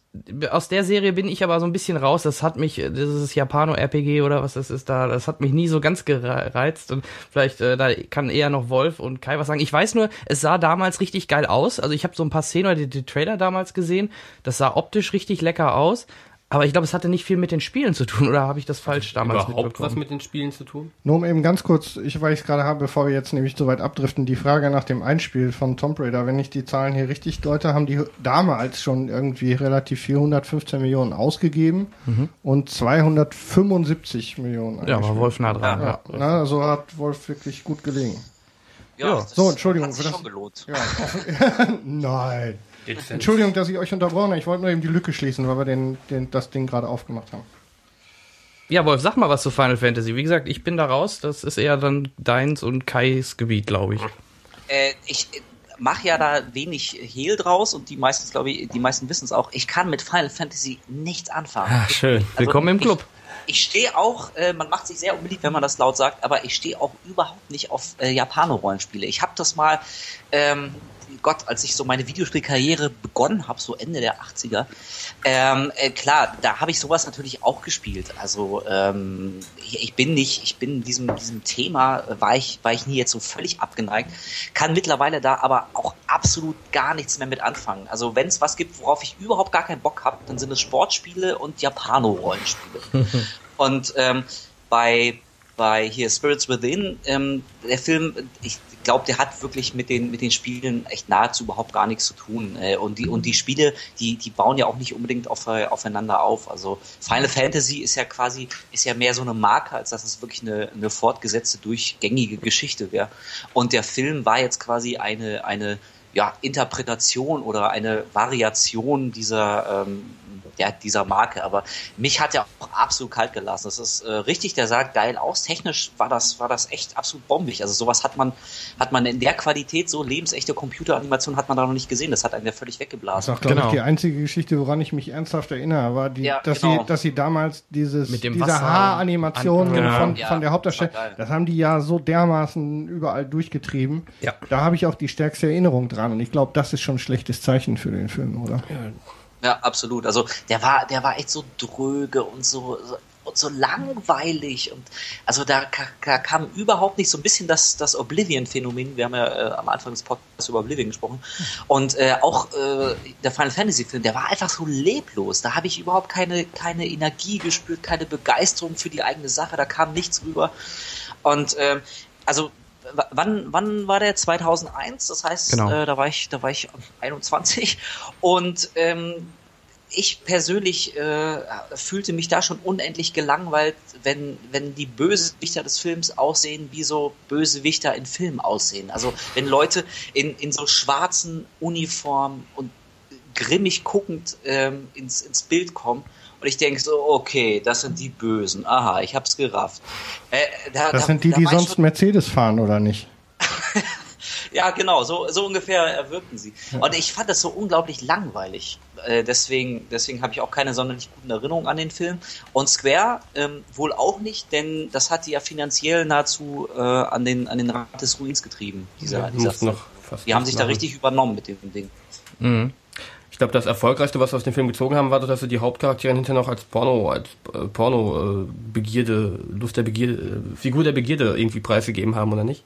Speaker 1: aus der Serie bin ich aber so ein bisschen raus. Das hat mich, dieses Japano-RPG oder was das ist da, das hat mich nie so ganz gereizt. Und vielleicht, äh, da kann eher noch Wolf und Kai was sagen. Ich weiß nur, es sah damals richtig geil aus. Also ich habe so ein paar Szenen oder die, die Trailer damals gesehen. Das sah optisch richtig lecker aus. Aber ich glaube, es hatte nicht viel mit den Spielen zu tun, oder habe ich das falsch damals
Speaker 2: Überhaupt
Speaker 1: mitbekommen?
Speaker 2: was mit den Spielen zu tun?
Speaker 3: Nur um eben ganz kurz, ich, weil ich es gerade habe, bevor wir jetzt nämlich so weit abdriften, die Frage nach dem Einspiel von Tomb Raider. Wenn ich die Zahlen hier richtig deute, haben die damals schon irgendwie relativ viel, 115 Millionen ausgegeben und 275 Millionen
Speaker 1: Mhm. ja, war. Wolf nah dran. Ja.
Speaker 3: Ja, na, also hat Wolf wirklich gut gelegen.
Speaker 4: Ja,
Speaker 1: Ja.
Speaker 4: das
Speaker 3: So, Entschuldigung
Speaker 4: Hat sich
Speaker 3: für das-
Speaker 4: schon gelohnt.
Speaker 3: Ja. Nein. Entschuldigung, dass ich euch unterbrochen habe. Ich wollte nur eben die Lücke schließen, weil wir den, den, das Ding gerade aufgemacht haben.
Speaker 1: ja, Wolf, sag mal was zu Final Fantasy. Wie gesagt, ich bin da raus. Das ist eher dann deins und Kais Gebiet, glaube ich.
Speaker 4: Äh, ich mache ja da wenig Hehl draus und die meisten, glaube ich, die meisten wissen es auch. Ich kann mit Final Fantasy nichts anfangen.
Speaker 1: Ah, schön.
Speaker 4: Also
Speaker 1: Willkommen im Club.
Speaker 4: Ich, ich stehe auch, äh, man macht sich sehr unbeliebt, wenn man das laut sagt, aber ich stehe auch überhaupt nicht auf äh, Japano-Rollenspiele. Ich habe das mal, ähm, Gott, als ich so meine Videospielkarriere begonnen habe, so Ende der 80er, ähm, äh, klar, da habe ich sowas natürlich auch gespielt. Also ähm, ich, ich bin nicht, ich bin diesem diesem Thema äh, war ich war ich nie jetzt so völlig abgeneigt, kann mittlerweile da aber auch absolut gar nichts mehr mit anfangen. Also wenn es was gibt, worauf ich überhaupt gar keinen Bock habe, dann sind es Sportspiele und Japano-Rollenspiele. und ähm, bei bei hier Spirits Within, ähm, der Film, ich glaube, der hat wirklich mit den mit den Spielen echt nahezu überhaupt gar nichts zu tun. Äh, und die und die Spiele, die die bauen ja auch nicht unbedingt auf, aufeinander auf. Also Final Fantasy ist ja quasi ist ja mehr so eine Marke, als dass es wirklich eine, eine fortgesetzte durchgängige Geschichte wäre. Und der Film war jetzt quasi eine eine ja, Interpretation oder eine Variation dieser, ähm, ja, dieser Marke. Aber mich hat er auch absolut kalt gelassen. Das ist äh, richtig, der sah geil aus. Technisch war das, war das echt absolut bombig. Also sowas hat man, hat man in der Qualität, so lebensechte Computeranimation hat man da noch nicht gesehen. Das hat einen ja völlig
Speaker 3: Das
Speaker 4: weggeblasen.
Speaker 3: ist auch, glaube
Speaker 1: Genau.
Speaker 3: ich, die einzige Geschichte, woran ich mich ernsthaft erinnere, war, die,
Speaker 4: Ja,
Speaker 3: dass,
Speaker 4: genau.
Speaker 3: sie, dass sie damals dieses,
Speaker 1: Mit dem
Speaker 3: diese Haaranimation
Speaker 1: An- genau.
Speaker 3: von,
Speaker 4: Ja,
Speaker 3: von der
Speaker 4: das
Speaker 3: Hauptdarstellerin, das haben die ja so dermaßen überall durchgetrieben.
Speaker 1: Ja.
Speaker 3: Da habe ich auch die stärkste Erinnerung dran und ich glaube, das ist schon ein schlechtes Zeichen für den Film, oder?
Speaker 4: Ja, absolut. Also der war, der war echt so dröge und so, so und so langweilig und also da, da kam überhaupt nicht so ein bisschen das, das Oblivion-Phänomen. Wir haben ja äh, am Anfang des Podcasts über Oblivion gesprochen und äh, auch äh, der Final Fantasy-Film, der war einfach so leblos. Da habe ich überhaupt keine keine Energie gespürt, keine Begeisterung für die eigene Sache. Da kam nichts rüber und ähm, also wann wann war der 2001 das heißt
Speaker 1: Genau.
Speaker 4: äh, da war ich da war ich 21 und ähm, ich persönlich äh, fühlte mich da schon unendlich gelangweilt, wenn, wenn die Bösewichter des Films aussehen, wie so Bösewichter in Filmen aussehen. Also wenn Leute in, in so schwarzen Uniformen und grimmig guckend ähm, ins, ins Bild kommen und ich denke so, okay, das sind die Bösen. Aha, ich hab's gerafft. Äh, da,
Speaker 3: Das
Speaker 4: da-
Speaker 3: sind die,
Speaker 4: da
Speaker 3: die sonst
Speaker 4: schon-
Speaker 3: Mercedes fahren, oder nicht?
Speaker 4: ja, genau, so, so ungefähr äh, wirkten sie. Und ich fand das so unglaublich langweilig. Äh, deswegen deswegen habe ich auch keine sonderlich guten Erinnerungen an den Film. Und Square ähm, wohl auch nicht, denn das hat die ja finanziell nahezu äh, an, den, an den Rand des Ruins getrieben. Dieser,
Speaker 2: Ja,
Speaker 4: dieser
Speaker 2: muss noch fast
Speaker 4: die haben sich da
Speaker 2: machen.
Speaker 4: richtig übernommen mit dem Ding.
Speaker 1: Mhm.
Speaker 2: Ich glaube, das erfolgreichste, was wir aus dem Film gezogen haben, war, dass sie die Hauptcharaktere hinterher noch als Porno, als äh, Porno äh, Lust der Begierde, äh, Figur der Begierde irgendwie preisgegeben haben, oder nicht?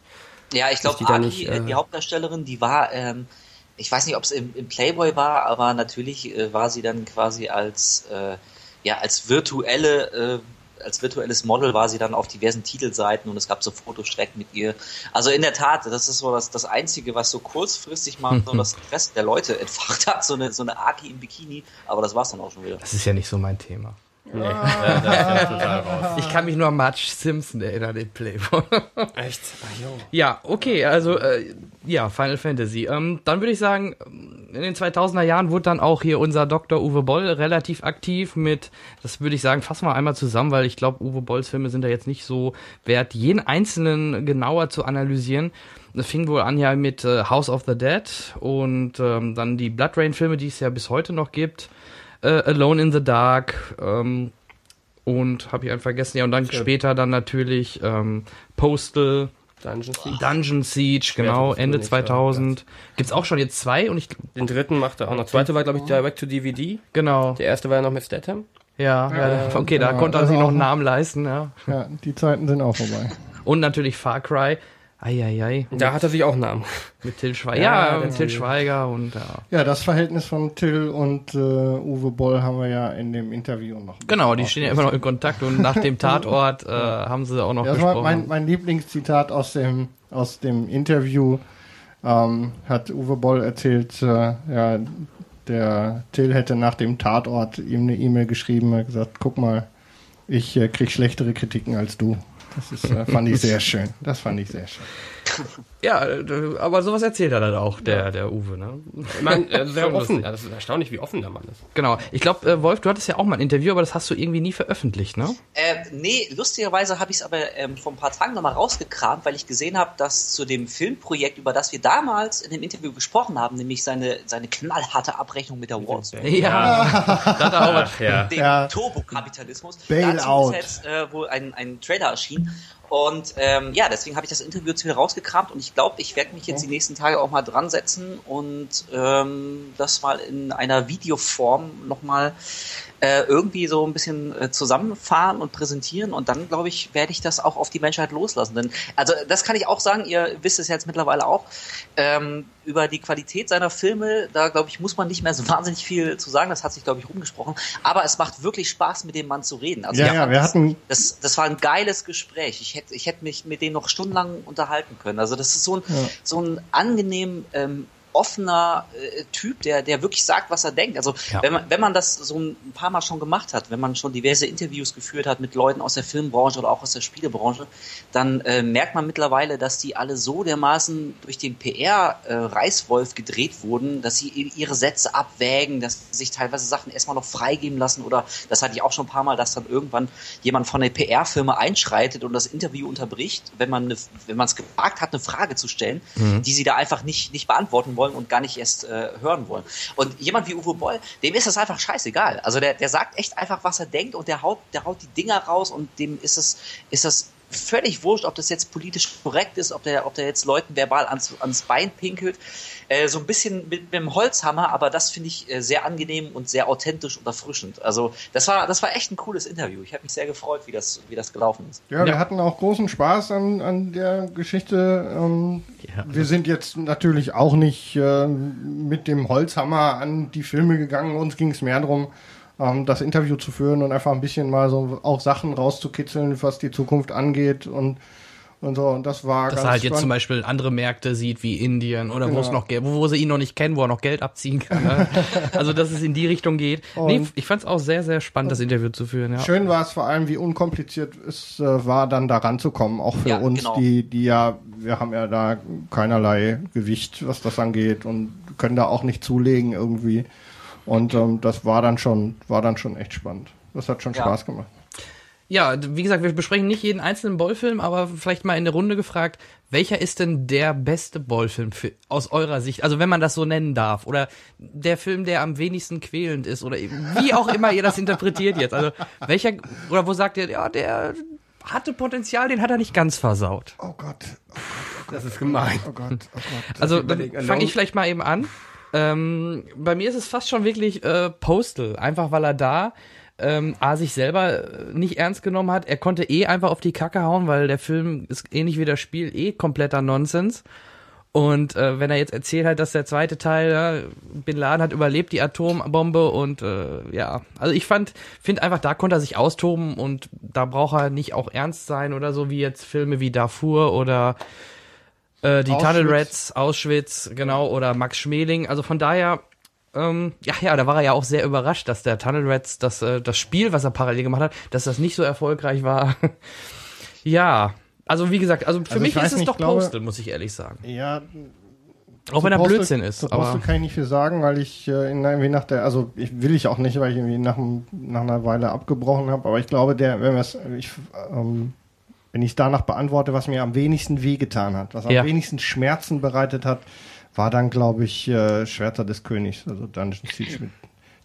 Speaker 4: Ja, ich glaube,
Speaker 2: die
Speaker 4: Aki,
Speaker 2: nicht,
Speaker 4: äh,
Speaker 2: äh,
Speaker 4: die Hauptdarstellerin, die war, ähm, ich weiß nicht, ob es im, im Playboy war, aber natürlich äh, war sie dann quasi als, äh, ja, als virtuelle, äh, als virtuelles Model war sie dann auf diversen Titelseiten und es gab so Fotostrecken mit ihr. Also in der Tat, das ist so das, das Einzige, was so kurzfristig mal so das Interesse der Leute entfacht hat, so eine, so eine Aki im Bikini, aber das war's dann auch schon wieder.
Speaker 1: Das ist ja nicht so mein Thema.
Speaker 2: Nee, da, da ist ja total raus.
Speaker 1: Ich kann mich nur an Marge Simpson erinnern, den Playboy.
Speaker 2: Echt? Ach, jo.
Speaker 1: Ja, okay, also äh, ja, Final Fantasy. Ähm, dann würde ich sagen, in den 2000er Jahren wurde dann auch hier unser Dr. Uwe Boll relativ aktiv mit, das würde ich sagen, fassen wir einmal zusammen, weil ich glaube, Uwe Bolls Filme sind da jetzt nicht so wert, jeden einzelnen genauer zu analysieren. Das fing wohl an ja mit äh, House of the Dead und ähm, dann die Blood Rain Filme, die es ja bis heute noch gibt. Äh, Alone in the Dark ähm, und habe ich einen vergessen. Ja, und dann später dann natürlich ähm, Postal,
Speaker 2: Dungeon Siege.
Speaker 1: Dungeon Siege, genau, Ende
Speaker 2: Königs,
Speaker 1: 2000. Gibt's auch schon jetzt zwei und ich,
Speaker 2: Den dritten macht er auch noch. Zweite war, glaube ich, Direct to DVD.
Speaker 1: genau,
Speaker 2: Der erste war ja noch mit Statham.
Speaker 1: ja, ja, okay, da
Speaker 3: ja,
Speaker 1: konnte er
Speaker 3: also
Speaker 1: sich noch
Speaker 3: auch-
Speaker 1: einen Namen leisten, ja.
Speaker 3: Ja, die Zeiten sind auch vorbei.
Speaker 1: Und natürlich Far Cry. Eieiei.
Speaker 2: Da hat er sich auch einen Namen.
Speaker 1: Mit Till Schweiger.
Speaker 2: Ja,
Speaker 1: Ja, mit Till
Speaker 2: Till.
Speaker 1: Schweiger und ja.
Speaker 3: Ja, das Verhältnis von Till und äh, Uwe Boll haben wir ja in dem Interview noch.
Speaker 1: Genau, die stehen ja immer noch in Kontakt und nach dem Tatort äh, haben sie auch noch
Speaker 3: Ja, das war
Speaker 1: gesprochen.
Speaker 3: mein, mein Lieblingszitat aus dem, aus dem Interview. Ähm, hat Uwe Boll erzählt, äh, ja, der Till hätte nach dem Tatort ihm eine E-Mail geschrieben, hat gesagt, guck mal, ich äh, krieg schlechtere Kritiken als du. Das ist, äh, fand ich sehr schön. Das fand ich sehr schön.
Speaker 1: ja, äh, aber sowas erzählt er dann auch, der, der Uwe, ne?
Speaker 2: Ich meine, äh, sehr offen.
Speaker 1: lustig.
Speaker 2: Ja, das ist erstaunlich, wie offen der Mann ist.
Speaker 1: Genau. Ich glaube, äh, Wolf, du hattest ja auch mal ein Interview, aber das hast du irgendwie nie veröffentlicht, ne?
Speaker 4: Äh, nee, lustigerweise habe ich es aber ähm, vor ein paar Tagen nochmal rausgekramt, weil ich gesehen habe, dass zu dem Filmprojekt, über das wir damals in dem Interview gesprochen haben, nämlich seine, seine knallharte Abrechnung mit der Wall Street,
Speaker 1: Ja. da hat er auch was.
Speaker 2: Ja.
Speaker 4: dem
Speaker 3: Ja.
Speaker 4: Turbokapitalismus,
Speaker 3: Bailout.
Speaker 4: dazu ist jetzt äh, wohl ein, ein Trailer erschienen. Und ähm, ja, deswegen habe ich das Interview jetzt wieder rausgekramt und ich glaube, ich werde mich jetzt die nächsten Tage auch mal dran setzen und ähm, das mal in einer Videoform nochmal äh, irgendwie so ein bisschen äh, zusammenfahren und präsentieren und dann, glaube ich, werde ich das auch auf die Menschheit loslassen. Denn, also das kann ich auch sagen, ihr wisst es jetzt mittlerweile auch, ähm, über die Qualität seiner Filme, da glaube ich, muss man nicht mehr so wahnsinnig viel zu sagen, das hat sich, glaube ich, rumgesprochen, aber es macht wirklich Spaß, mit dem Mann zu reden. Also
Speaker 3: Ja, ja, wir
Speaker 4: das,
Speaker 3: hatten-
Speaker 4: das, das war ein geiles Gespräch. Ich hätte, ich hätte mich mit dem noch stundenlang unterhalten können. Also das ist so ein, so ein angenehm ähm, offener äh, Typ, der, der wirklich sagt, was er denkt. Also
Speaker 1: Ja.
Speaker 4: wenn man, wenn man das so ein paar Mal schon gemacht hat, wenn man schon diverse Interviews geführt hat mit Leuten aus der Filmbranche oder auch aus der Spielebranche, dann äh, merkt man mittlerweile, dass die alle so dermaßen durch den PR-Reißwolf gedreht wurden, dass sie ihre Sätze abwägen, dass sie sich teilweise Sachen erstmal noch freigeben lassen oder das hatte ich auch schon ein paar Mal, dass dann irgendwann jemand von der PR-Firma einschreitet und das Interview unterbricht, wenn man eine, wenn man es gewagt hat, eine Frage zu stellen, die sie da einfach nicht, nicht beantworten wollen und gar nicht erst äh, hören wollen. Und jemand wie Uwe Boll, dem ist das einfach scheißegal. Also der, der sagt echt einfach, was er denkt und der haut, der haut die Dinger raus und dem ist es, ist das völlig wurscht, ob das jetzt politisch korrekt ist, ob der, ob der jetzt Leuten verbal ans, ans Bein pinkelt. Äh, so ein bisschen mit, mit dem Holzhammer, aber das finde ich äh, sehr angenehm und sehr authentisch und erfrischend. Also das war, das war echt ein cooles Interview. Ich habe mich sehr gefreut, wie das, wie das gelaufen ist.
Speaker 3: Ja, wir
Speaker 1: Ja.
Speaker 3: hatten auch großen Spaß an, an der Geschichte. Ähm,
Speaker 1: Ja.
Speaker 3: Wir sind jetzt natürlich auch nicht äh, mit dem Holzhammer an die Filme gegangen. Uns ging es mehr darum, ähm, das Interview zu führen und einfach ein bisschen mal so auch Sachen rauszukitzeln, was die Zukunft angeht und, und so. Und das war
Speaker 1: Dass
Speaker 3: ganz
Speaker 1: er halt jetzt zum
Speaker 3: spannend.
Speaker 1: Beispiel andere Märkte sieht wie Indien oder wo es
Speaker 3: Genau.
Speaker 1: noch Geld, wo, wo sie ihn noch nicht kennen, wo er noch Geld abziehen kann. Ne? also dass es in die Richtung geht. Nee,
Speaker 3: Und-
Speaker 1: ich fand es auch sehr, sehr spannend, das Interview zu führen. Ja.
Speaker 3: Schön war es vor allem, wie unkompliziert es äh, war, dann da ranzukommen. Auch für
Speaker 4: Ja,
Speaker 3: uns,
Speaker 4: genau.
Speaker 3: die, die ja, wir haben ja da keinerlei Gewicht, was das angeht und können da auch nicht zulegen irgendwie. Und ähm, das war dann schon, war dann schon echt spannend. Das hat schon
Speaker 4: Ja.
Speaker 3: Spaß gemacht.
Speaker 1: Ja, wie gesagt, wir besprechen nicht jeden einzelnen Bollfilm, aber vielleicht mal in der Runde gefragt, welcher ist denn der beste Bollfilm für, aus eurer Sicht? Also wenn man das so nennen darf. Oder der Film, der am wenigsten quälend ist. Oder eben, wie auch immer ihr das interpretiert jetzt. Also welcher, oder wo sagt ihr, ja, der hatte Potenzial, den hat er nicht ganz versaut.
Speaker 3: Oh Gott,
Speaker 2: Das ist gemein.
Speaker 3: oh Gott, oh Gott.
Speaker 1: Also dann fange ich vielleicht mal eben an. Ähm, bei mir ist es fast schon wirklich äh, Postal, einfach weil er da ähm, A sich selber äh, nicht ernst genommen hat. Er konnte eh einfach auf die Kacke hauen, weil der Film ist ähnlich wie das Spiel eh kompletter Nonsens. Und äh, wenn er jetzt erzählt hat, dass der zweite Teil, ja, Bin Laden hat überlebt die Atombombe und äh, ja, also ich fand, finde einfach, da konnte er sich austoben und da braucht er nicht auch ernst sein oder so wie jetzt Filme wie Darfur oder äh, die. Tunnel Rats, Auschwitz, genau, oder Max Schmeling. Also von daher, ähm, ja, ja, da war er ja auch sehr überrascht, dass der Tunnel Rats, das, äh, das Spiel, was er parallel gemacht hat, dass das nicht so erfolgreich war. ja, also wie gesagt, also für
Speaker 3: Also ich
Speaker 1: mich ist es
Speaker 3: nicht,
Speaker 1: doch
Speaker 3: glaube-
Speaker 1: Postal, muss ich ehrlich sagen.
Speaker 3: Ja,
Speaker 1: Auch wenn er Blödsinn ist.
Speaker 3: zu
Speaker 1: Aber
Speaker 3: kann ich nicht viel sagen, weil ich äh, in, irgendwie nach der, also ich will ich auch nicht, weil ich irgendwie nach, nach einer Weile abgebrochen habe, aber ich glaube, der, wenn wir es, ich, ähm, wenn ich danach beantworte, was mir am wenigsten wehgetan hat, was am
Speaker 1: Ja.
Speaker 3: wenigsten Schmerzen bereitet hat, war dann, glaube ich, äh, Schwerter des Königs, also Dungeon Siege. mit-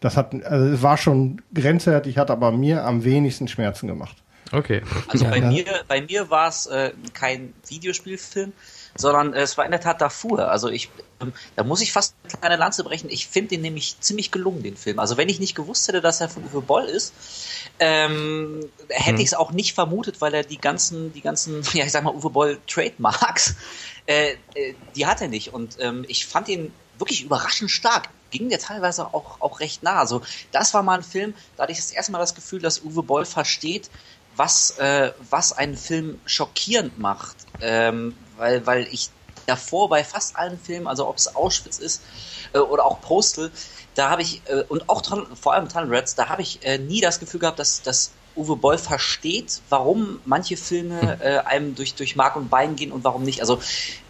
Speaker 3: Das hat, also es war schon grenzwertig, hat aber mir am wenigsten Schmerzen gemacht.
Speaker 1: Okay.
Speaker 4: Also bei mir, bei mir war es äh, kein Videospielfilm, sondern äh, es war in der Tat Darfur. Also ich, ähm, da muss ich fast eine kleine Lanze brechen. Ich finde den nämlich ziemlich gelungen, den Film. Also wenn ich nicht gewusst hätte, dass er von Uwe Boll ist, ähm, hätte
Speaker 1: Hm.
Speaker 4: ich es auch nicht vermutet, weil er die ganzen, die ganzen, ja ich sag mal Uwe Boll Trademarks, äh, äh, die hat er nicht. Und ähm, ich fand ihn wirklich überraschend stark. Ging mir teilweise auch, auch recht nah. Also das war mal ein Film, da hatte ich das erste Mal das Gefühl, dass Uwe Boll versteht, was, äh, was einen Film schockierend macht. Ähm, weil, weil ich davor bei fast allen Filmen, also ob es Auschwitz ist äh, oder auch Postal, da habe ich, äh, und auch vor allem Tunnel Rats, da habe ich äh, nie das Gefühl gehabt, dass, dass Uwe Boll versteht, warum manche Filme äh, einem durch, durch Mark und Bein gehen und warum nicht. Also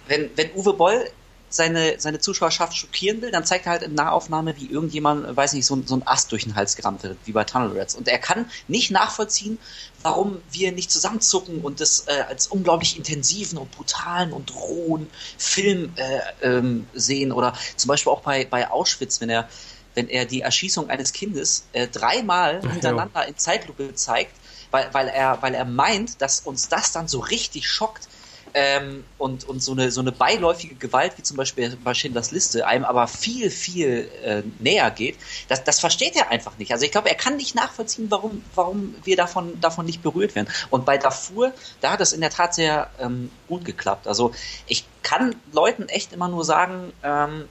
Speaker 4: wenn, wenn Uwe Boll seine, seine Zuschauerschaft schockieren will, dann zeigt er halt in Nahaufnahme, wie irgendjemand, weiß nicht, so, ein- so ein Ast durch den Hals gerammt wird, wie bei Tunnel Rats. Und er kann nicht nachvollziehen, warum wir nicht zusammenzucken und das äh, als unglaublich intensiven und brutalen und rohen Film äh, ähm, sehen. Oder zum Beispiel auch bei, bei Auschwitz, wenn er, wenn er die Erschießung eines Kindes äh, dreimal hintereinander in Zeitlupe zeigt, weil, weil, er, weil er meint, dass uns das dann so richtig schockt, ähm, und, und so eine, so eine beiläufige Gewalt, wie zum Beispiel bei Schindlers Liste, einem aber viel, viel äh, näher geht, das, das versteht er einfach nicht. Also ich glaube, er kann nicht nachvollziehen, warum, warum wir davon, davon nicht berührt werden. Und bei Darfur, da hat es in der Tat sehr ähm, gut geklappt. Also ich kann Leuten echt immer nur sagen, ähm,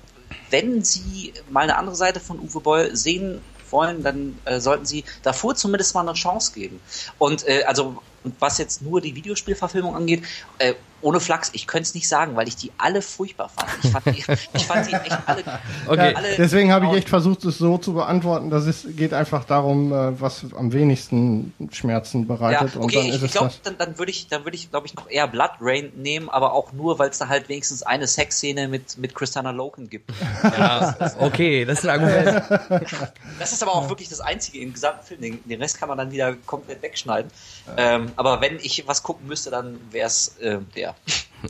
Speaker 4: wenn sie mal eine andere Seite von Uwe Boll sehen wollen, dann äh, sollten sie Darfur zumindest mal eine Chance geben. Und äh, also und was jetzt nur die Videospielverfilmung angeht, äh, ohne Flachs, ich könnte es nicht sagen, weil ich die alle furchtbar fand. Ich fand die, ich fand die echt alle.
Speaker 1: Okay.
Speaker 4: alle
Speaker 3: Deswegen habe ich echt versucht, es so zu beantworten, dass es geht einfach darum, äh, was am wenigsten Schmerzen
Speaker 4: Ja,
Speaker 3: bereitet. und
Speaker 4: okay,
Speaker 3: dann
Speaker 4: ich,
Speaker 3: ist
Speaker 4: ich glaube, dann, dann würde ich, dann würde ich, glaube ich, noch eher Blood Rain nehmen, aber auch nur, weil es da halt wenigstens eine Sexszene mit mit Christiana Loken gibt.
Speaker 1: Ja, okay, das ist ein Argument.
Speaker 4: Das ist aber auch wirklich das Einzige im gesamten Film. Den, den Rest kann man dann wieder komplett wegschneiden. Ähm, aber wenn ich was gucken müsste, dann wäre es äh, der.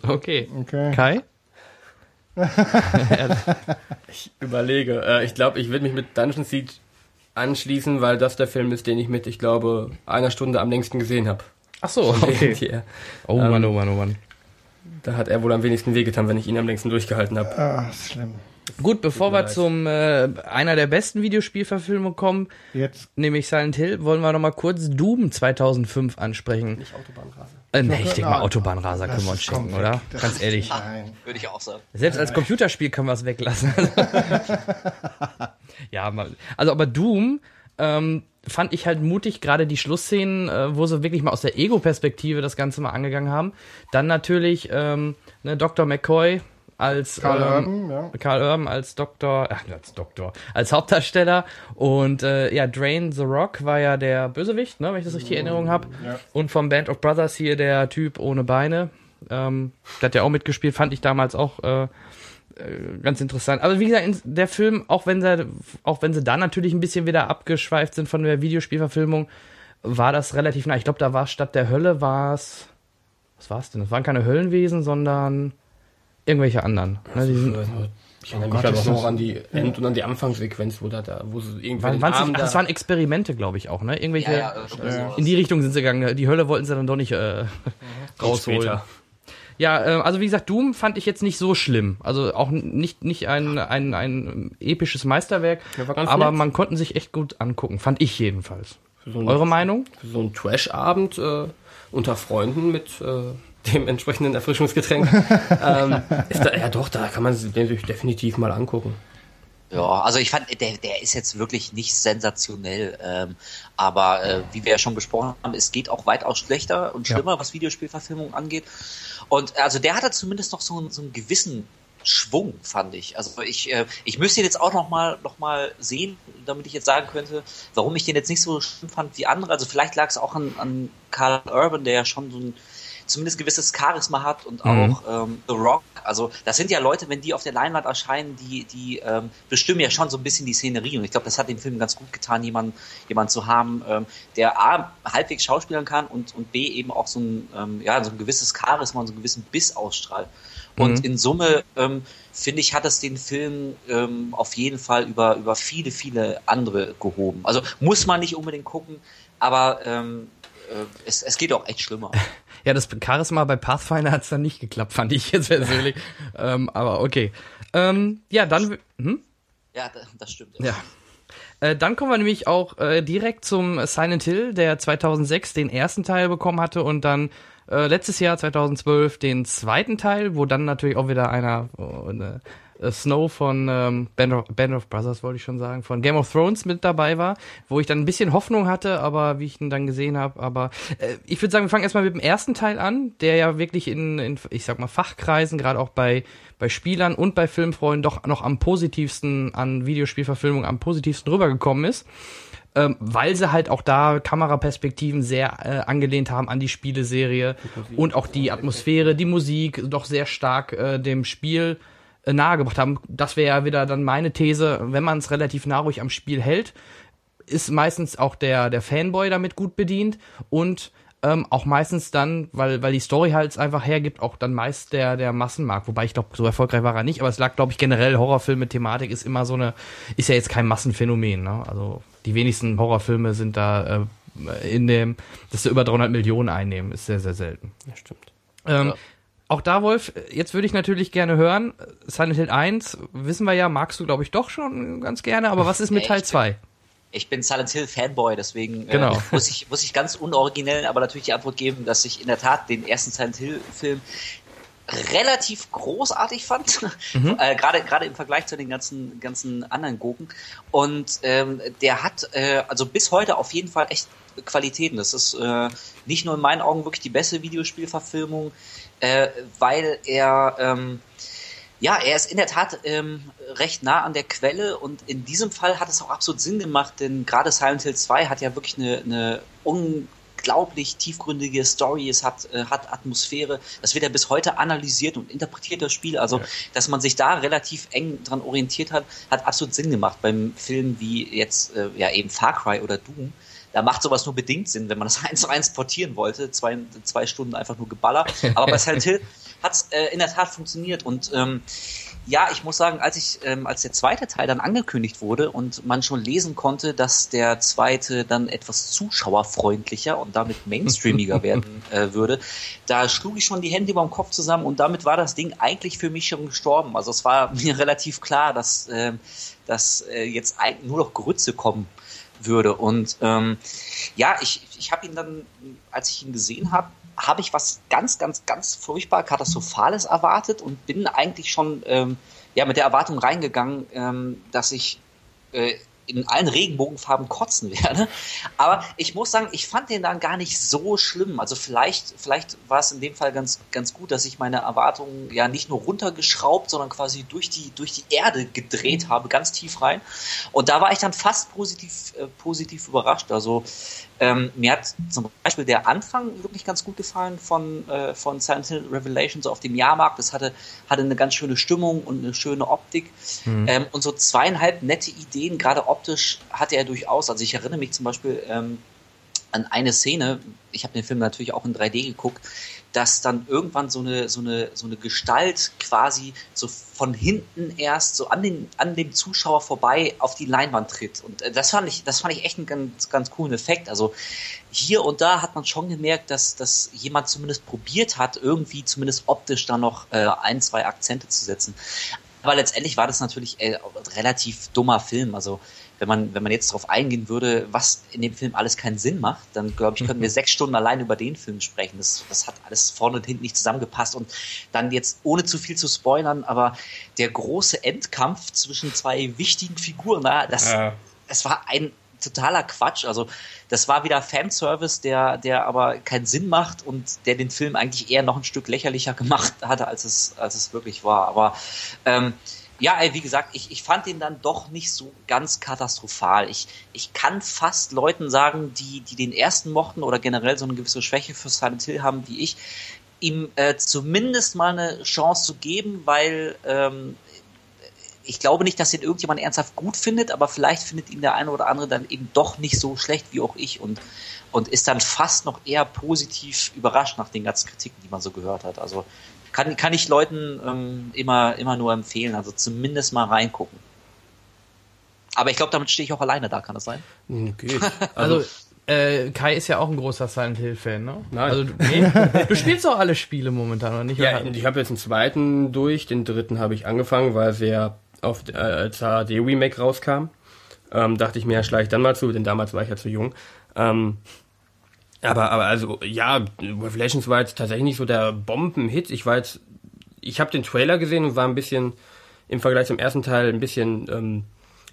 Speaker 1: Okay.
Speaker 3: Okay.
Speaker 1: Kai?
Speaker 2: Ich überlege. Äh, ich glaube, ich würde mich mit Dungeon Siege anschließen, weil das der Film ist, den ich mit, ich glaube, einer Stunde am längsten gesehen habe.
Speaker 1: Ach so, okay. Oh Mann, oh Mann, oh Mann.
Speaker 2: Da hat er wohl am wenigsten wehgetan, wenn ich ihn am längsten durchgehalten habe.
Speaker 3: Ah, ist schlimm.
Speaker 1: Gut, bevor wir zum äh, einer der besten Videospielverfilmungen kommen,
Speaker 3: Jetzt
Speaker 1: nämlich Silent Hill, wollen wir noch mal kurz Doom 2005 ansprechen.
Speaker 2: Nicht Autobahnraser.
Speaker 1: Äh, nee, ich denke mal Autobahnraser können wir uns
Speaker 3: das weg.
Speaker 1: oder?
Speaker 3: Das
Speaker 1: Ganz ehrlich.
Speaker 3: Nein.
Speaker 4: Würde ich auch sagen.
Speaker 1: Selbst als Computerspiel können wir es weglassen. ja, mal. Also aber Doom ähm, fand ich halt mutig, gerade die Schlussszenen, äh, wo sie wirklich mal aus der Ego-Perspektive das Ganze mal angegangen haben. Dann natürlich ähm, ne, Dr. McCoy als
Speaker 3: Karl
Speaker 1: ähm,
Speaker 3: Urban, ja.
Speaker 1: Karl Urban als Doktor, ach, als Doktor, als Hauptdarsteller und äh, ja, Drain the Rock war ja der Bösewicht, ne, wenn ich das richtig in Erinnerung habe.
Speaker 3: Ja.
Speaker 1: Und vom Band of Brothers hier der Typ ohne Beine. Ähm, der hat ja auch mitgespielt, fand ich damals auch äh, äh, ganz interessant. Aber wie gesagt, der Film, auch wenn sie, auch wenn sie da natürlich ein bisschen wieder abgeschweift sind von der Videospielverfilmung, war das relativ nah. Ich glaube, da war statt der Hölle war es. Was war es denn? Das waren keine Höllenwesen, sondern irgendwelche anderen. Ne, die sind,
Speaker 2: Ich erinnere mich
Speaker 3: das-
Speaker 2: noch an die End- und an die Anfangssequenz, wo da, da wo sie irgendwie
Speaker 1: waren,
Speaker 2: Arm
Speaker 1: ach,
Speaker 2: da
Speaker 1: das waren Experimente, glaube ich auch, ne? Irgendwelche.
Speaker 4: Ja, ja, sowas.
Speaker 1: In die Richtung sind sie gegangen. Die Hölle wollten sie dann doch nicht äh, rausholen.
Speaker 2: später.
Speaker 1: Ja, äh, also wie gesagt, Doom fand ich jetzt nicht so schlimm. Also auch nicht, nicht ein, ein, ein episches Meisterwerk,
Speaker 2: Ja,
Speaker 1: aber
Speaker 2: nett.
Speaker 1: man konnten sich echt gut angucken, fand ich jedenfalls.
Speaker 2: So
Speaker 1: Eure Meinung?
Speaker 2: für so einen Trash-Abend äh, unter Freunden mit äh, dem entsprechenden Erfrischungsgetränk. ähm, ist da, ja doch, da kann man den sich definitiv mal angucken.
Speaker 4: Ja, also ich fand, der, der ist jetzt wirklich nicht sensationell, ähm, aber äh, wie wir ja schon besprochen haben, es geht auch weitaus schlechter und schlimmer, was Videospielverfilmung angeht. Und also der hatte zumindest noch so, einen- so einen gewissen Schwung, fand ich. Also ich, äh, ich müsste ihn jetzt auch noch mal, noch mal sehen, damit ich jetzt sagen könnte, warum ich den jetzt nicht so schlimm fand wie andere. Also vielleicht lag es auch an, an Carl Urban, der ja schon so ein zumindest gewisses Charisma hat und
Speaker 1: Mhm.
Speaker 4: auch ähm, The Rock. Also das sind ja Leute, wenn die auf der Leinwand erscheinen, die, die ähm, bestimmen ja schon so ein bisschen die Szenerie. Und ich glaube, das hat dem Film ganz gut getan, jemanden jemand zu haben, ähm, der A, halbwegs schauspielern kann und, und B, eben auch so ein, ähm, ja, so ein gewisses Charisma und so einen gewissen Biss ausstrahlt. Und
Speaker 1: Mhm.
Speaker 4: in Summe, ähm, finde ich, hat es den Film ähm, auf jeden Fall über, über viele, viele andere gehoben. Also muss man nicht unbedingt gucken, aber ähm, es, es geht auch echt schlimmer.
Speaker 1: Ja, das Charisma bei Pathfinder hat's dann nicht geklappt, fand ich jetzt persönlich. ähm, aber okay. Ähm, ja, dann. Hm?
Speaker 4: Ja, das stimmt.
Speaker 1: Ja. Äh, dann kommen wir nämlich auch äh, direkt zum Silent Hill, der 2006 den ersten Teil bekommen hatte und dann äh, letztes Jahr 2012 den zweiten Teil, wo dann natürlich auch wieder einer eine, äh, Snow von ähm, Band, of, Band of Brothers, wollte ich schon sagen, von Game of Thrones mit dabei war, wo ich dann ein bisschen Hoffnung hatte, aber wie ich ihn dann gesehen habe, aber äh, ich würde sagen, wir fangen erstmal mit dem ersten Teil an, der ja wirklich in, in ich sag mal, Fachkreisen, gerade auch bei, bei Spielern und bei Filmfreunden doch noch am positivsten an Videospielverfilmung am positivsten rübergekommen ist. Ähm, weil sie halt auch da Kameraperspektiven sehr äh, angelehnt haben an die Spieleserie und auch die Atmosphäre, die Musik doch sehr stark äh, dem Spiel äh, nahegebracht haben. Das wäre ja wieder dann meine These, wenn man es relativ nah ruhig am Spiel hält, ist meistens auch der, der Fanboy damit gut bedient und ähm, auch meistens dann, weil, weil die Story halt einfach hergibt, auch dann meist der, der Massenmarkt. Wobei ich glaube, so erfolgreich war er nicht, aber es lag, glaube ich, generell Horrorfilme, Thematik ist immer so eine, ist ja jetzt kein Massenphänomen, ne? Also die wenigsten Horrorfilme sind da äh, in dem, dass sie über 300 Millionen einnehmen, ist sehr, sehr selten.
Speaker 2: Ja, stimmt.
Speaker 1: Ähm, ja. Auch da, Wolf, jetzt würde ich natürlich gerne hören, Silent Hill 1, wissen wir ja, magst du, glaube ich, doch schon ganz gerne, aber was ist mit Teil 2?
Speaker 4: Ich bin Silent Hill Fanboy, deswegen
Speaker 1: genau.
Speaker 4: äh, muss, ich, muss ich ganz unoriginell aber natürlich die Antwort geben, dass ich in der Tat den ersten Silent Hill Film relativ großartig fand, mhm. äh, gerade gerade im Vergleich zu den ganzen ganzen anderen Gurken. Und ähm, der hat äh, also bis heute auf jeden Fall echt Qualitäten. Das ist äh, nicht nur in meinen Augen wirklich die beste Videospielverfilmung, äh, weil er ähm, ja, er ist in der Tat ähm, recht nah an der Quelle und in diesem Fall hat es auch absolut Sinn gemacht, denn gerade Silent Hill 2 hat ja wirklich eine, eine unglaublich tiefgründige Story, es hat, äh, hat Atmosphäre, das wird ja bis heute analysiert und interpretiert, das Spiel, also ja. dass man sich da relativ eng dran orientiert hat, hat absolut Sinn gemacht beim Film wie jetzt äh, ja eben Far Cry oder Doom da macht sowas nur bedingt Sinn, wenn man das eins zu eins portieren wollte. Zwei, zwei Stunden einfach nur Geballer. Aber bei Silent Hill hat es äh, in der Tat funktioniert. Und ähm, ja, ich muss sagen, als ich, ähm, als der zweite Teil dann angekündigt wurde und man schon lesen konnte, dass der zweite dann etwas zuschauerfreundlicher und damit mainstreamiger werden äh, würde, da schlug ich schon die Hände über dem Kopf zusammen und damit war das Ding eigentlich für mich schon gestorben. Also es war mir relativ klar, dass, äh, dass äh, jetzt nur noch Grütze kommen würde. Und ähm, ja, ich, ich habe ihn dann, als ich ihn gesehen habe, habe ich was ganz, ganz, ganz furchtbar Katastrophales erwartet und bin eigentlich schon ähm, ja, mit der Erwartung reingegangen, ähm, dass ich äh, in allen Regenbogenfarben kotzen werde. Aber ich muss sagen, ich fand den dann gar nicht so schlimm. Also vielleicht, vielleicht war es in dem Fall ganz, ganz gut, dass ich meine Erwartungen ja nicht nur runtergeschraubt, sondern quasi durch die, durch die Erde gedreht habe, ganz tief rein. Und da war ich dann fast positiv, äh, positiv überrascht. Also ähm, mir hat zum Beispiel der Anfang wirklich ganz gut gefallen von, äh, von Silent Hill Revelations auf dem Jahrmarkt. Das hatte, hatte eine ganz schöne Stimmung und eine schöne Optik. Mhm. Ähm, und so zweieinhalb nette Ideen, gerade optisch hatte er durchaus. Also ich erinnere mich zum Beispiel ähm, an eine Szene, ich habe den Film natürlich auch in 3D geguckt, dass dann irgendwann so eine, so eine, so eine Gestalt quasi so von hinten erst so an, den, an dem Zuschauer vorbei auf die Leinwand tritt. Und äh, das fand ich, das fand ich echt einen ganz, ganz coolen Effekt. Also hier und da hat man schon gemerkt, dass, dass jemand zumindest probiert hat, irgendwie zumindest optisch da noch äh, ein, zwei Akzente zu setzen. Aber letztendlich war das natürlich äh, relativ dummer Film. Also wenn man, wenn man jetzt darauf eingehen würde, was in dem Film alles keinen Sinn macht, dann glaube ich, könnten wir sechs Stunden allein über den Film sprechen. Das, das hat alles vorne und hinten nicht zusammengepasst. Und dann jetzt, ohne zu viel zu spoilern, aber der große Endkampf zwischen zwei wichtigen Figuren, na, das, ja. das war ein totaler Quatsch. Also das war wieder Fanservice, der, der aber keinen Sinn macht und der den Film eigentlich eher noch ein Stück lächerlicher gemacht hatte, als es, als es wirklich war. Aber ähm, ja, ey, wie gesagt, ich, ich fand ihn dann doch nicht so ganz katastrophal. Ich, ich kann fast Leuten sagen, die, die den ersten mochten oder generell so eine gewisse Schwäche für Silent Hill haben wie ich, ihm äh, zumindest mal eine Chance zu geben, weil ähm, ich glaube nicht, dass ihn irgendjemand ernsthaft gut findet, aber vielleicht findet ihn der eine oder andere dann eben doch nicht so schlecht wie auch ich und, und ist dann fast noch eher positiv überrascht nach den ganzen Kritiken, die man so gehört hat. Also kann, kann ich Leuten ähm, immer, immer nur empfehlen. Also zumindest mal reingucken. Aber ich glaube, damit stehe ich auch alleine da, kann das sein?
Speaker 1: Okay. Also, also Äh, Kai ist ja auch ein großer Silent Hill-Fan, ne?
Speaker 2: Nein.
Speaker 1: Also, du, nee, du spielst doch alle Spiele momentan, oder nicht?
Speaker 2: Ja, ich habe jetzt den zweiten durch, den dritten habe ich angefangen, weil sie ja auf, äh, als HD Remake rauskam. Ähm, dachte ich mir, ja, schlage ich dann mal zu, denn damals war ich ja zu jung. Ähm, aber, aber also, ja, Revelations war jetzt tatsächlich nicht so der Bombenhit. Ich war jetzt, ich habe den Trailer gesehen und war ein bisschen im Vergleich zum ersten Teil ein bisschen ähm,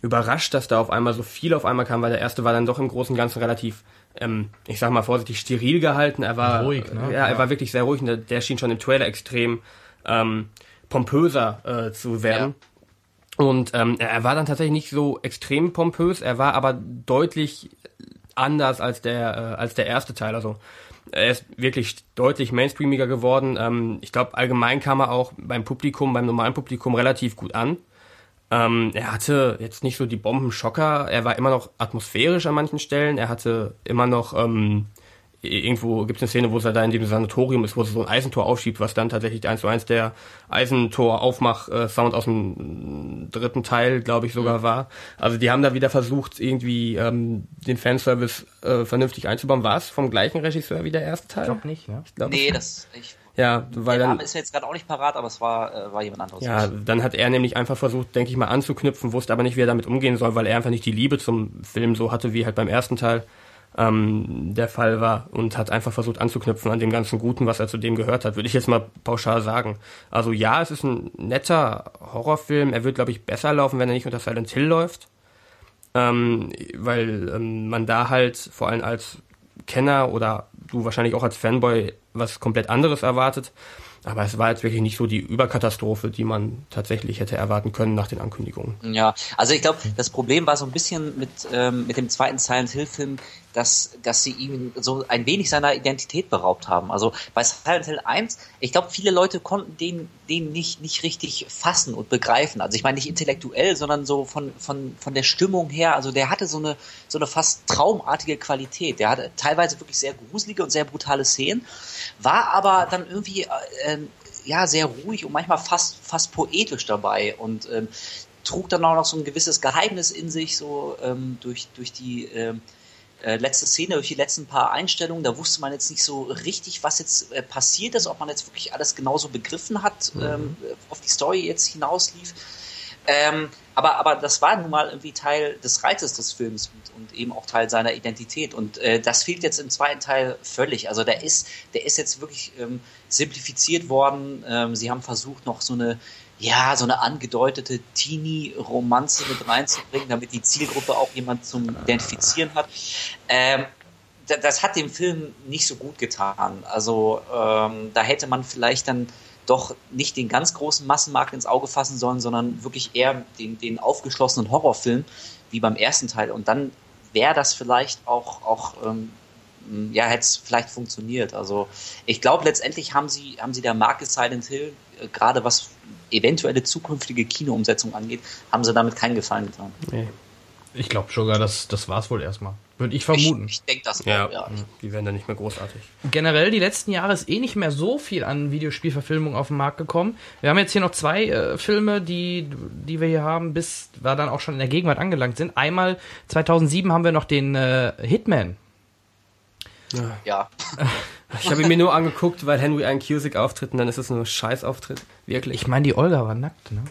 Speaker 2: überrascht, dass da auf einmal so viel auf einmal kam, weil der erste war dann doch im Großen und Ganzen relativ, ähm, ich sag mal vorsichtig, steril gehalten. Er war
Speaker 1: Ruhig, ne?
Speaker 2: Ja, er war wirklich sehr ruhig und der, der schien schon im Trailer extrem ähm, pompöser äh, zu werden. Und ähm, er war dann tatsächlich nicht so extrem pompös, er war aber deutlich anders als der äh, als der erste Teil. Also er ist wirklich deutlich mainstreamiger geworden. Ähm, ich glaube, allgemein kam er auch beim Publikum, beim normalen Publikum relativ gut an. Ähm, er hatte jetzt nicht so die Bombenschocker, er war immer noch atmosphärisch an manchen Stellen, er hatte immer noch ähm, irgendwo gibt es eine Szene, wo es da in dem Sanatorium ist, wo es so ein Eisentor aufschiebt, was dann tatsächlich eins zu eins der Eisentor-Aufmach-Sound aus dem dritten Teil, glaube ich, sogar war. Also die haben da wieder versucht, irgendwie ähm, den Fanservice äh, vernünftig einzubauen. War es vom gleichen Regisseur wie der erste Teil?
Speaker 1: Ich glaube nicht, ne?
Speaker 2: Ich glaub,
Speaker 4: Nee, das. Ich,
Speaker 2: ja, weil
Speaker 4: der
Speaker 2: dann
Speaker 4: Name ist mir jetzt gerade auch nicht parat, aber es war, äh, war jemand anderes.
Speaker 2: ja, dann hat er nämlich einfach versucht, denke ich mal, anzuknüpfen, wusste aber nicht, wie er damit umgehen soll, weil er einfach nicht die Liebe zum Film so hatte, wie halt beim ersten Teil ähm, der Fall war und hat einfach versucht anzuknüpfen an dem ganzen Guten, was er zu dem gehört hat, würde ich jetzt mal pauschal sagen. Also ja, es ist ein netter Horrorfilm, er wird, glaube ich, besser laufen, wenn er nicht unter Silent Hill läuft, ähm, weil ähm, man da halt vor allem als Kenner oder du wahrscheinlich auch als Fanboy was komplett anderes erwartet. Aber es war jetzt wirklich nicht so die Überkatastrophe, die man tatsächlich hätte erwarten können nach den Ankündigungen.
Speaker 4: Ja, also ich glaube, das Problem war so ein bisschen mit, ähm, mit dem zweiten Silent Hill Film, dass, dass sie ihm so ein wenig seiner Identität beraubt haben. Also bei Silent Hill 1, ich glaube, viele Leute konnten den, den nicht, nicht richtig fassen und begreifen. Also ich meine nicht intellektuell, sondern so von, von, von der Stimmung her. Also der hatte so eine, so eine fast traumartige Qualität. Der hatte teilweise wirklich sehr gruselige und sehr brutale Szenen, war aber dann irgendwie, äh, ähm, ja, sehr ruhig und manchmal fast, fast poetisch dabei und ähm, trug dann auch noch so ein gewisses Geheimnis in sich, so ähm, durch, durch die ähm, äh, letzte Szene, durch die letzten paar Einstellungen. Da wusste man jetzt nicht so richtig, was jetzt äh, passiert ist, ob man jetzt wirklich alles genauso begriffen hat, ähm, auf die Story jetzt hinauslief. Ähm, aber, aber das war nun mal irgendwie Teil des Reizes des Films und, und eben auch Teil seiner Identität. Und äh, das fehlt jetzt im zweiten Teil völlig. Also der ist, der ist jetzt wirklich ähm, simplifiziert worden. Ähm, sie haben versucht, noch so eine, ja, so eine angedeutete Teenie-Romanze mit reinzubringen, damit die Zielgruppe auch jemand zum Identifizieren hat. Ähm, da- das hat dem Film nicht so gut getan. Also ähm, da hätte man vielleicht dann doch nicht den ganz großen Massenmarkt ins Auge fassen sollen, sondern wirklich eher den, den aufgeschlossenen Horrorfilm wie beim ersten Teil. Und dann wäre das vielleicht auch, auch ähm, ja, hätte es vielleicht funktioniert. Also ich glaube, letztendlich haben sie, haben sie der Marke Silent Hill, äh, gerade was eventuelle zukünftige Kinoumsetzung angeht, haben sie damit keinen Gefallen getan.
Speaker 2: Nee.
Speaker 1: Ich glaube sogar, das, das war's wohl erstmal. Würde ich vermuten.
Speaker 4: Ich, ich denke das
Speaker 2: Ja,
Speaker 4: auch, ja.
Speaker 2: die werden dann nicht mehr großartig.
Speaker 1: Generell die letzten Jahre ist eh nicht mehr so viel an Videospielverfilmung auf den Markt gekommen. Wir haben jetzt hier noch zwei äh, Filme, die, die wir hier haben, bis wir dann auch schon in der Gegenwart angelangt sind. Einmal 2007 haben wir noch den äh, Hitman.
Speaker 4: Ja.
Speaker 2: Ich habe ihn mir nur angeguckt, weil Henry einen Cusick auftritt und dann ist es nur ein Scheißauftritt. Wirklich.
Speaker 1: Ich meine, die Olga war nackt, ne?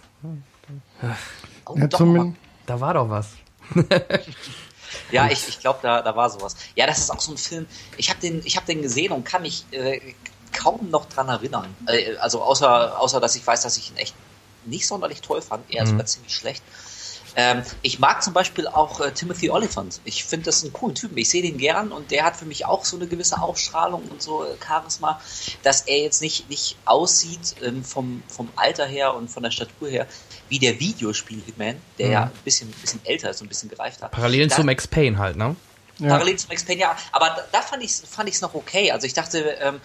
Speaker 4: Oh,
Speaker 3: Ja,
Speaker 4: doch,
Speaker 1: Da war doch was.
Speaker 4: Ja, ich, ich glaube, da, da war sowas. Ja, das ist auch so ein Film. Ich habe den, ich hab den gesehen und kann mich äh, kaum noch dran erinnern. Äh, also außer, außer, dass ich weiß, dass ich ihn echt nicht sonderlich toll fand, eher sogar ziemlich schlecht. Ähm, ich mag zum Beispiel auch äh, Timothy Oliphant. Ich finde das einen coolen Typen. Ich sehe den gern und der hat für mich auch so eine gewisse Ausstrahlung und so äh, Charisma, dass er jetzt nicht, nicht aussieht ähm, vom, vom Alter her und von der Statur her wie der Videospiel-Hitman, der ja ein bisschen, bisschen älter ist und ein bisschen gereift hat.
Speaker 1: Parallel
Speaker 4: Da-
Speaker 1: zu Max Payne halt, ne?
Speaker 3: ja.
Speaker 4: Parallel zum Max Payne, ja. Aber da, da fand ich es fand ich's noch okay. Also ich dachte, ähm,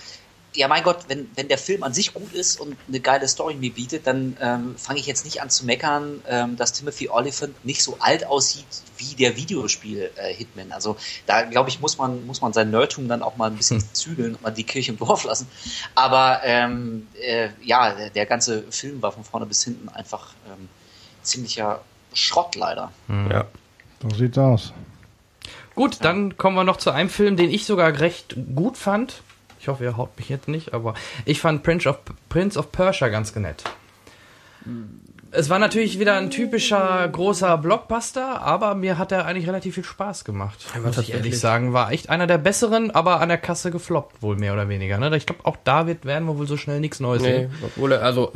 Speaker 4: ja mein Gott, wenn, wenn der Film an sich gut ist und eine geile Story mir bietet, dann ähm, fange ich jetzt nicht an zu meckern, ähm, dass Timothy Oliphant nicht so alt aussieht wie der Videospiel-Hitman. also da, glaube ich, muss man, muss man sein Nerdtum dann auch mal ein bisschen zügeln und mal die Kirche im Dorf lassen. Aber ähm, äh, ja, der, der ganze Film war von vorne bis hinten einfach ähm, ziemlicher Schrott leider.
Speaker 2: Ja.
Speaker 3: so sieht's aus.
Speaker 1: Gut, dann kommen wir noch zu einem Film, den ich sogar recht gut fand. Ich hoffe, ihr haut mich jetzt nicht, aber ich fand Prince of, Prince of Persia ganz nett. Es war natürlich wieder ein typischer großer Blockbuster, aber mir hat er eigentlich relativ viel Spaß gemacht.
Speaker 2: Ja,
Speaker 1: muss ich ehrlich sagen. War echt einer der besseren, aber an der Kasse gefloppt, wohl mehr oder weniger. Ne? Ich glaube, auch da wird, werden wir wohl so schnell nichts Neues
Speaker 2: Nee,
Speaker 1: sehen.
Speaker 2: obwohl er, also,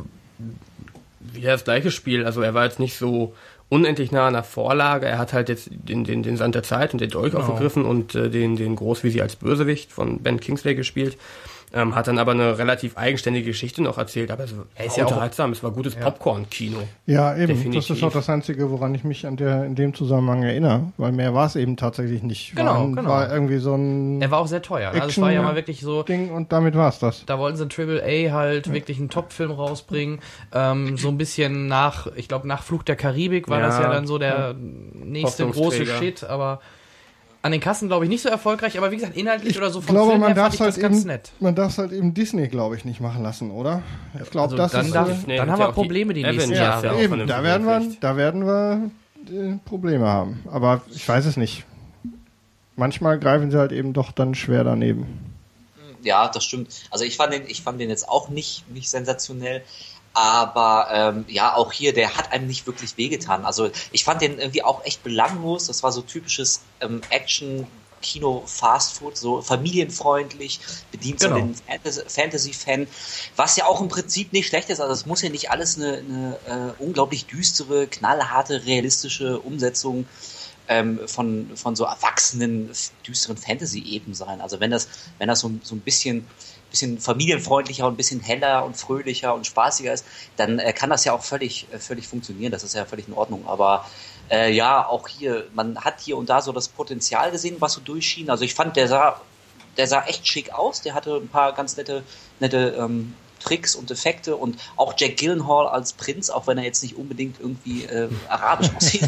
Speaker 2: wieder das gleiche Spiel. Also, er war jetzt nicht so unendlich nah an der Vorlage. Er hat halt jetzt den, den, den Sand der Zeit und den Dolch
Speaker 1: Genau.
Speaker 2: aufgegriffen und äh, den, den Großvisi als Bösewicht von Ben Kingsley gespielt. Ähm, hat dann aber eine relativ eigenständige Geschichte noch erzählt, aber es war
Speaker 1: Er ist ja auch-
Speaker 2: unterhaltsam, es war gutes Popcorn-Kino.
Speaker 3: Ja, eben.
Speaker 2: Definitiv.
Speaker 3: Das ist auch das Einzige, woran ich mich an der, in dem Zusammenhang erinnere, weil mehr war es eben tatsächlich nicht.
Speaker 1: Genau,
Speaker 3: war,
Speaker 1: genau.
Speaker 3: war irgendwie so ein
Speaker 1: Er war auch sehr teuer. Ne? Also es
Speaker 3: Action,
Speaker 1: war ja
Speaker 3: ja.
Speaker 1: mal wirklich so,
Speaker 3: Ding und damit war's das.
Speaker 1: da wollten sie ein Triple A halt wirklich einen Top-Film rausbringen. Ähm, so ein bisschen nach, ich glaube, nach Fluch der Karibik war
Speaker 2: Ja.
Speaker 1: das ja dann so der nächste große. Shit, aber an den Kassen, glaube ich, nicht so erfolgreich, aber wie gesagt, inhaltlich oder so
Speaker 3: Ich
Speaker 1: vom
Speaker 3: glaube,
Speaker 1: Film
Speaker 3: man
Speaker 1: her
Speaker 3: darf
Speaker 1: fand ich
Speaker 3: halt
Speaker 1: das ganz
Speaker 3: eben,
Speaker 1: nett.
Speaker 3: man darf halt eben Disney, glaube ich, nicht machen lassen, oder? Ich glaube,
Speaker 1: Also
Speaker 3: das
Speaker 1: dann
Speaker 3: ist
Speaker 1: darf- Dann haben wir Probleme die nächsten
Speaker 2: Avengers
Speaker 1: Jahre.
Speaker 2: ja
Speaker 3: eben, da werden wir, da werden wir äh, Probleme haben. Aber ich weiß es nicht. Manchmal greifen sie halt eben doch dann schwer daneben.
Speaker 4: Ja, das stimmt. Also ich fand den, ich fand den jetzt auch nicht, nicht sensationell. Aber ähm, ja, auch hier, der hat einem nicht wirklich wehgetan. Also ich fand den irgendwie auch echt belanglos. Das war so typisches ähm, Action. Kino Fast Food, so familienfreundlich, bedient
Speaker 1: Genau.
Speaker 4: so den Fantasy- Fantasy-Fan, was ja auch im Prinzip nicht schlecht ist. Also es muss ja nicht alles eine, eine äh, unglaublich düstere, knallharte, realistische Umsetzung ähm, von, von so erwachsenen, düsteren Fantasy-Eben sein. Also wenn das, wenn das so, so ein bisschen, bisschen familienfreundlicher und ein bisschen heller und fröhlicher und spaßiger ist, dann äh, kann das ja auch völlig, äh, völlig funktionieren. Das ist ja völlig in Ordnung. Aber äh, ja, auch hier, man hat hier und da so das Potenzial gesehen, was so durchschien. Also ich fand, der sah, der sah echt schick aus. Der hatte ein paar ganz nette, nette ähm, Tricks und Effekte und auch Jack Gyllenhaal als Prinz, auch wenn er jetzt nicht unbedingt irgendwie äh, arabisch aussieht.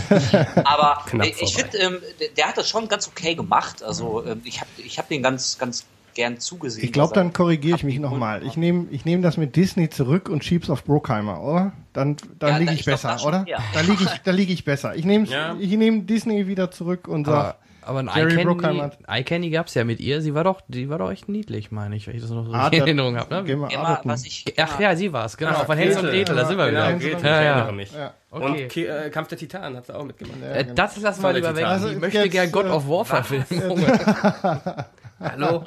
Speaker 4: Aber ich finde, ähm, der, der hat das schon ganz okay gemacht. Also ähm, ich habe ich hab den ganz, ganz gern zugesehen.
Speaker 3: Ich glaube, dann korrigiere ich mich nochmal.
Speaker 4: war.
Speaker 3: Ich nehme ich nehm das mit Disney zurück und schieb's auf Brookheimer, oder? Dann, dann
Speaker 4: Ja,
Speaker 3: liege ich
Speaker 4: ich glaub,
Speaker 3: besser,
Speaker 4: schon,
Speaker 3: oder?
Speaker 4: ja.
Speaker 3: Da liege ich, da liege ich besser. Ich nehme
Speaker 2: Ja.
Speaker 3: ich nehm Disney wieder zurück und
Speaker 1: Aber,
Speaker 3: sag,
Speaker 1: aber ein
Speaker 3: Jerry
Speaker 1: Eye
Speaker 3: Bruckheimer
Speaker 1: Candy, Eye Candy gab's ja mit ihr. Sie war doch, die war doch echt niedlich, meine ich, wenn ich das noch so
Speaker 3: ah,
Speaker 1: in Erinnerung habe. Ne?
Speaker 3: arbeiten.
Speaker 4: was ich
Speaker 1: Ach ja, sie war's, genau.
Speaker 2: Ah,
Speaker 1: von Hänsel und
Speaker 2: Gretel.
Speaker 1: Da sind wir
Speaker 2: Genau,
Speaker 1: wieder.
Speaker 2: Gretel,
Speaker 3: Ja,
Speaker 2: ich
Speaker 1: ja.
Speaker 2: erinnere mich.
Speaker 3: Ja.
Speaker 1: Okay.
Speaker 2: Und Ki- äh, Kampf der Titanen hat sie auch mitgemacht.
Speaker 3: Ja,
Speaker 1: Äh,
Speaker 3: genau.
Speaker 1: das lassen wir lieber weg.
Speaker 2: Titan.
Speaker 1: ich
Speaker 3: Also
Speaker 1: möchte
Speaker 3: jetzt,
Speaker 1: gern God
Speaker 3: äh,
Speaker 1: of War verfilmen.
Speaker 2: Hallo?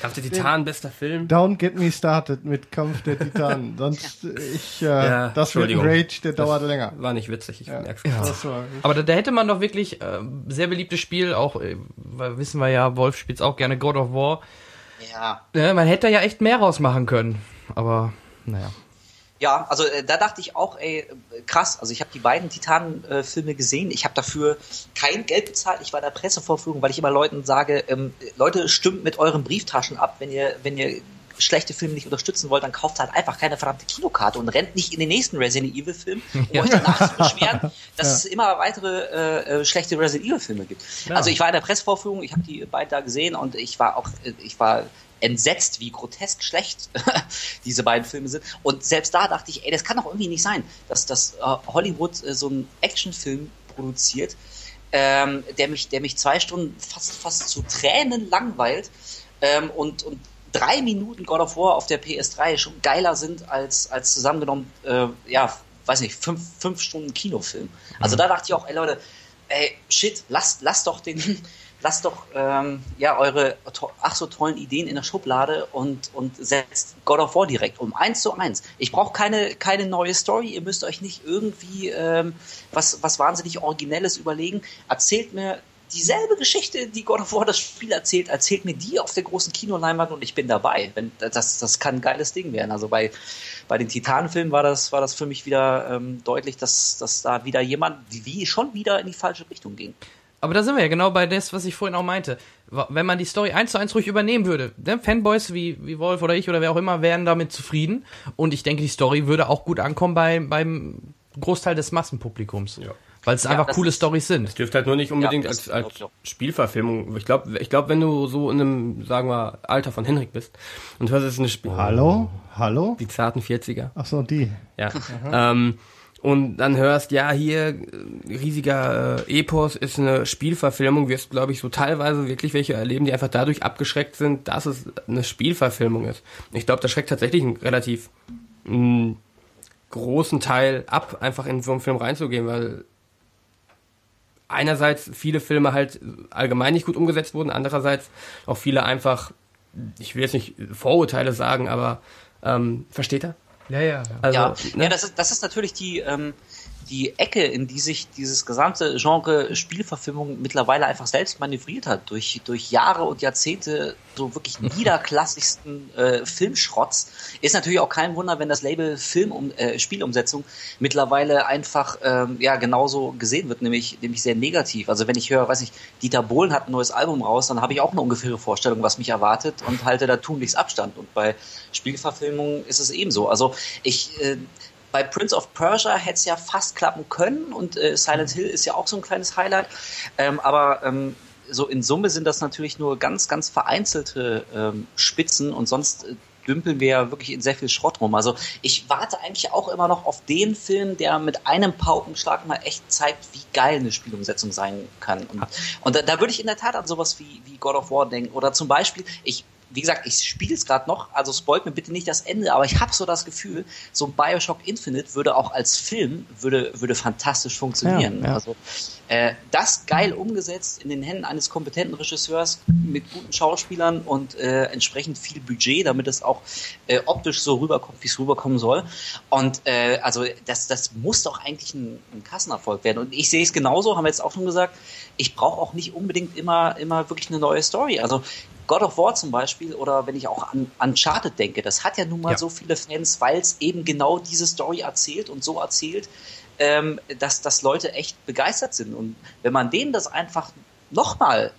Speaker 2: Kampf der Titanen, bester Film.
Speaker 3: Don't get me started mit Kampf der Titanen. Sonst, ich, äh,
Speaker 2: Ja,
Speaker 3: das wird ein. Rage, der dauert länger.
Speaker 2: War nicht witzig, ich merk's
Speaker 3: Das war,
Speaker 1: Aber da, da hätte man doch wirklich äh, sehr beliebtes Spiel, auch äh, wissen wir ja, Wolf spielt auch gerne God of War.
Speaker 4: ja.
Speaker 1: Ja, man hätte da ja echt mehr rausmachen können. Aber naja.
Speaker 4: Ja, also äh, da dachte ich auch, ey, äh, krass. Also ich habe die beiden Titan-Filme gesehen. Ich habe dafür kein Geld bezahlt. Ich war in der Pressevorführung, weil ich immer Leuten sage, ähm, Leute, stimmt mit euren Brieftaschen ab, wenn ihr, wenn ihr schlechte Filme nicht unterstützen wollt, dann kauft halt einfach keine verdammte Kinokarte und rennt nicht in den nächsten Resident Evil Film, um euch danach zu beschweren, dass es immer weitere äh, äh, schlechte Resident Evil Filme gibt. Also ich war in der Pressevorführung, ich habe die beiden da gesehen und ich war auch, äh, ich war entsetzt, wie grotesk schlecht diese beiden Filme sind. Und selbst da dachte ich, ey, das kann doch irgendwie nicht sein, dass, dass äh, Hollywood äh, so einen Actionfilm produziert, ähm, der mich, der mich zwei Stunden fast, fast zu Tränen langweilt ähm, und, und drei Minuten God of War auf der PS3 schon geiler sind als, als zusammengenommen, äh, ja, weiß nicht, fünf, fünf Stunden Kinofilm. Also da dachte ich auch, ey Leute, ey, shit, lasst, lasst doch den, lasst doch ähm, ja eure ach so tollen Ideen in der Schublade und, und setzt God of War direkt um. Eins zu eins. Ich brauche keine, keine neue Story, ihr müsst euch nicht irgendwie ähm, was, was wahnsinnig Originelles überlegen. Erzählt mir dieselbe Geschichte, die God of War das Spiel erzählt, erzählt mir die auf der großen Kinoleinwand und ich bin dabei. Wenn, das, das kann ein geiles Ding werden. Also bei, bei den Titanenfilmen war das, war das für mich wieder ähm, deutlich, dass, dass da wieder jemand wie schon wieder in die falsche Richtung ging.
Speaker 1: Aber da sind wir ja genau bei das, was ich vorhin auch meinte. Wenn man die Story eins zu eins ruhig übernehmen würde, ne? Fanboys wie, wie Wolf oder ich oder wer auch immer wären damit zufrieden. Und ich denke, die Story würde auch gut ankommen bei, beim Großteil des Massenpublikums.
Speaker 2: Ja.
Speaker 1: Weil es einfach
Speaker 4: das
Speaker 1: coole Stories sind.
Speaker 2: Dürfte halt nur nicht unbedingt
Speaker 4: Ja,
Speaker 2: als, als. Spielverfilmung. Ich glaube, ich glaub, wenn du so in einem, sagen wir, Alter von Henrik bist und hörst, es ist eine Spiel.
Speaker 3: Hallo? Hallo?
Speaker 2: Die zarten 40er.
Speaker 3: Ach so, die.
Speaker 2: Ja. ähm, und dann hörst, ja, hier äh, riesiger äh, Epos ist eine Spielverfilmung, wirst, glaube ich, so teilweise wirklich welche erleben, die einfach dadurch abgeschreckt sind, dass es eine Spielverfilmung ist. Ich glaube, das schreckt tatsächlich einen relativ mh, großen Teil ab, einfach in so einen Film reinzugehen, weil einerseits viele Filme halt allgemein nicht gut umgesetzt wurden, andererseits auch viele einfach, ich will jetzt nicht Vorurteile sagen, aber ähm, versteht er?
Speaker 1: Ja, ja.
Speaker 4: Also, ja, ne? ja das, ist, das ist natürlich die, ähm, die Ecke, in die sich dieses gesamte Genre Spielverfilmung mittlerweile einfach selbst manövriert hat, durch, durch Jahre und Jahrzehnte so wirklich niederklassigsten äh, Filmschrotz, ist natürlich auch kein Wunder, wenn das Label Film um, äh, Spielumsetzung mittlerweile einfach ähm, ja genauso gesehen wird, nämlich, nämlich sehr negativ. Also wenn ich höre, weiß ich, Dieter Bohlen hat ein neues Album raus, dann habe ich auch eine ungefähre Vorstellung, was mich erwartet und halte da tunlichst Abstand. Und bei Spielverfilmungen ist es ebenso. Also ich äh, bei Prince of Persia hätte es ja fast klappen können und äh, Silent Hill ist ja auch so ein kleines Highlight. Ähm, aber ähm, so in Summe sind das natürlich nur ganz, ganz vereinzelte ähm, Spitzen und sonst äh, dümpeln wir ja wirklich in sehr viel Schrott rum. Also ich warte eigentlich auch immer noch auf den Film, der mit einem Paukenschlag mal echt zeigt, wie geil eine Spielumsetzung sein kann. Und, und da, da würde ich in der Tat an sowas wie, wie God of War denken. Oder zum Beispiel, ich wie gesagt, ich spiele es gerade noch, also spoilt mir bitte nicht das Ende, aber ich habe so das Gefühl, so ein Bioshock Infinite würde auch als Film würde würde fantastisch funktionieren. Ja, ja. Also äh, das geil umgesetzt in den Händen eines kompetenten Regisseurs mit guten Schauspielern und äh, entsprechend viel Budget, damit es auch äh, optisch so rüberkommt, wie es rüberkommen soll. Und äh, also das das muss doch eigentlich ein, ein Kassenerfolg werden. Und ich sehe es genauso, haben wir jetzt auch schon gesagt. Ich brauche auch nicht unbedingt immer immer wirklich eine neue Story. Also God of War zum Beispiel oder wenn ich auch an Uncharted denke, das hat ja nun mal ja. so viele Fans, weil es eben genau diese Story erzählt und so erzählt, ähm, dass, dass Leute echt begeistert sind. Und wenn man denen das einfach nochmal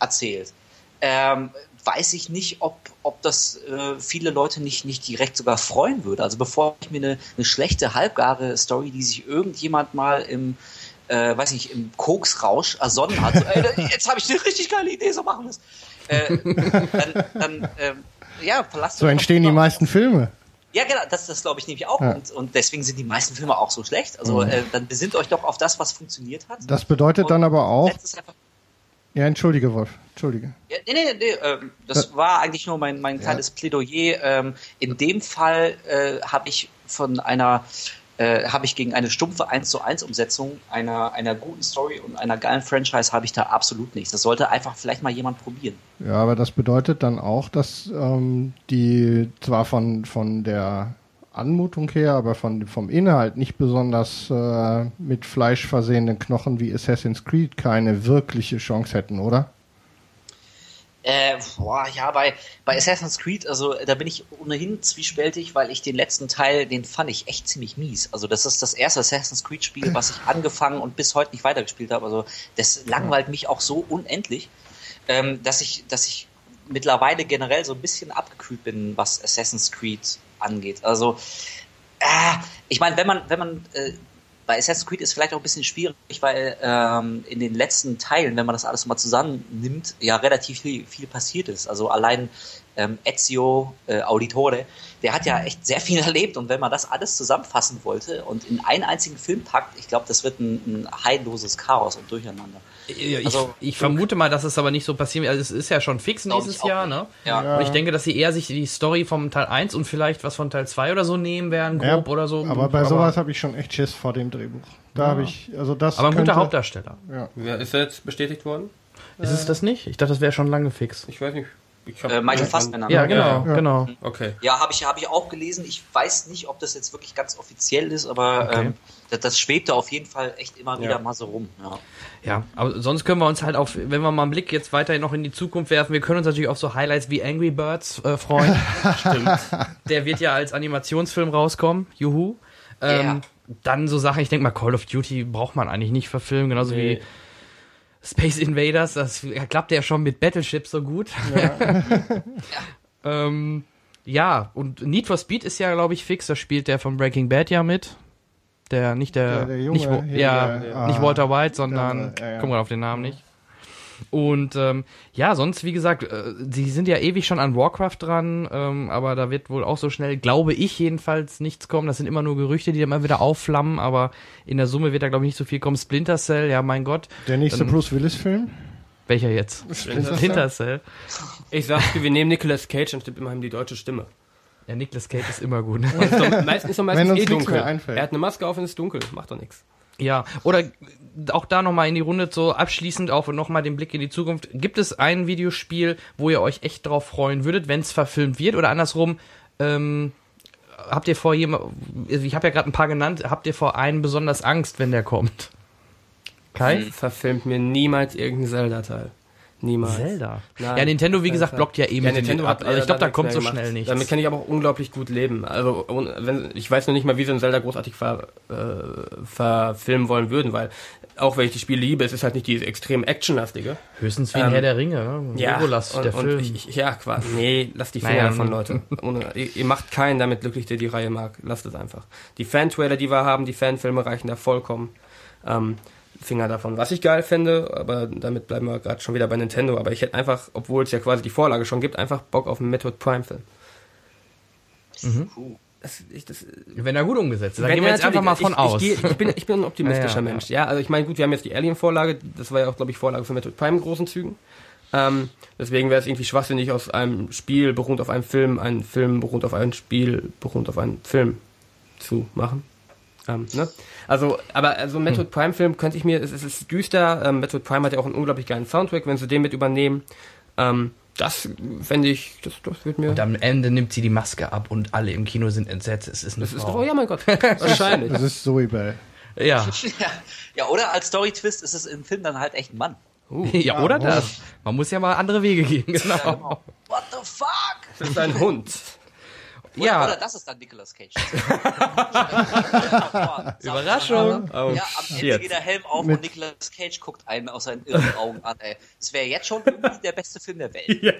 Speaker 4: erzählt, ähm, weiß ich nicht, ob, ob das äh, viele Leute nicht, nicht direkt sogar freuen würde. Also bevor ich mir eine, eine schlechte, halbgare Story, die sich irgendjemand mal im äh, weiß nicht, im Koksrausch ersonnen hat. So, ey, jetzt habe ich eine richtig geile Idee, so machen wir es. Äh, dann, dann ähm, ja, verlasst
Speaker 3: So entstehen die meisten Filme.
Speaker 4: Ja, genau, das, das glaube ich nämlich auch. Ja. Und, und deswegen sind die meisten Filme auch so schlecht. Also mhm. äh, dann besinnt euch doch auf das, was funktioniert hat.
Speaker 3: Das bedeutet und dann aber auch. Ja, entschuldige, Wolf. Entschuldige.
Speaker 4: Ja, nee, nee, nee, äh, das ja. war eigentlich nur mein, mein kleines Plädoyer. Ähm, in dem Fall äh, habe ich von einer äh, habe ich gegen eine stumpfe 1 zu 1 Umsetzung einer, einer guten Story und einer geilen Franchise habe ich da absolut nichts. Das sollte einfach vielleicht mal jemand probieren.
Speaker 3: Ja, aber das bedeutet dann auch, dass ähm, die zwar von, von der Anmutung her, aber von, vom Inhalt nicht besonders äh, mit Fleisch versehenen Knochen wie Assassin's Creed keine wirkliche Chance hätten, oder?
Speaker 4: Äh, boah, ja, bei, bei Assassin's Creed, also da bin ich ohnehin zwiespältig, weil ich den letzten Teil, den fand ich echt ziemlich mies. Also das ist das erste Assassin's Creed Spiel, was ich angefangen und bis heute nicht weitergespielt habe. Also das langweilt mich auch so unendlich, ähm, dass ich, dass ich mittlerweile generell so ein bisschen abgekühlt bin, was Assassin's Creed angeht. Also äh, ich meine, wenn man, wenn man äh, bei Assassin's Creed ist vielleicht auch ein bisschen schwierig, weil ähm, in den letzten Teilen, wenn man das alles mal zusammennimmt, ja relativ viel, viel passiert ist. Also allein ähm, Ezio äh, Auditore, der hat ja echt sehr viel erlebt und wenn man das alles zusammenfassen wollte und in einen einzigen Film packt, ich glaube, das wird ein, ein heilloses Chaos und Durcheinander.
Speaker 1: Ich, also, ich vermute mal, dass es aber nicht so passieren wird. Also es ist ja schon fix nächstes Jahr, ne? Ja. Und ich denke, dass sie eher sich die Story vom Teil 1 und vielleicht was von Teil 2 oder so nehmen werden, grob ja, oder so.
Speaker 3: Aber bei aber sowas habe ich schon echt Schiss vor dem Drehbuch. Da ja. habe ich, also das.
Speaker 1: Aber ein guter Hauptdarsteller.
Speaker 2: Ja. Wer ist er jetzt bestätigt worden?
Speaker 1: Ist es das nicht? Ich dachte, das wäre schon lange fix.
Speaker 2: Ich weiß nicht.
Speaker 4: Äh, Michael Fassbender.
Speaker 1: Ja, genau, ja. genau.
Speaker 2: Okay.
Speaker 4: Ja, habe ich, hab ich auch gelesen. Ich weiß nicht, ob das jetzt wirklich ganz offiziell ist, aber okay. ähm, das, das schwebte auf jeden Fall echt immer wieder ja. mal so rum. Ja.
Speaker 1: ja, aber sonst können wir uns halt auf, wenn wir mal einen Blick jetzt weiterhin noch in die Zukunft werfen, wir können uns natürlich auf so Highlights wie Angry Birds äh, freuen. Stimmt. Der wird ja als Animationsfilm rauskommen. Juhu. Ähm, yeah. Dann so Sachen, ich denke mal, Call of Duty braucht man eigentlich nicht verfilmen, genauso nee. wie Space Invaders, das klappt ja schon mit Battleship so gut. Ja. ähm, ja, und Need for Speed ist ja, glaube ich, fix. Da spielt der von Breaking Bad ja mit. Der, nicht der, der, der Junge, nicht, ja, der, nicht Walter White, sondern, der, ja, ja. komm gerade auf den Namen nicht. Und ähm, ja, sonst, wie gesagt, äh, sie sind ja ewig schon an Warcraft dran, ähm, aber da wird wohl auch so schnell, glaube ich jedenfalls, nichts kommen. Das sind immer nur Gerüchte, die immer wieder aufflammen, aber in der Summe wird da, glaube ich, nicht so viel kommen. Splinter Cell, ja, mein Gott.
Speaker 3: Der nächste
Speaker 1: Dann-
Speaker 3: Bruce Willis-Film?
Speaker 1: Welcher jetzt?
Speaker 3: Splinter
Speaker 1: Splinter Cell.
Speaker 2: Ich sag's dir, wir nehmen Nicolas Cage und stimmt immerhin die deutsche Stimme.
Speaker 1: Ja, Nicolas Cage ist immer gut.
Speaker 2: Ist doch, meistens ist doch meistens eh dunkel. Er hat eine Maske auf und ist dunkel. Macht doch nichts.
Speaker 1: Ja, oder auch da nochmal in die Runde so abschließend auf und nochmal den Blick in die Zukunft. Gibt es ein Videospiel, wo ihr euch echt drauf freuen würdet, wenn es verfilmt wird? Oder andersrum, ähm, habt ihr vor jemand, ich habe ja gerade ein paar genannt, habt ihr vor einem besonders Angst, wenn der kommt? Kai?
Speaker 2: Verfilmt mir niemals irgendein Zelda-Teil. Niemals.
Speaker 1: Zelda.
Speaker 2: Nein.
Speaker 1: ja, Nintendo, wie gesagt, blockt ja eh
Speaker 2: Ja, Nintendo
Speaker 1: ab. Also ich glaube, da kommt so
Speaker 2: gemacht.
Speaker 1: schnell nichts.
Speaker 2: Damit kann ich aber auch unglaublich gut leben. Also wenn, ich weiß noch nicht mal, wie sie ein Zelda großartig ver, äh, verfilmen wollen würden, weil auch wenn ich die Spiele liebe, es ist halt nicht diese extrem actionlastige.
Speaker 1: Höchstens wie ein
Speaker 2: Ähm,
Speaker 1: Herr der Ringe, ne? Legolas,
Speaker 2: und,
Speaker 1: der
Speaker 2: und
Speaker 1: Film.
Speaker 2: Ich, ja, quasi. Nee, lasst die Finger
Speaker 1: Naja,
Speaker 2: davon,
Speaker 1: hm.
Speaker 2: Leute. Ohne, ihr, ihr macht keinen damit glücklich, der die Reihe mag. Lasst es einfach. Die Fan-Trailer, die wir haben, die Fanfilme reichen da vollkommen. Ähm, Finger davon. Was ich geil fände, aber damit bleiben wir gerade schon wieder bei Nintendo, aber ich hätte einfach, obwohl es ja quasi die Vorlage schon gibt, einfach Bock auf einen Metroid Prime-Film.
Speaker 4: Cool.
Speaker 2: Das, ich, das,
Speaker 1: wenn er gut umgesetzt ist. Da
Speaker 2: wenn
Speaker 1: gehen wir
Speaker 2: er
Speaker 1: jetzt einfach mal von
Speaker 2: ich,
Speaker 1: aus.
Speaker 2: Ich, ich, bin, ich bin ein optimistischer
Speaker 1: Ja, ja,
Speaker 2: Mensch. Ja, also ich meine, gut, wir haben jetzt die Alien-Vorlage, das war ja auch, glaube ich, Vorlage für Metroid Prime in großen Zügen. Ähm, deswegen wäre es irgendwie schwachsinnig, aus einem Spiel beruhend auf einem Film, einen Film beruhend auf einem Spiel, beruhend auf einem Film zu machen. Ähm, ne? Also, aber also Metroid Prime Film könnte ich mir, es, es ist düster, ähm, Metroid Prime hat ja auch einen unglaublich geilen Soundtrack, wenn sie den mit übernehmen. Ähm, das fände ich, das, das wird mir.
Speaker 1: Und am Ende nimmt sie die Maske ab und alle im Kino sind entsetzt. Es ist eine
Speaker 2: das ist,
Speaker 1: Frau.
Speaker 2: oh ja, mein Gott. Wahrscheinlich.
Speaker 3: Das ist Zoe Bell.
Speaker 1: ja.
Speaker 4: Ja. ja, oder als Story-Twist ist es im Film dann halt echt ein Mann.
Speaker 1: ja, oder
Speaker 3: oh.
Speaker 1: das. Man muss ja mal andere Wege gehen, genau.
Speaker 4: Ja, genau. What the fuck?
Speaker 2: Das ist ein Hund.
Speaker 4: Oder,
Speaker 1: Ja.
Speaker 4: oder das ist dann Nicolas Cage.
Speaker 1: Überraschung.
Speaker 2: Oh,
Speaker 4: ja, am Ende
Speaker 2: shit.
Speaker 4: geht der Helm auf
Speaker 3: Mit-
Speaker 4: und Nicolas Cage guckt einen aus seinen irren Augen an. Ey. Das wäre jetzt schon irgendwie der beste Film der Welt.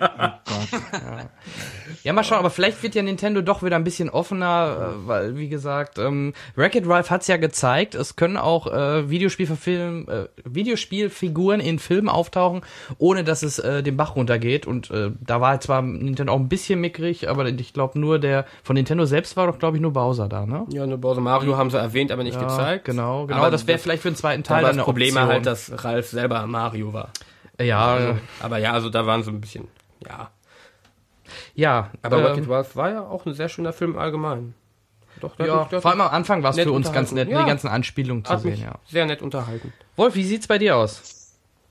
Speaker 1: Ja, mal schauen, aber vielleicht wird ja Nintendo doch wieder ein bisschen offener, äh, weil, wie gesagt, ähm, Wreck-It Ralph hat's ja gezeigt, es können auch äh, Videospielverfilm, äh, Videospielfiguren in Filmen auftauchen, ohne dass es äh, den Bach runtergeht. Und äh, da war zwar Nintendo auch ein bisschen mickrig, aber ich glaube nur der von Nintendo selbst war doch, glaube ich, nur Bowser da, ne?
Speaker 2: Ja, nur Bowser Mario haben sie erwähnt, aber nicht
Speaker 1: Ja,
Speaker 2: gezeigt.
Speaker 1: Genau, genau.
Speaker 2: Aber
Speaker 1: das wäre vielleicht für den zweiten Teil
Speaker 2: war
Speaker 1: dann
Speaker 2: das Problem
Speaker 1: Option.
Speaker 2: halt, dass Ralf selber Mario war.
Speaker 1: ja,
Speaker 2: Also, aber ja, also da waren so ein bisschen, ja.
Speaker 1: ja.
Speaker 2: Aber
Speaker 1: äh,
Speaker 2: Wreck-It Ralph war ja auch ein sehr schöner Film allgemein. Doch,
Speaker 1: ja,
Speaker 2: der
Speaker 1: vor allem am Anfang war es für uns ganz nett,
Speaker 2: Ja.
Speaker 1: die ganzen Anspielungen zu
Speaker 2: hat
Speaker 1: sehen, ja.
Speaker 2: sehr nett unterhalten.
Speaker 1: Wolf, wie sieht's bei dir aus?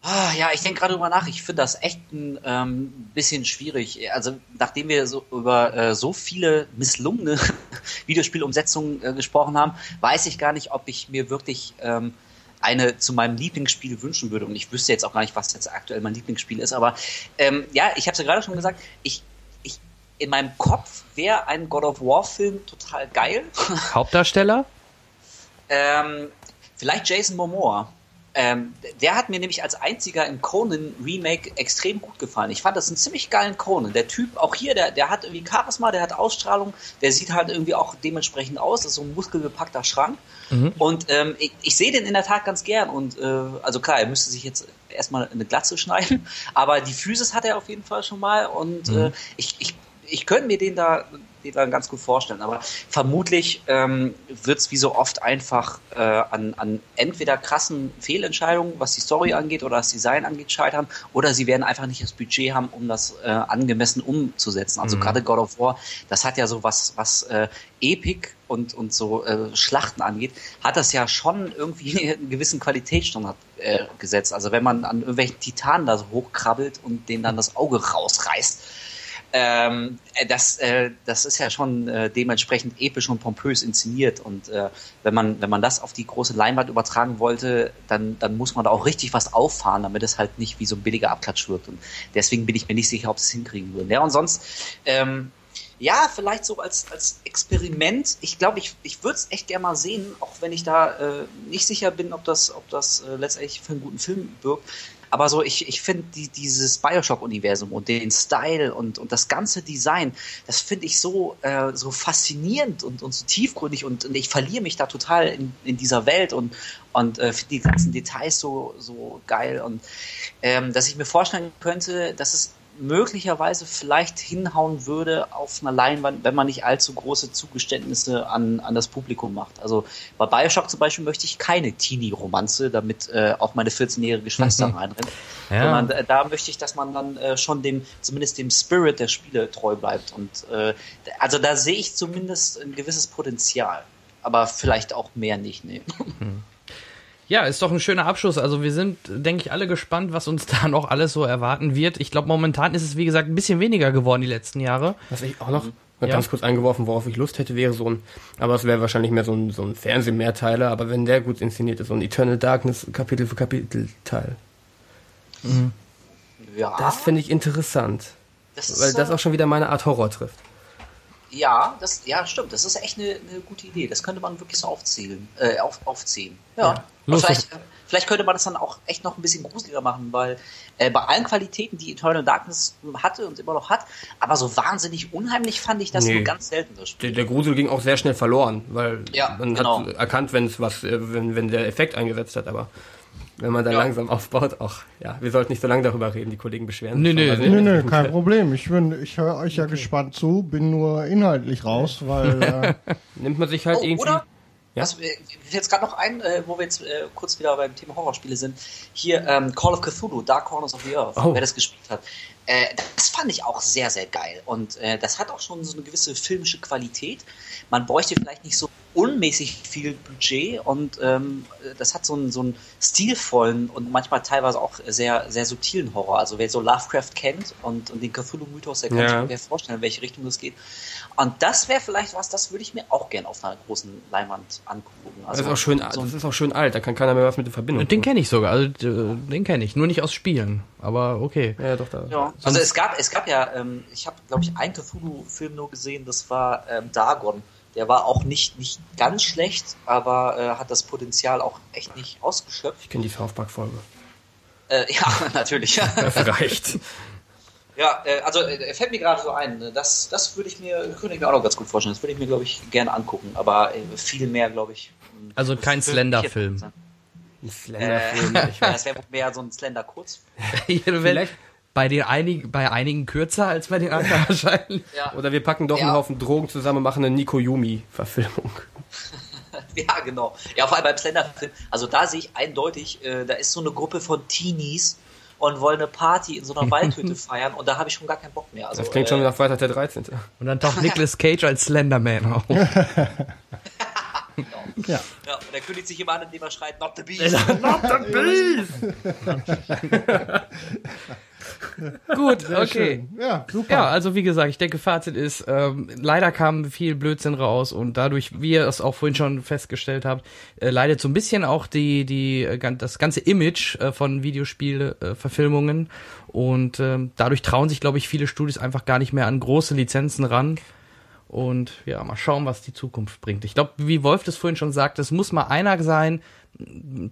Speaker 4: Ah, ja, ich denke gerade drüber nach. Ich finde das echt ein ähm, bisschen schwierig. Also nachdem wir so über äh, so viele misslungene Videospielumsetzungen äh, gesprochen haben, weiß ich gar nicht, ob ich mir wirklich ähm, eine zu meinem Lieblingsspiel wünschen würde. Und ich wüsste jetzt auch gar nicht, was jetzt aktuell mein Lieblingsspiel ist. Aber ähm, ja, ich habe es ja gerade schon gesagt. Ich, ich in meinem Kopf wäre ein God of War Film total geil.
Speaker 1: Hauptdarsteller?
Speaker 4: Ähm, vielleicht Jason Momoa. Ähm, der hat mir nämlich als einziger im Conan Remake extrem gut gefallen. Ich fand das einen ziemlich geilen Conan. Der Typ, auch hier, der, der hat irgendwie Charisma, der hat Ausstrahlung, der sieht halt irgendwie auch dementsprechend aus, das ist so ein muskelbepackter Schrank. Und ähm, ich, ich sehe den in der Tat ganz gern. Und äh, also klar, er müsste sich jetzt erstmal eine Glatze schneiden, aber die Physis hat er auf jeden Fall schon mal. Und äh, ich, ich, ich könnte mir den da, da ganz gut vorstellen. Aber vermutlich ähm, wird es wie so oft einfach äh, an, an entweder krassen Fehlentscheidungen, was die Story angeht oder das Design angeht, scheitern, oder sie werden einfach nicht das Budget haben, um das äh, angemessen umzusetzen. Also gerade God of War, das hat ja so was, was äh, Epic und, und so äh, Schlachten angeht, hat das ja schon irgendwie einen gewissen Qualitätsstandard äh, gesetzt. Also wenn man an irgendwelchen Titanen da so hochkrabbelt und denen dann das Auge rausreißt, ähm, äh, das, äh, das ist ja schon äh, dementsprechend episch und pompös inszeniert. Und äh, wenn man, wenn man das auf die große Leinwand übertragen wollte, dann, dann muss man da auch richtig was auffahren, damit es halt nicht wie so ein billiger Abklatsch wirkt. Und deswegen bin ich mir nicht sicher, ob sie es hinkriegen würden. Ja, und sonst, ähm, ja, vielleicht so als, als Experiment. Ich glaube, ich, ich würde es echt gerne mal sehen, auch wenn ich da äh, nicht sicher bin, ob das, ob das äh, letztendlich für einen guten Film wirkt. Aber so, ich, ich finde die, dieses Bioshock-Universum und den Style und, und das ganze Design, das finde ich so, äh, so faszinierend und, und so tiefgründig und, und ich verliere mich da total in, in dieser Welt und, und äh, finde die ganzen Details so, so geil. Und ähm, dass ich mir vorstellen könnte, dass es möglicherweise vielleicht hinhauen würde auf einer Leinwand, wenn man nicht allzu große Zugeständnisse an, an das Publikum macht. Also bei Bioshock zum Beispiel möchte ich keine Teenie-Romanze, damit äh, auch meine 14-jährige Schwester reinrennt. Ja. Sondern äh, da möchte ich, dass man dann äh, schon dem, zumindest dem Spirit der Spiele treu bleibt. Und äh, also da sehe ich zumindest ein gewisses Potenzial. Aber vielleicht auch mehr nicht, nee. Mhm.
Speaker 1: Ja, ist doch ein schöner Abschluss. Also wir sind, denke ich, alle gespannt, was uns da noch alles so erwarten wird. Ich glaube, momentan ist es, wie gesagt, ein bisschen weniger geworden die letzten Jahre.
Speaker 2: Was ich auch noch ja. ganz kurz eingeworfen, worauf ich Lust hätte, wäre so ein, aber es wäre wahrscheinlich mehr so ein, so ein Fernsehmehrteiler, aber wenn der gut inszeniert ist, so ein Eternal Darkness Kapitel für Kapitel Teil. Mhm. Ja. Das finde ich interessant. Das weil das auch schon wieder meine Art Horror trifft.
Speaker 4: Ja, das, ja, stimmt. Das ist echt eine, eine gute Idee. Das könnte man wirklich so aufzählen, äh, auf, aufziehen. Ja. ja. Los, vielleicht, vielleicht könnte man das dann auch echt noch ein bisschen gruseliger machen, weil äh, bei allen Qualitäten, die Eternal Darkness hatte und immer noch hat, aber so wahnsinnig unheimlich fand ich das nee. nur ganz selten. Das
Speaker 2: Spiel. Der, der, Grusel ging auch sehr schnell verloren, weil ja, man genau. hat erkannt, wenn es was, äh, wenn, wenn der Effekt eingesetzt hat, aber wenn man dann ja. langsam aufbaut, auch, ja, wir sollten nicht so lange darüber reden, die Kollegen beschweren
Speaker 3: sich. Nee, nee, nee, nee, kein Problem. Ich bin, ich höre euch ja okay. gespannt zu, bin nur inhaltlich raus, weil. Äh
Speaker 2: Nimmt man sich halt oh, irgendwie. Oder?
Speaker 4: Ja? Was, mir jetzt gerade noch ein, äh, wo wir jetzt äh, kurz wieder beim Thema Horrorspiele sind. Hier ähm, Call of Cthulhu, Dark Corners of the Earth, oh. wer das gespielt hat. Äh, das fand ich auch sehr, sehr geil. Und äh, das hat auch schon so eine gewisse filmische Qualität. Man bräuchte vielleicht nicht so unmäßig viel Budget und ähm, das hat so einen, so einen stilvollen und manchmal teilweise auch sehr, sehr subtilen Horror. Also wer so Lovecraft kennt und, und den Cthulhu-Mythos, der kann ja. sich ungefähr vorstellen, in welche Richtung das geht. Und das wäre vielleicht was, das würde ich mir auch gern auf einer großen Leinwand angucken.
Speaker 2: Also das, ist auch schön, so das ist auch schön alt, da kann keiner mehr was mit in Verbindung
Speaker 1: Den kenne ich sogar, also den kenne ich, nur nicht aus Spielen, aber okay.
Speaker 4: Ja, doch, da. Ja. Also es gab, es gab ja, ähm, ich habe, glaube ich, einen Cthulhu-Film nur gesehen, das war ähm, Dagon. Der war auch nicht, nicht ganz schlecht, aber äh, hat das Potenzial auch echt nicht ausgeschöpft.
Speaker 2: Ich kenne die South Park-Folge.
Speaker 4: Äh, ja, natürlich.
Speaker 2: Das reicht.
Speaker 4: Ja, äh, also äh, fällt mir gerade so ein, ne, das, das würde ich mir, könnte ich mir auch noch ganz gut vorstellen. Das würde ich mir, glaube ich, gerne angucken, aber äh, viel mehr, glaube ich.
Speaker 1: Also kein Slender-Film.
Speaker 4: Ein Slender-Film. Äh, das wäre mehr so ein Slender-Kurz.
Speaker 1: Vielleicht bei, den einigen, bei einigen kürzer als bei den anderen wahrscheinlich.
Speaker 2: Ja. Oder wir packen doch ja. einen Haufen Drogen zusammen und machen eine Nico Yumi-Verfilmung.
Speaker 4: ja, genau. Ja, vor allem beim Slender-Film. Also da sehe ich eindeutig, äh, da ist so eine Gruppe von Teenies und wollen eine Party in so einer Waldhütte feiern und da habe ich schon gar keinen Bock mehr.
Speaker 2: Also, das klingt äh, schon nach Freitag der 13.
Speaker 1: Und dann taucht Nicolas Cage als Slenderman auf. genau.
Speaker 4: Ja. ja. Und er kündigt sich immer an, indem er schreit, not the beast. not the
Speaker 1: beast! Gut, okay. Schön. Ja, super. Ja, also wie gesagt, ich denke, Fazit ist, ähm, leider kam viel Blödsinn raus und dadurch, wie ihr es auch vorhin schon festgestellt habt, äh, leidet so ein bisschen auch die, die, äh, das ganze Image äh, von Videospielverfilmungen äh, und ähm, dadurch trauen sich, glaube ich, viele Studios einfach gar nicht mehr an große Lizenzen ran. Und ja, mal schauen, was die Zukunft bringt. Ich glaube, wie Wolf das vorhin schon sagt, es muss mal einer sein,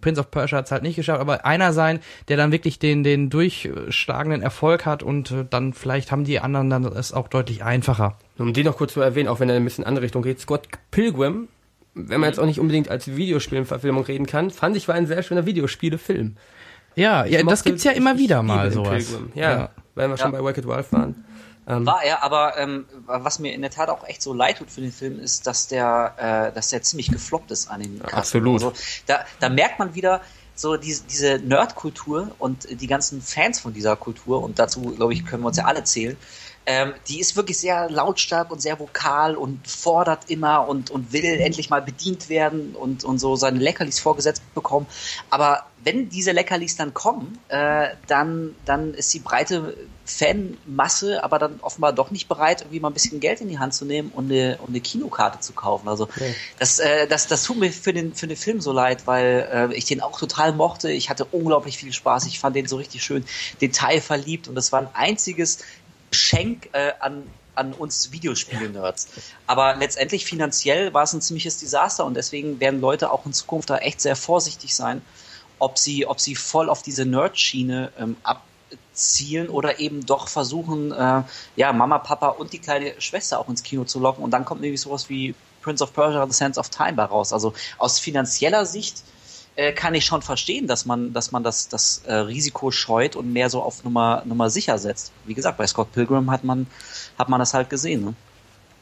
Speaker 1: Prince of Persia hat es halt nicht geschafft, aber einer sein, der dann wirklich den, den durchschlagenden Erfolg hat und äh, dann vielleicht haben die anderen dann es auch deutlich einfacher.
Speaker 2: Um den noch kurz zu erwähnen, auch wenn er ein bisschen in andere Richtung geht, Scott Pilgrim, wenn man jetzt auch nicht unbedingt als Videospielverfilmung reden kann, fand ich war ein sehr schöner Videospielefilm.
Speaker 1: Ja, ja, das gibt's ja immer wieder mal sowas.
Speaker 2: Ja, ja, weil wir schon bei Wicked Wild waren.
Speaker 4: Ähm, War er, aber ähm, was mir in der Tat auch echt so leid tut für den Film, ist, dass der, äh, dass der ziemlich gefloppt ist an den
Speaker 2: Kassen. Absolut.
Speaker 4: Also, da, da merkt man wieder so diese, diese Nerd-Kultur und die ganzen Fans von dieser Kultur, und dazu, glaube ich, können wir uns ja alle zählen, ähm, die ist wirklich sehr lautstark und sehr vokal und fordert immer und, und will endlich mal bedient werden und, und so seine Leckerlis vorgesetzt bekommen. Aber wenn diese Leckerlis dann kommen, äh, dann, dann ist die breite Fanmasse aber dann offenbar doch nicht bereit, irgendwie mal ein bisschen Geld in die Hand zu nehmen und eine, und eine Kinokarte zu kaufen. Also okay. das, äh, das, das tut mir für den, für den Film so leid, weil äh, ich den auch total mochte. Ich hatte unglaublich viel Spaß. Ich fand den so richtig schön detailverliebt und das war ein einziges Geschenk äh, an an uns Videospiel-Nerds. Aber letztendlich finanziell war es ein ziemliches Desaster und deswegen werden Leute auch in Zukunft da echt sehr vorsichtig sein, ob sie, ob sie voll auf diese Nerd-Schiene ähm, abzielen oder eben doch versuchen, äh, ja, Mama, Papa und die kleine Schwester auch ins Kino zu locken und dann kommt irgendwie sowas wie Prince of Persia, The Sands of Time raus. Also aus finanzieller Sicht äh, kann ich schon verstehen, dass man, dass man das, das äh, Risiko scheut und mehr so auf Nummer, Nummer sicher setzt. Wie gesagt, bei Scott Pilgrim hat man, hat man das halt gesehen. Ne?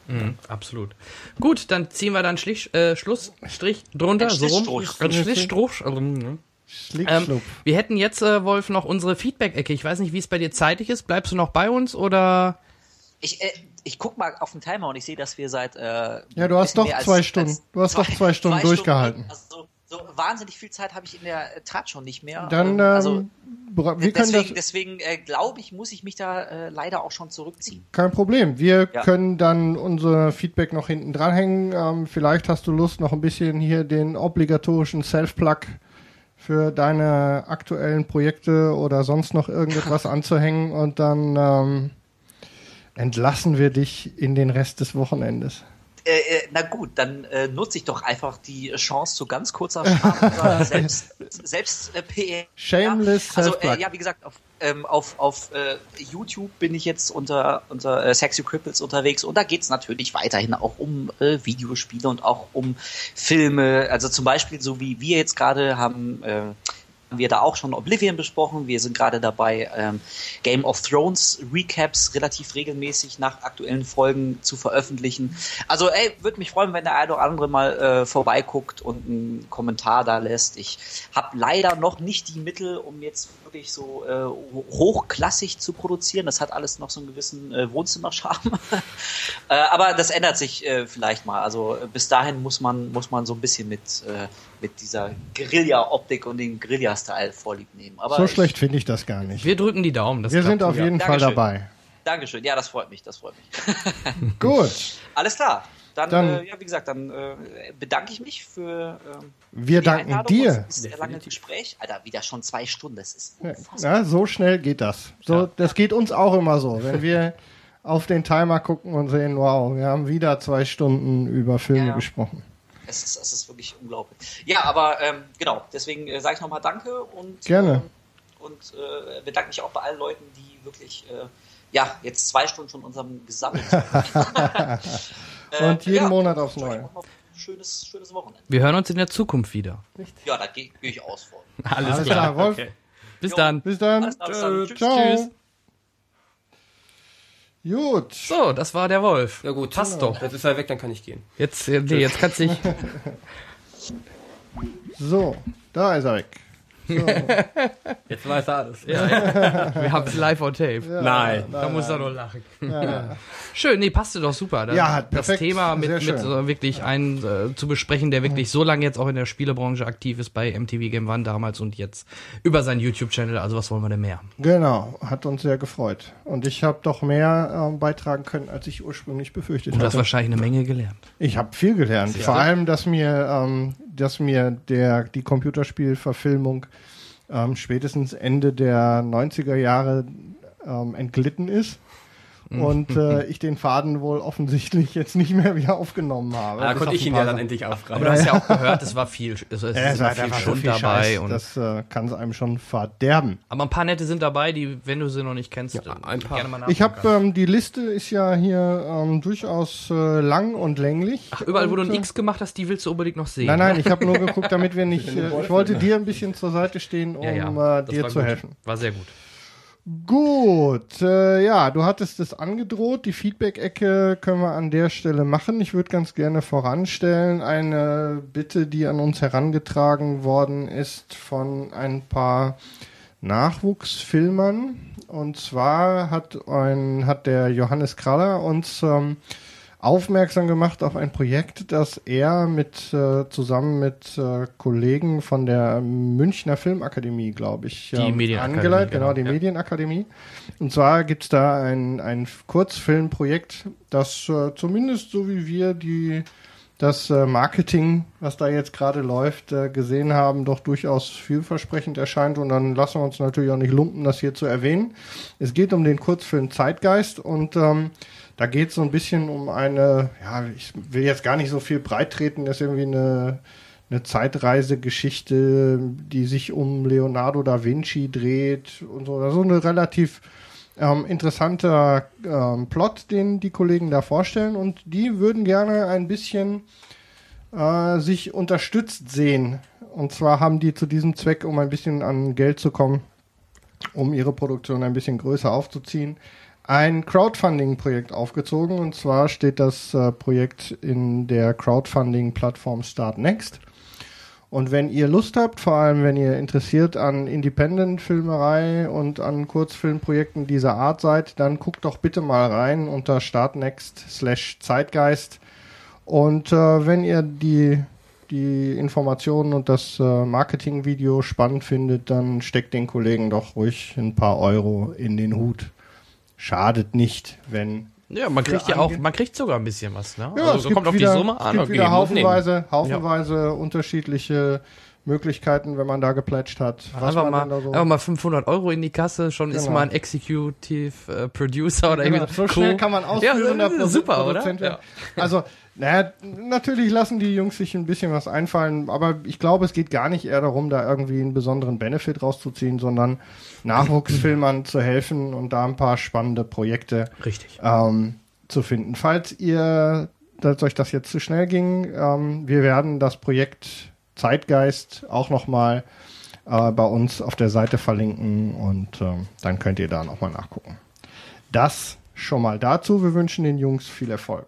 Speaker 1: Mhm, absolut. Gut, dann ziehen wir dann Schlich, äh, Schlussstrich drunter, so rum. Schlichstruch. Ähm,
Speaker 3: Schlickschlupp.
Speaker 1: wir hätten jetzt, äh, Wolf, noch unsere Feedback-Ecke. Ich weiß nicht, wie es bei dir zeitig ist. Bleibst du noch bei uns oder?
Speaker 4: Ich, äh, ich guck mal auf den Timer und ich sehe, dass wir seit äh,
Speaker 3: ja, du hast doch zwei Stunden.
Speaker 4: als
Speaker 3: Du hast doch zwei Stunden durchgehalten.
Speaker 4: also, so wahnsinnig viel Zeit habe ich in der Tat schon nicht mehr.
Speaker 3: Dann,
Speaker 4: Ähm,
Speaker 3: ähm,
Speaker 4: also
Speaker 3: wir können
Speaker 4: deswegen, deswegen äh, glaube ich, muss ich mich da äh, leider auch schon zurückziehen.
Speaker 3: kein Problem. Wir
Speaker 4: Ja.
Speaker 3: können dann unser Feedback noch hinten dranhängen. Ähm, vielleicht hast du Lust, noch ein bisschen hier den obligatorischen Self-Plug für deine aktuellen Projekte oder sonst noch irgendetwas anzuhängen und dann ähm, entlassen wir dich in den Rest des Wochenendes.
Speaker 4: Äh, äh, na gut, dann äh, nutze ich doch einfach die Chance zu ganz kurzer Sprache selbst, selbst äh, PR.
Speaker 3: Shameless
Speaker 4: Also äh, ja, wie gesagt, auf, ähm, auf, auf äh, YouTube bin ich jetzt unter, unter äh, Sexy Cripples unterwegs und da geht's natürlich weiterhin auch um äh, Videospiele und auch um Filme. Also zum Beispiel, so wie wir jetzt gerade haben, äh, haben wir da auch schon Oblivion besprochen. Wir sind gerade dabei, ähm, Game of Thrones Recaps relativ regelmäßig nach aktuellen Folgen zu veröffentlichen. Also, ey, würde mich freuen, wenn der eine oder andere mal äh, vorbeiguckt und einen Kommentar da lässt. Ich habe leider noch nicht die Mittel, um jetzt wirklich so äh, hochklassig zu produzieren. Das hat alles noch so einen gewissen äh, Wohnzimmerscharme. äh, aber das ändert sich äh, vielleicht mal. Also äh, bis dahin muss man muss man so ein bisschen mit äh, mit dieser Guerilla-Optik und dem Guerilla-Style vorlieb nehmen. Aber
Speaker 3: So
Speaker 4: ich-
Speaker 3: schlecht finde ich das gar nicht.
Speaker 1: Wir drücken die Daumen. Das
Speaker 3: Wir sind auf jeden Fall
Speaker 4: Dankeschön.
Speaker 3: dabei.
Speaker 4: Dankeschön. Ja, das freut mich. Das freut mich.
Speaker 3: Gut.
Speaker 4: Alles klar. Dann,
Speaker 3: Dann-
Speaker 4: äh, ja, wie gesagt, dann äh, bedanke ich mich für, ähm,
Speaker 3: Wir
Speaker 4: für die
Speaker 3: danken
Speaker 4: Einladung
Speaker 3: dir.
Speaker 4: Das sehr lange Gespräch. Alter, wieder schon zwei Stunden. Das ist unfassbar.
Speaker 3: Ja, so schnell geht das. So, das geht uns auch immer so. Wenn wir auf den Timer gucken und sehen, wow, wir haben wieder zwei Stunden über Filme
Speaker 4: Ja.
Speaker 3: gesprochen.
Speaker 4: Es ist, es ist wirklich unglaublich. Ja, aber ähm, genau, deswegen äh, sage ich nochmal Danke und,
Speaker 3: Gerne.
Speaker 4: ähm, und äh, bedanke mich auch bei allen Leuten, die wirklich äh, ja, jetzt zwei Stunden von unserem gesammelt
Speaker 3: Und jeden
Speaker 4: ja,
Speaker 3: Monat aufs Neue.
Speaker 4: Schönes, schönes Wochenende.
Speaker 1: Wir hören uns in der Zukunft wieder.
Speaker 4: Ja, da gehe geh ich aus von.
Speaker 1: Alles,
Speaker 3: Alles
Speaker 1: klar.
Speaker 3: klar, Wolf.
Speaker 2: Okay.
Speaker 1: Bis
Speaker 4: Jo.
Speaker 1: dann.
Speaker 3: Bis dann.
Speaker 4: Alles klar, bis dann. Tschüss.
Speaker 3: Ciao.
Speaker 1: Tschüss.
Speaker 3: Gut.
Speaker 1: So, das war der Wolf.
Speaker 2: Ja gut.
Speaker 1: Passt doch.
Speaker 2: Jetzt ist er weg, dann kann ich gehen.
Speaker 1: Jetzt, äh, nee, jetzt kannst du dich.
Speaker 3: So, da ist er weg.
Speaker 2: Jetzt weiß er alles.
Speaker 1: Ja, ja. Wir haben es live on tape.
Speaker 2: Nein.
Speaker 1: Da muss er doch lachen. Schön, nee, passte doch super. Das,
Speaker 3: Ja, hat
Speaker 1: das
Speaker 3: perfekt.
Speaker 1: Thema mit, mit so wirklich einen äh, zu besprechen, der wirklich so lange jetzt auch in der Spielebranche aktiv ist bei MTV Game One damals und jetzt über seinen YouTube-Channel. Also was wollen wir denn mehr?
Speaker 3: Genau, hat uns sehr gefreut. Und ich habe doch mehr ähm, beitragen können, als ich ursprünglich befürchtet
Speaker 1: Du hast wahrscheinlich eine Menge gelernt.
Speaker 3: Ich habe viel gelernt. Vor allem, dass mir, ähm, dass mir der, die Computerspielverfilmung ähm, spätestens Ende der 90er Jahre ähm, entglitten ist. Und äh, ich den Faden wohl offensichtlich jetzt nicht mehr wieder aufgenommen habe.
Speaker 2: Da
Speaker 3: Bis
Speaker 2: konnte ich ihn ja dann endlich
Speaker 1: Aber
Speaker 2: aufgreifen.
Speaker 1: du hast ja auch gehört, es war viel, es, es
Speaker 3: Ja,
Speaker 1: ist
Speaker 3: war
Speaker 1: viel Schund
Speaker 3: viel
Speaker 1: dabei.
Speaker 3: Scheiß,
Speaker 1: Und,
Speaker 3: das äh, kann es einem schon verderben.
Speaker 1: aber ein paar nette sind dabei, die, wenn du sie noch nicht kennst,
Speaker 2: Ja, ein paar.
Speaker 1: gerne mal
Speaker 3: Ich
Speaker 1: nachgucken
Speaker 3: habe ähm, die Liste ist ja hier ähm, durchaus äh, lang und länglich.
Speaker 1: Ach, überall, wo du
Speaker 3: und,
Speaker 1: ein
Speaker 3: äh,
Speaker 1: X gemacht hast, die willst du unbedingt noch sehen.
Speaker 3: Nein, nein, ich habe nur geguckt, damit wir nicht. Äh, ich wollte dir ein bisschen zur Seite stehen, um
Speaker 1: ja, ja,
Speaker 3: äh, dir zu
Speaker 1: gut.
Speaker 3: helfen.
Speaker 1: War sehr gut.
Speaker 3: Gut, äh, ja, du hattest es angedroht. Die Feedback-Ecke können wir an der Stelle machen. Ich würde ganz gerne voranstellen eine Bitte, die an uns herangetragen worden ist von ein paar Nachwuchsfilmern. Und zwar hat ein hat der Johannes Kraller uns ähm, aufmerksam gemacht auf ein Projekt, das er mit äh, zusammen mit äh, Kollegen von der Münchner Filmakademie, glaube ich,
Speaker 1: Die Medienakademie,
Speaker 3: angeleitet, genau,
Speaker 1: genau,
Speaker 3: die
Speaker 1: ja.
Speaker 3: Medienakademie. Und zwar gibt's da ein, ein Kurzfilmprojekt, das äh, zumindest so wie wir die das äh, Marketing, was da jetzt gerade läuft, äh, gesehen haben, doch durchaus vielversprechend erscheint. Und dann lassen wir uns natürlich auch nicht lumpen, das hier zu erwähnen. Es geht um den Kurzfilm Zeitgeist und ähm, da geht es so ein bisschen um eine, ja, ich will jetzt gar nicht so viel breit treten, das ist irgendwie eine, eine Zeitreisegeschichte, die sich um Leonardo da Vinci dreht und so. Also eine relativ ähm, interessanter ähm, Plot, den die Kollegen da vorstellen und die würden gerne ein bisschen äh, sich unterstützt sehen. Und zwar haben die zu diesem Zweck, um ein bisschen an Geld zu kommen, um ihre Produktion ein bisschen größer aufzuziehen, ein Crowdfunding-Projekt aufgezogen. Und zwar steht das äh, Projekt in der Crowdfunding-Plattform Start Next. Und wenn ihr Lust habt, vor allem wenn ihr interessiert an Independent-Filmerei und an Kurzfilmprojekten dieser Art seid, dann guckt doch bitte mal rein unter startnext slash Zeitgeist. Und äh, wenn ihr die, die Informationen und das äh, Marketingvideo spannend findet, dann steckt den Kollegen doch ruhig ein paar Euro in den Hut. Schadet nicht, wenn
Speaker 1: Ja, man kriegt ja auch, man kriegt sogar ein bisschen was, ne?
Speaker 3: Ja,
Speaker 1: also
Speaker 3: es
Speaker 1: so
Speaker 3: gibt
Speaker 1: kommt auf
Speaker 3: wieder,
Speaker 1: die Summe
Speaker 3: es
Speaker 1: an.
Speaker 3: gibt
Speaker 1: okay,
Speaker 3: wieder haufenweise, haufenweise unterschiedliche Möglichkeiten, wenn man da geplätscht hat. Was
Speaker 1: Einfach
Speaker 3: man
Speaker 1: mal,
Speaker 3: so
Speaker 1: einfach mal 500 Euro in die Kasse, schon ist
Speaker 3: Genau.
Speaker 1: man Executive äh, Producer oder
Speaker 3: Genau,
Speaker 1: irgendwie
Speaker 3: so schnell kann man ausführender
Speaker 1: ja, super, oder?
Speaker 3: Produzent werden.
Speaker 1: Ja.
Speaker 3: Also, naja, natürlich lassen die Jungs sich ein bisschen was einfallen, aber ich glaube, es geht gar nicht eher darum, da irgendwie einen besonderen Benefit rauszuziehen, sondern Nachwuchsfilmern zu helfen und da ein paar spannende Projekte
Speaker 1: Richtig.
Speaker 3: ähm, zu finden. Falls ihr, dass euch das jetzt zu schnell ging, ähm, wir werden das Projekt Zeitgeist auch nochmal äh, bei uns auf der Seite verlinken und ähm, dann könnt ihr da nochmal nachgucken. Das schon mal dazu. Wir wünschen den Jungs viel Erfolg.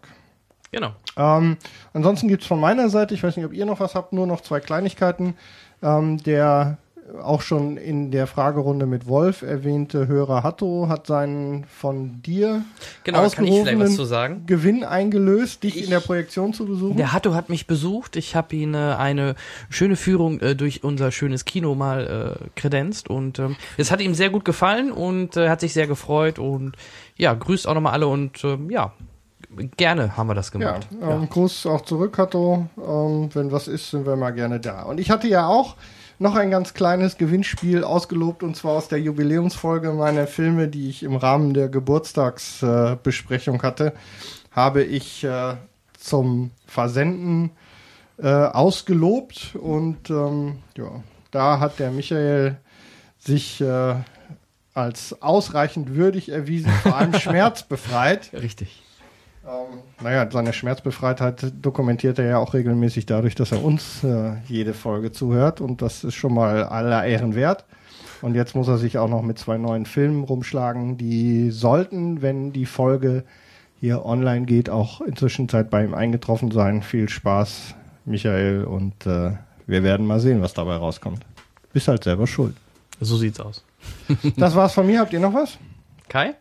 Speaker 1: Genau.
Speaker 3: Ähm, ansonsten gibt's von meiner Seite, ich weiß nicht, ob ihr noch was habt, nur noch zwei Kleinigkeiten. Ähm, der auch schon in der Fragerunde mit Wolf erwähnte Hörer Hatto hat seinen von dir
Speaker 1: Genau, da kann ich vielleicht was
Speaker 3: ausgerufenen
Speaker 1: zu sagen.
Speaker 3: Gewinn eingelöst, dich
Speaker 1: Ich-
Speaker 3: in der Projektion zu besuchen.
Speaker 1: Der Hatto hat mich besucht. Ich habe ihn äh, eine schöne Führung äh, durch unser schönes Kino mal äh, kredenzt und ähm, es hat ihm sehr gut gefallen und äh, hat sich sehr gefreut und ja, grüßt auch nochmal alle und ähm, ja, gerne haben wir das
Speaker 3: Ja,
Speaker 1: gemacht.
Speaker 3: ähm, Gruß auch zurück, Hatto. Ähm, wenn was ist, sind wir mal gerne da. Und ich hatte ja auch noch ein ganz kleines Gewinnspiel ausgelobt und zwar aus der Jubiläumsfolge meiner Filme, die ich im Rahmen der Geburtstagsbesprechung äh, hatte, habe ich äh, zum Versenden äh, ausgelobt und ähm, ja, da hat der Michael sich äh, als ausreichend würdig erwiesen, vor allem schmerzbefreit.
Speaker 1: Richtig.
Speaker 3: Ähm, naja, seine Schmerzbefreitheit dokumentiert er ja auch regelmäßig dadurch, dass er uns äh, jede Folge zuhört und das ist schon mal aller Ehren wert. Und jetzt muss er sich auch noch mit zwei neuen Filmen rumschlagen, die sollten, wenn die Folge hier online geht, auch inzwischen Zeit bei ihm eingetroffen sein. Viel Spaß, Michael, und äh, wir werden mal sehen, was dabei rauskommt. Bist halt selber schuld.
Speaker 1: So sieht's aus.
Speaker 3: Das war's von mir. Habt ihr noch was?
Speaker 1: Kai?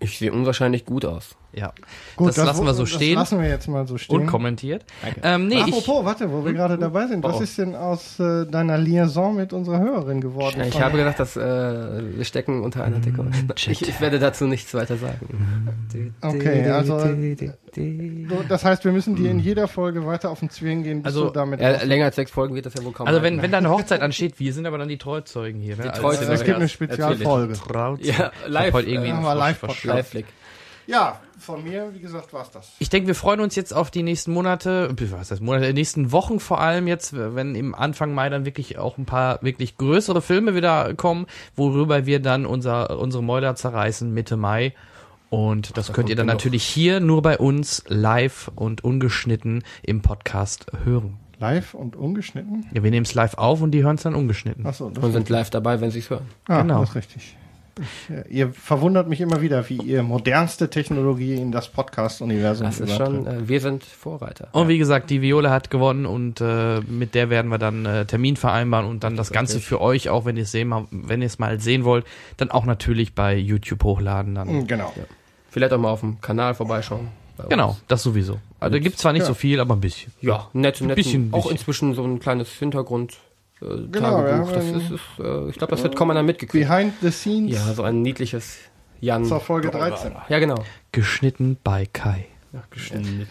Speaker 2: Ich sehe unwahrscheinlich gut aus.
Speaker 1: Ja. das, lassen wir so stehen.
Speaker 3: Das lassen wir jetzt mal so stehen.
Speaker 1: Unkommentiert. Ähm, nee, ich,
Speaker 3: Apropos, warte, wo wir gerade dabei sind, was
Speaker 2: Oh.
Speaker 3: ist denn aus äh, deiner Liaison mit unserer Hörerin geworden?
Speaker 2: Ich habe gedacht, dass äh, wir stecken unter einer Decke. Ich, ich werde dazu nichts weiter sagen.
Speaker 3: Okay, also so, das heißt, wir müssen dir in jeder Folge weiter auf den Zwingen gehen, bis
Speaker 1: Also,
Speaker 3: du damit
Speaker 2: Ja, länger als sechs Folgen wird das ja wohl kaum
Speaker 1: also wenn, wenn da eine Hochzeit ansteht, wir sind aber dann die Treuzeugen hier. Ne?
Speaker 2: Die Treuzeugen.
Speaker 1: äh,
Speaker 3: es gibt eine Spezialfolge.
Speaker 2: Ja,
Speaker 1: Ich
Speaker 2: live,
Speaker 1: hab heute irgendwie
Speaker 2: äh,
Speaker 1: einen
Speaker 3: machen wir
Speaker 1: Frosch
Speaker 3: Live-Podcast.
Speaker 1: verschluckt.
Speaker 2: Live-Flick.
Speaker 3: Ja, von mir, wie gesagt, war's das.
Speaker 1: Ich denke, wir freuen uns jetzt auf die nächsten Monate, was heißt Monate, die nächsten Wochen vor allem jetzt, wenn im Anfang Mai dann wirklich auch ein paar wirklich größere Filme wieder kommen, worüber wir dann unser, unsere Mäuler zerreißen Mitte Mai. Und das könnt ihr dann
Speaker 2: genug.
Speaker 1: natürlich hier nur bei uns live und ungeschnitten im Podcast hören.
Speaker 3: Live und ungeschnitten?
Speaker 1: Ja, wir nehmen es live auf und die hören es dann ungeschnitten.
Speaker 3: Achso, das,
Speaker 2: Und sind live dabei, wenn sie es hören.
Speaker 3: ah,
Speaker 1: genau.
Speaker 3: das ist richtig. Äh, ihr verwundert mich immer wieder, wie ihr modernste Technologie in das Podcast-Universum
Speaker 2: Das ist schon, äh, wir sind Vorreiter.
Speaker 1: Und wie gesagt, die Viola hat gewonnen und äh, mit der werden wir dann äh, Termin vereinbaren und dann das Ganze für euch, auch wenn ihr es sehen, wenn ihr es mal sehen wollt, dann auch natürlich bei YouTube hochladen. Dann.
Speaker 3: Mm, Genau.
Speaker 2: Vielleicht auch mal auf dem Kanal vorbeischauen.
Speaker 1: Genau, das sowieso. Also da gibt zwar nicht
Speaker 3: Ja.
Speaker 1: so viel, aber ein bisschen.
Speaker 2: Ja, nett, nett.
Speaker 1: bisschen,
Speaker 2: auch inzwischen so ein kleines Hintergrund. Äh,
Speaker 3: Genau,
Speaker 2: Tagebuch.
Speaker 3: haben
Speaker 2: Das ist, ist äh, ich glaube, das wird kaum einer mitgekriegt.
Speaker 3: Behind the scenes
Speaker 2: Ja, so ein niedliches Jan.
Speaker 3: zur Folge 13.
Speaker 2: Ja, genau.
Speaker 1: Geschnitten bei Kai. Ja,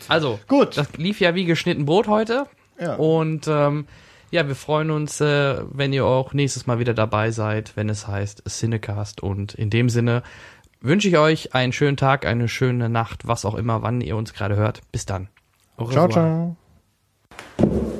Speaker 1: also,
Speaker 3: Gut.
Speaker 1: das lief ja wie geschnitten Brot heute.
Speaker 3: Ja.
Speaker 1: Und ähm, ja, wir freuen uns, äh, wenn ihr auch nächstes Mal wieder dabei seid, wenn es heißt Cinecast. Und in dem Sinne wünsche ich euch einen schönen Tag, eine schöne Nacht, was auch immer, wann ihr uns gerade hört. Bis dann. Au
Speaker 3: Ciao,
Speaker 1: revoir.
Speaker 3: ciao.